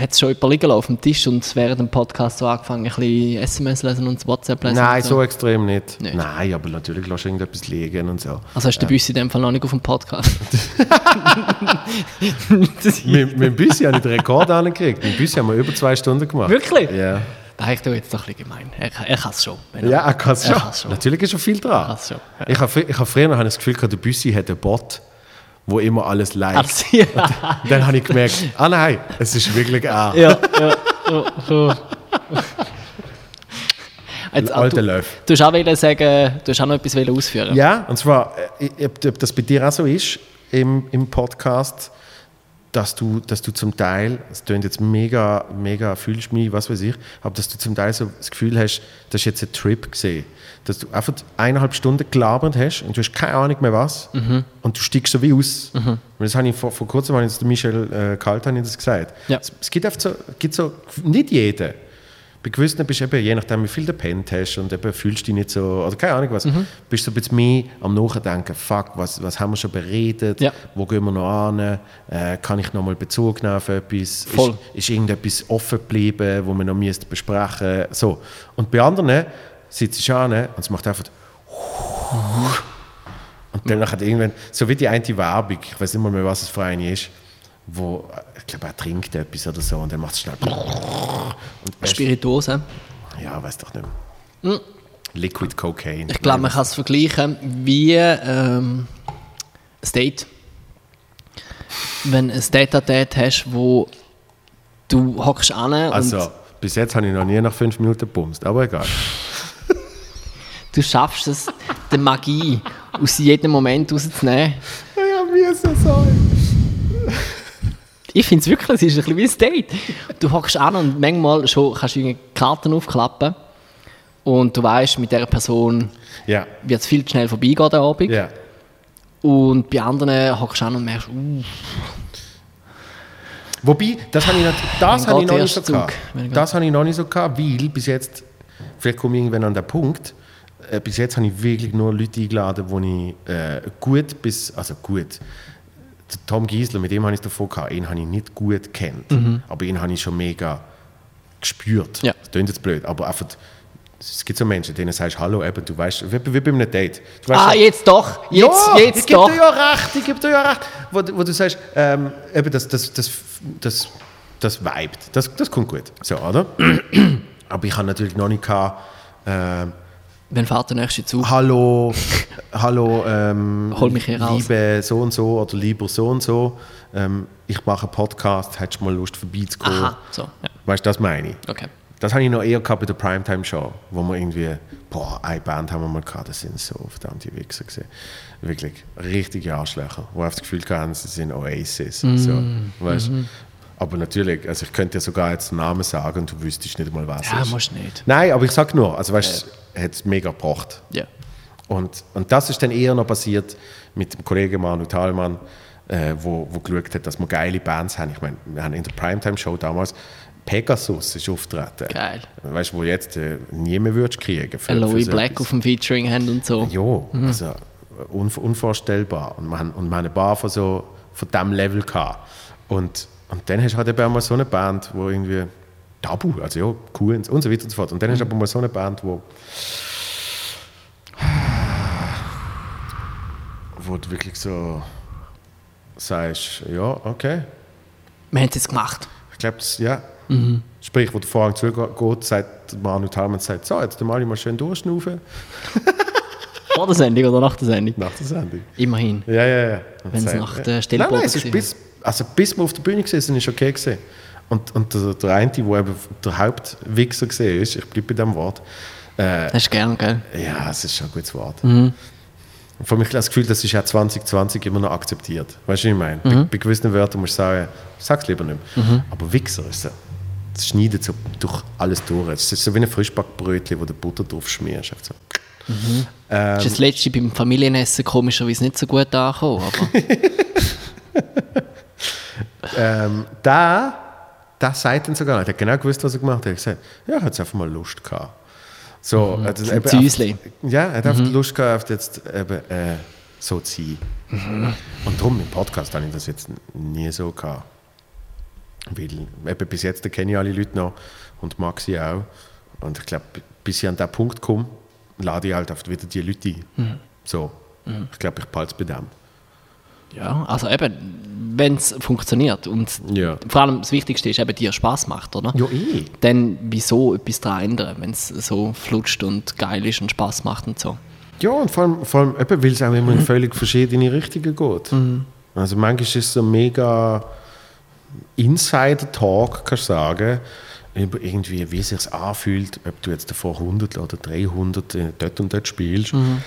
Hat es schon jemand liegen auf dem Tisch und während dem Podcast so angefangen, ein bisschen SMS lesen und WhatsApp lesen? Nein, und so extrem nicht. Nicht. Nein, aber natürlich lässt du irgendetwas liegen und so. Also hast du den Büssi in dem Fall noch nicht auf dem Podcast? Mit, mit dem Büssi habe ich den Rekord angekriegt. Mit dem Büssi haben wir über zwei Stunden gemacht. Wirklich? Ja. Nein, ich tue jetzt doch ein bisschen gemein. Er, er kann es schon. Ja, er kann es schon. schon. Natürlich ist schon viel dran. schon, ja. Ich habe ich habe früher habe ich das Gefühl gehabt, der Büssi hat einen Bot, wo immer alles liked. Ja. Dann habe ich gemerkt, ah nein, es ist wirklich er. ja, ja, so, so. Jetzt, ah, Alter du, Löff. du hast auch sagen, du hast auch noch etwas ausführen. Ja, und zwar, äh, ob, ob das bei dir auch so ist im, im Podcast, dass du, dass du zum Teil, es klingt jetzt mega, mega, fühlst mich, was weiß ich, aber dass du zum Teil so das Gefühl hast, das ist jetzt ein Trip gesehen. Dass du einfach eineinhalb Stunden gelabert hast und du hast keine Ahnung mehr was und du steigst so wie aus. Und das habe ich vor, vor kurzem, habe ich Michel äh, Kalt habe ich das gesagt. Ja. Es, es gibt einfach so, gibt so, nicht jeden. Bei gewissen bist du eben, je nachdem, wie viel du pennt hast und eben fühlst dich nicht so, oder keine Ahnung was, bist du so ein bisschen mehr am Nachdenken, fuck, was, was haben wir schon beredet, Ja. wo gehen wir noch an, äh, kann ich nochmal Bezug nehmen auf etwas, Voll. Ist, ist irgendetwas offen geblieben, wo wir noch besprechen so. Und bei anderen sitzt du an und es macht einfach und dann hat irgendwann, so wie die eine Werbung, ich weiß nicht mal mehr, was es für eine ist, wo, ich glaube, er trinkt etwas oder so und dann macht es schnell und Spirituose. ja, weiß doch nicht mehr. Liquid Cocaine. Ich glaube, man kann es vergleichen wie ähm, ein Date. Wenn du ein Date-a-Date hast, wo du hockst an Also, bis jetzt habe ich noch nie nach fünf Minuten gebumst, aber egal. Du schaffst es, die Magie aus jedem Moment rauszunehmen. Ja, das so? Ich finde es wirklich, es ist ein bisschen wie ein Date. Du hockst an und manchmal schon kannst du Karten aufklappen und du weißt, mit dieser Person Ja, wird es viel zu schnell vorbeigehen, der Abend. ja. Und bei anderen hockst du an und merkst, uh, Wobei, das habe ich, nicht, das habe ich noch nicht so gehabt. Zug. Wenn Das habe ich noch nicht so gehabt, weil bis jetzt, vielleicht komme ich irgendwann an den Punkt, äh, bis jetzt habe ich wirklich nur Leute eingeladen, die ich äh, gut bis, also gut, Tom Giesler, mit dem habe ich es davor gehabt, ihn habe ich nicht gut kennt, aber ihn habe ich schon mega gespürt. Mhm. Ja. Das klingt jetzt blöd, aber einfach, es gibt so Menschen, denen sagst du, hallo, eben, du weißt, wie, wie bei einem Date. Weißt ah, jetzt doch, jetzt, ja, jetzt ich gebe doch. dir ja recht, ich gebe dir ja recht. Wo, du- wo du sagst, ähm, eben das, das, das, das, das vibet, das, das kommt gut. So, oder? Aber ich habe natürlich noch nicht gehabt, ähm, Wenn fährt der nächste Zug? hallo, hallo, ähm, Hol mich hier raus. liebe so und so oder lieber so und so, ähm, ich mache einen Podcast, hättest du mal Lust vorbeizukommen? Aha, so, ja, Weißt du, das meine ich. okay. Das habe ich noch eher gehabt bei der Primetime-Show, wo wir irgendwie, boah, eine Band haben wir mal gehabt, das sind so verdammte Wichser gewesen. Wirklich richtige Arschlöcher, die einfach das Gefühl hatten, sie sind Oasis. So, weißt? Aber natürlich, also ich könnte dir sogar jetzt einen Namen sagen und du wüsstest nicht mal, was Ja, es ist. musst nicht. Nein, aber ich sag nur, also weißt du, hat es mega gebracht. Ja. Und, und das ist dann eher noch passiert mit dem Kollegen Manu Thalmann, äh, wo, wo geschaut hat, dass wir geile Bands haben. Ich meine, wir haben in der Primetime-Show damals Pegasus ist auftreten. Geil. Weißt du, wo jetzt äh, nie mehr würdest kriegen. Für, Aloe für Black etwas. auf dem Featuring haben und so. Ja, also un, unvorstellbar. Und wir, haben, und wir haben eine Bar von, so, von diesem Level gehabt. Und, und dann hast du halt eben auch mal so eine Band, wo irgendwie Tabu, also ja, Queens und so weiter und so fort. Und dann hast du aber mal so eine Band, wo wo du wirklich so sagst, ja, okay. Wir haben es jetzt gemacht. Ich glaube, ja. Sprich, wo der Vorhang zugeht, sagt Manu Thalmann, sagt, so, jetzt mal mal schön durchschnaufen Vor der Sendung oder nach der Sendung? nach der Sendung. Immerhin. Ja, ja, ja. Wenn's sagt, nach der Stellprobe Nein, nein, es ist bis, also bis wir auf der Bühne waren, ist okay gewesen. Und, und der, der eine, der eben der Hauptwichser gesehen ist, ich bleibe bei diesem Wort, äh, Hast du gern, gell? ja, es ist schon ein gutes Wort. Mhm. Vor allem, ich das Gefühl, das ist ja 2020 immer noch akzeptiert. Weißt du, was ich meine? Bei, Mhm. bei gewissen Wörtern musst du sagen, sag's lieber nicht mehr. Aber Wichser ist so. Das schneidet so durch alles durch. Es ist so wie ein Frischbackbrötchen, wo du Butter drauf schmierst. So. ist das letzte beim Familienessen komischerweise nicht so gut angekommen. Aber Ähm, der, der sagt dann sogar, der hat genau gewusst, was er gemacht hat. Er hat gesagt, ja, er hat einfach mal Lust gehabt. So, mhm. also, Ein Züsli. Ja, er hat einfach Lust gehabt, auf jetzt eben, äh, so zu sein. Und darum im Podcast habe ich das jetzt nie so gehabt. Weil eben bis jetzt kenne ich alle Leute noch und mag sie auch. Und ich glaube, bis ich an diesen Punkt komme, lade ich halt oft wieder die Leute ein. So. Ich glaube, ich behalte es bei dem. Ja, also eben, wenn es funktioniert und Ja. vor allem das Wichtigste ist eben, dir Spaß macht, oder? Ja, eh. Dann wieso etwas daran ändern, wenn es so flutscht und geil ist und Spaß macht und so. Ja, und vor allem, vor allem eben, weil es auch immer in völlig verschiedene Richtungen geht. Also manchmal ist es so mega Insider-Talk, kannst du sagen, über irgendwie, wie es sich anfühlt, ob du jetzt davor 100 oder 300 äh, dort und dort spielst. Und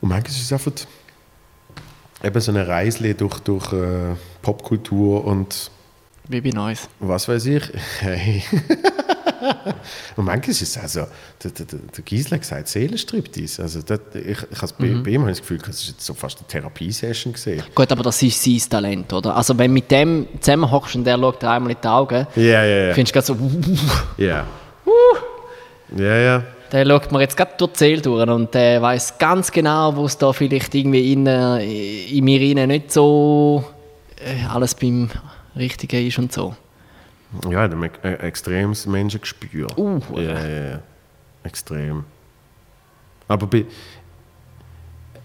manchmal ist es einfach eben so eine Reise durch, durch äh, Popkultur und Wie bei Neues. was weiß ich. Hey. Und manchmal ist es also, der, der, der hat gesagt, Seelenstriptease. Also das, ich, ich has bei, bei ihm habe das Gefühl, das ist jetzt so fast eine Therapiesession gesehen. Gut, aber das ist sein Talent, oder? Also wenn mit dem zusammenhockst und der schaut dir einmal in die Augen, Ja, ja, ja. findest du gerade so, Ja. Ja, ja. Der schaut mir jetzt gerade durch die Seele durch und der weiß ganz genau, wo es da vielleicht irgendwie in, äh, in mir rein nicht so äh, alles beim Richtigen ist und so. Ja, er hat ein äh, extremes Menschengespür. Uh, ja, ja, ja. Extrem. Aber bei,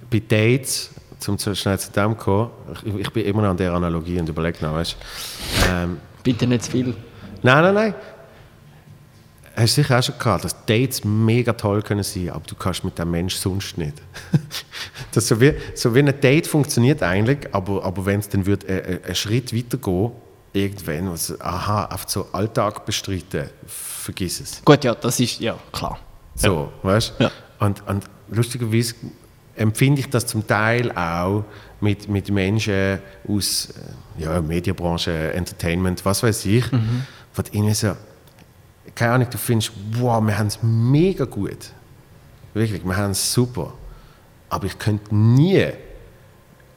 bei Dates, zum zu schnell zu dem zu kommen, ich, ich bin immer noch an der Analogie und überlege noch, weißt du. Ähm, Bitte nicht zu viel. Nein, nein, nein. Hast du sicher auch schon gehabt, dass Dates mega toll können sein, aber du kannst mit dem Mensch sonst nicht. das so wie, so wie ein Date funktioniert eigentlich, aber, aber wenn es dann wird, äh, äh, einen Schritt weiter gehen, irgendwann, was, aha, auf so Alltag bestreiten, vergiss es. Gut, ja, das ist, ja, klar. So, weißt Ja. Und, und lustigerweise empfinde ich das zum Teil auch mit, mit Menschen aus, ja, Medienbranche, Entertainment, was weiß ich, wo du irgendwie so, keine Ahnung, du findest, wow, wir haben es mega gut. Wirklich, wir haben es super. Aber ich könnte nie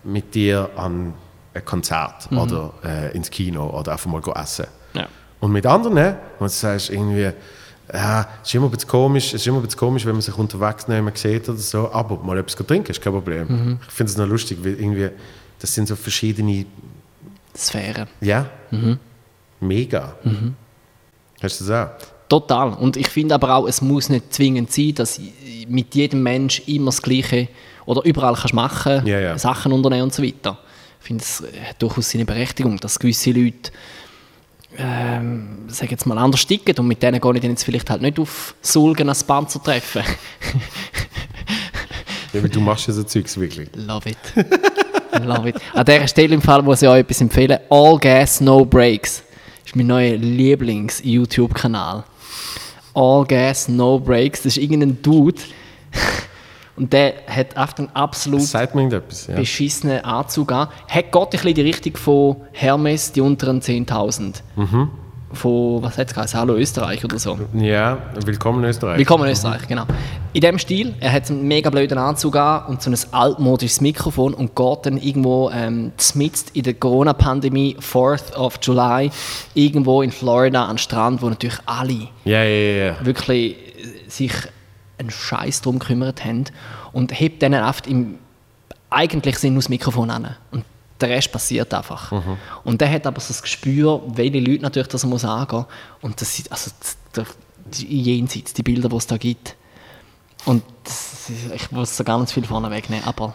mit dir an ein Konzert oder äh, ins Kino oder einfach mal essen. Ja. Und mit anderen, wenn du sagst, irgendwie, ja, es ist immer ein bisschen komisch, es ist immer ein bisschen komisch, wenn man sich unterwegs nicht mehr sieht oder so, aber mal etwas trinken ist kein Problem. Ich finde es noch lustig, weil irgendwie, das sind so verschiedene, Sphäre. ja, mega. Hast du das auch? Total. Und ich finde aber auch, es muss nicht zwingend sein, dass mit jedem Mensch immer das Gleiche oder überall kannst machen, Ja, ja. Sachen unternehmen und so weiter. Ich finde, es hat durchaus seine Berechtigung, dass gewisse Leute ähm, sag jetzt mal anders ticken und mit denen gehe ich dann jetzt vielleicht halt nicht auf Sulgen als Panzer treffen. Ja, weil du machst ja so Zeugs wirklich. Love it. Love it. An dieser Stelle im Fall muss ich euch etwas empfehlen. All Gas, No Breaks. Mein neuer Lieblings-YouTube-Kanal. All Gas, No Breaks. Das ist irgendein Dude. Und der hat einfach einen absolut irgendetwas, ja. beschissenen Anzug an. Hat Gott ein bisschen die Richtung von Hermes, die unteren 10.000. Mhm. Von, was hat es? Hallo Österreich oder so. Ja, willkommen in Österreich. Willkommen in Österreich, genau. In dem Stil, er hat einen mega blöden Anzug an und so ein altmodisches Mikrofon und geht dann irgendwo ähm, zmitzt in der Corona-Pandemie, 4th of July, irgendwo in Florida an den Strand, wo natürlich alle Ja, ja, ja, wirklich äh, sich einen Scheiß drum gekümmert haben und hebt dann einfach im eigentlich Sinn aus Mikrofon an. Und der Rest passiert einfach. Und der hat aber so das Gespür, welche Leute natürlich das muss angehen Und das sind also der, die jenseits, die Bilder, die es da gibt. Und das, ich muss da ganz viel vorne wegnehmen, aber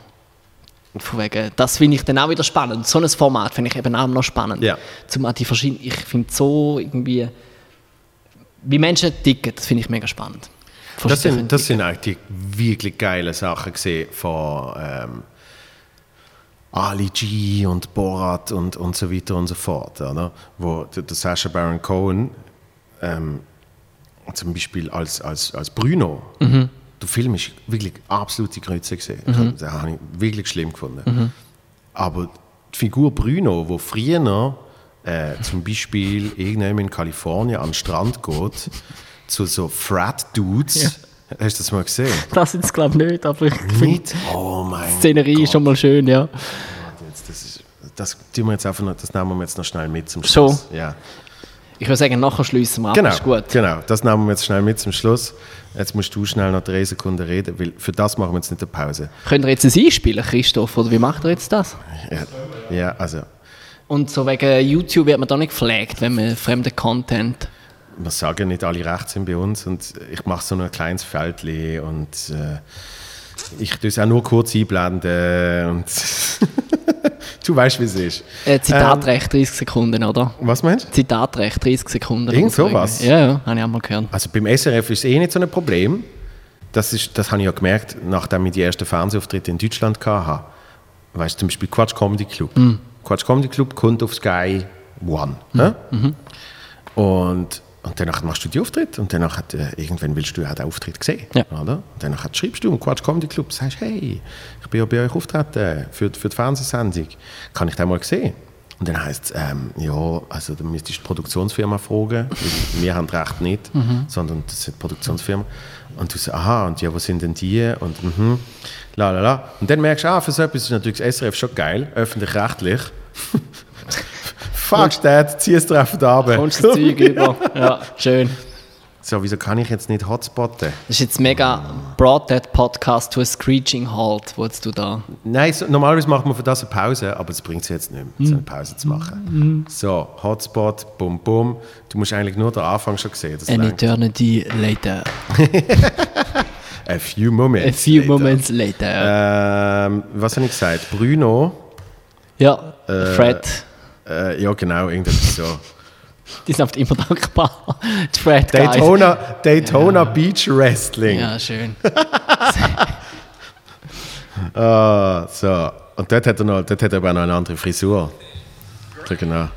von wegen, das finde ich dann auch wieder spannend. So ein Format finde ich eben auch noch spannend. Ja. Zum die verschiedenen, ich finde so irgendwie, wie Menschen ticken, das finde ich mega spannend. Das sind, das sind eigentlich die wirklich geile Sachen gesehen von ähm, Ali G und Borat und, und so weiter und so fort. Oder? Wo der, Sacha Baron Cohen ähm, zum Beispiel als, als, als Bruno, der Film ist wirklich absolute Grütze gesehen. Mhm. Das habe ich wirklich schlimm gefunden. Aber die Figur Bruno, wo früher äh, zum Beispiel irgendjemand in Kalifornien an den Strand geht, zu so Frat-Dudes, hast du das mal gesehen? Das ist glaube ich nicht, aber ich finde Nicht? Oh mein die Szenerie Gott. ist schon mal schön, ja. Jetzt, das, ist, das, wir jetzt einfach noch, das nehmen wir jetzt noch schnell mit zum Schon? Schluss. Ja. Ich würde sagen, nachher schließen wir ab, Genau, ist gut. genau, das nehmen wir jetzt schnell mit zum Schluss. Jetzt musst du schnell noch drei Sekunden reden, weil für das machen wir jetzt nicht eine Pause. Könnt ihr jetzt ein einspielen, Christoph, oder wie macht ihr jetzt das? Ja, ja also Und so wegen YouTube wird man da nicht gepflegt, wenn man fremden Content... wir sagen nicht alle recht sind bei uns und ich mache so ein kleines Feldli und äh, ich tue es auch nur kurz einblenden und du weißt, wie es ist. Äh, Zitatrecht 30 Sekunden, oder? Was meinst du? Zitatrecht 30 Sekunden. Irgend sowas? Ja, ja, habe ich auch mal gehört. Also beim SRF ist es eh nicht so ein Problem. Das, ist, das habe ich ja gemerkt, nachdem ich die ersten Fernsehauftritte in Deutschland hatte. Weißt du, zum Beispiel Quatsch Comedy Club. Mhm. Quatsch Comedy Club kommt auf Sky One. ne? Und, und danach machst du die Auftritt und danach hat, äh, irgendwann willst du ja den Auftritt sehen. Ja. Oder? Und danach schreibst du im Quatsch Comedy Club, sagst, hey, ich bin ja bei euch auftreten für, für die Fernsehsendung. Kann ich den mal sehen? Und dann heisst es, ähm, ja, also dann müsstest du die Produktionsfirma fragen, wir haben das Recht nicht, sondern das ist die Produktionsfirma. Und du sagst, aha, und ja, wo sind denn die? Und mhm, la la la. Und dann merkst du, ah, für so etwas ist natürlich das SRF schon geil, öffentlich-rechtlich. Fuck that, zieh es drauf da runter. Kommst du das Zeug über? Ja, schön. So, wieso kann ich jetzt nicht hotspotten? Das ist jetzt mega brought that podcast to a screeching halt, wo jetzt du da... Nein, so, normalerweise macht man für das eine Pause, aber es bringt es jetzt nicht mehr, so eine Pause zu machen. So, Hotspot, bum bum. Du musst eigentlich nur den Anfang schon sehen. Das An reicht. eternity later. A few moments. A few later. moments later. Ähm, was habe ich gesagt? Bruno. ja, Äh, Fred. Äh, ja, genau, irgendetwas so. Die sind oft immer dankbar. Die Fred Guys. Daytona, Daytona Beach Wrestling. Ja, schön. Ah, so. Und dort hat, er noch, dort hat er aber auch noch eine andere Frisur. So genau.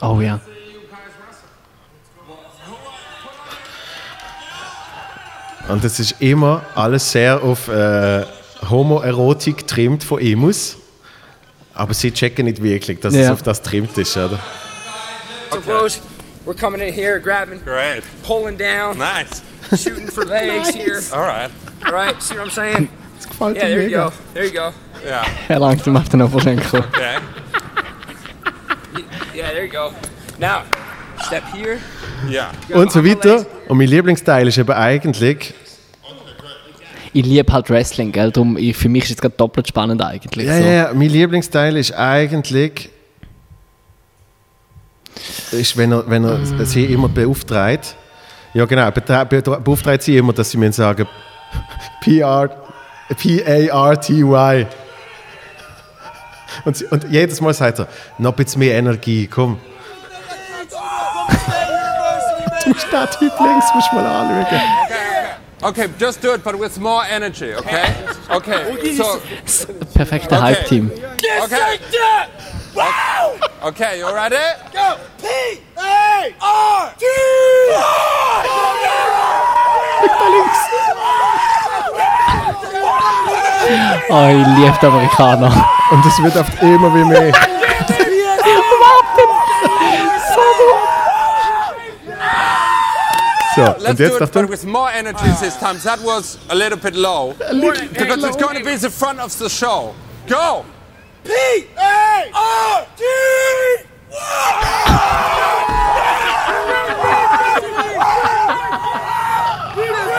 Oh ja. Und das ist immer alles sehr auf äh, Homoerotik trimmt von Emus. Aber sie checken nicht wirklich, dass Ja. es auf das trimmt ist, oder? So Rose, we're coming in here, grabbing, Great. pulling down, Nice. shooting for legs here. All right. All right, see what I'm saying? Gefällt Yeah, there you mega. go. There you go. Yeah. Er langt ihm auf den Oberschenkel. Okay. Yeah, there you go. Now, step here. Yeah. Und so weiter. Und mein Lieblingsteil ist eben eigentlich, Ich liebe halt Wrestling, gell? Darum, ich, für mich ist es gerade doppelt spannend eigentlich. ja, so. ja, ja, mein Lieblingsteil ist eigentlich, ist, wenn er, wenn er sie immer beauftragt, ja genau, beauftragt sie immer, dass sie mir sagen, P-A-R-T-Y. Und, sie- und jedes Mal sagt er, noch ein bisschen mehr Energie, komm. du musst den Typ links musst du mal anschauen. Okay, just do it, but with more energy, okay? Okay. So, Perfekte Hype-Team. okay. Okay, you ready? Oh, ich liebe die Amerikaner. Und es wird oft immer wie mehr. So, Let's und do it, but with more energy this time. That was a little bit low. Because it's going to be the front of the show. Go! P A!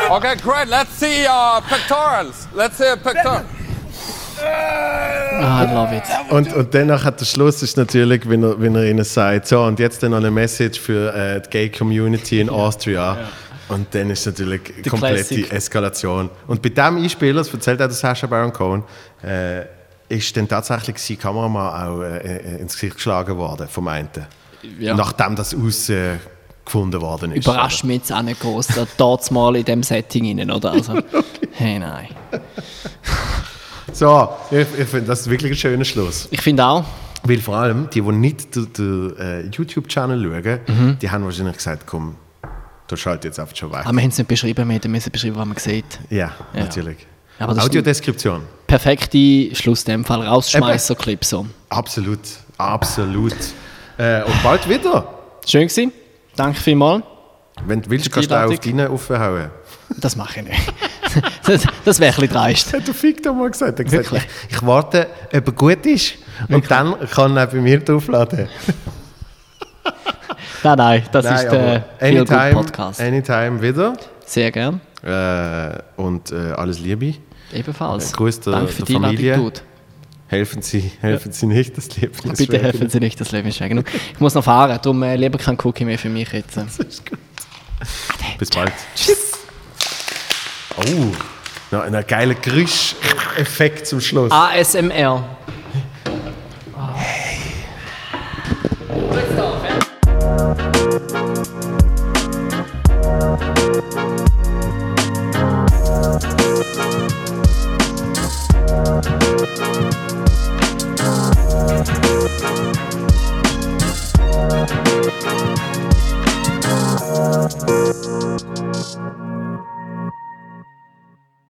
Okay, great. Let's see uh, pectorals. Let's see a pectoral. Ah, I love it. Und, und danach hat der Schluss ist natürlich, wenn er, wenn er ihnen sagt, so und jetzt dann noch eine Message für äh, die Gay Community in Austria. Und dann ist natürlich komplette Classic. Eskalation. Und bei diesem Einspieler, das erzählt auch der Sasha Baron Cohen, äh, ist dann tatsächlich sein Kameramann auch äh, äh, ins Gesicht geschlagen worden vom einen. Ja. Nachdem das ausgefunden worden ist. Überrascht mich jetzt auch nicht groß, da mal in diesem Setting rein, oder? Also, hey, nein. So, ich, ich finde, das ist wirklich ein schöner Schluss. Ich finde auch, Weil vor allem die, die nicht den, den äh, YouTube-Channel schauen, Mhm. die haben wahrscheinlich gesagt, komm, du schaltest jetzt einfach schon weg. aber wir haben es nicht beschrieben, wir hätten müssen beschreiben, was man sieht. ja, Ja. natürlich. Audiodeskription. Perfekte Schluss in dem Fall. Rausschmeißer-Clip so. Absolut, absolut. Äh, und bald wieder. Schön gewesen. Danke vielmals. Wenn du willst, kannst du auch auf deinen aufhauen. Das mache ich nicht. das das wäre ein bisschen dreist. Hat der Fick da mal gesagt. Er hat gesagt Wirklich? ich, ich warte, ob er gut ist. Und dann kann er bei mir draufladen. Nein, nein, das ist aber der Good anytime, Podcast. anytime wieder. Sehr gern. Äh, und äh, alles Liebe. Ebenfalls. Grüß der- Danke für der die Familie. Helfen Sie, helfen Sie nicht, das Leben ist Bitte schwer helfen Sie nicht, das Leben ist schwer genug. Ich muss noch fahren, darum äh, lieber kein Cookie mehr für mich jetzt. genug. Bis bald. Tschüss. Oh, ein geiler Grisch-Effekt zum Schluss. ASMR.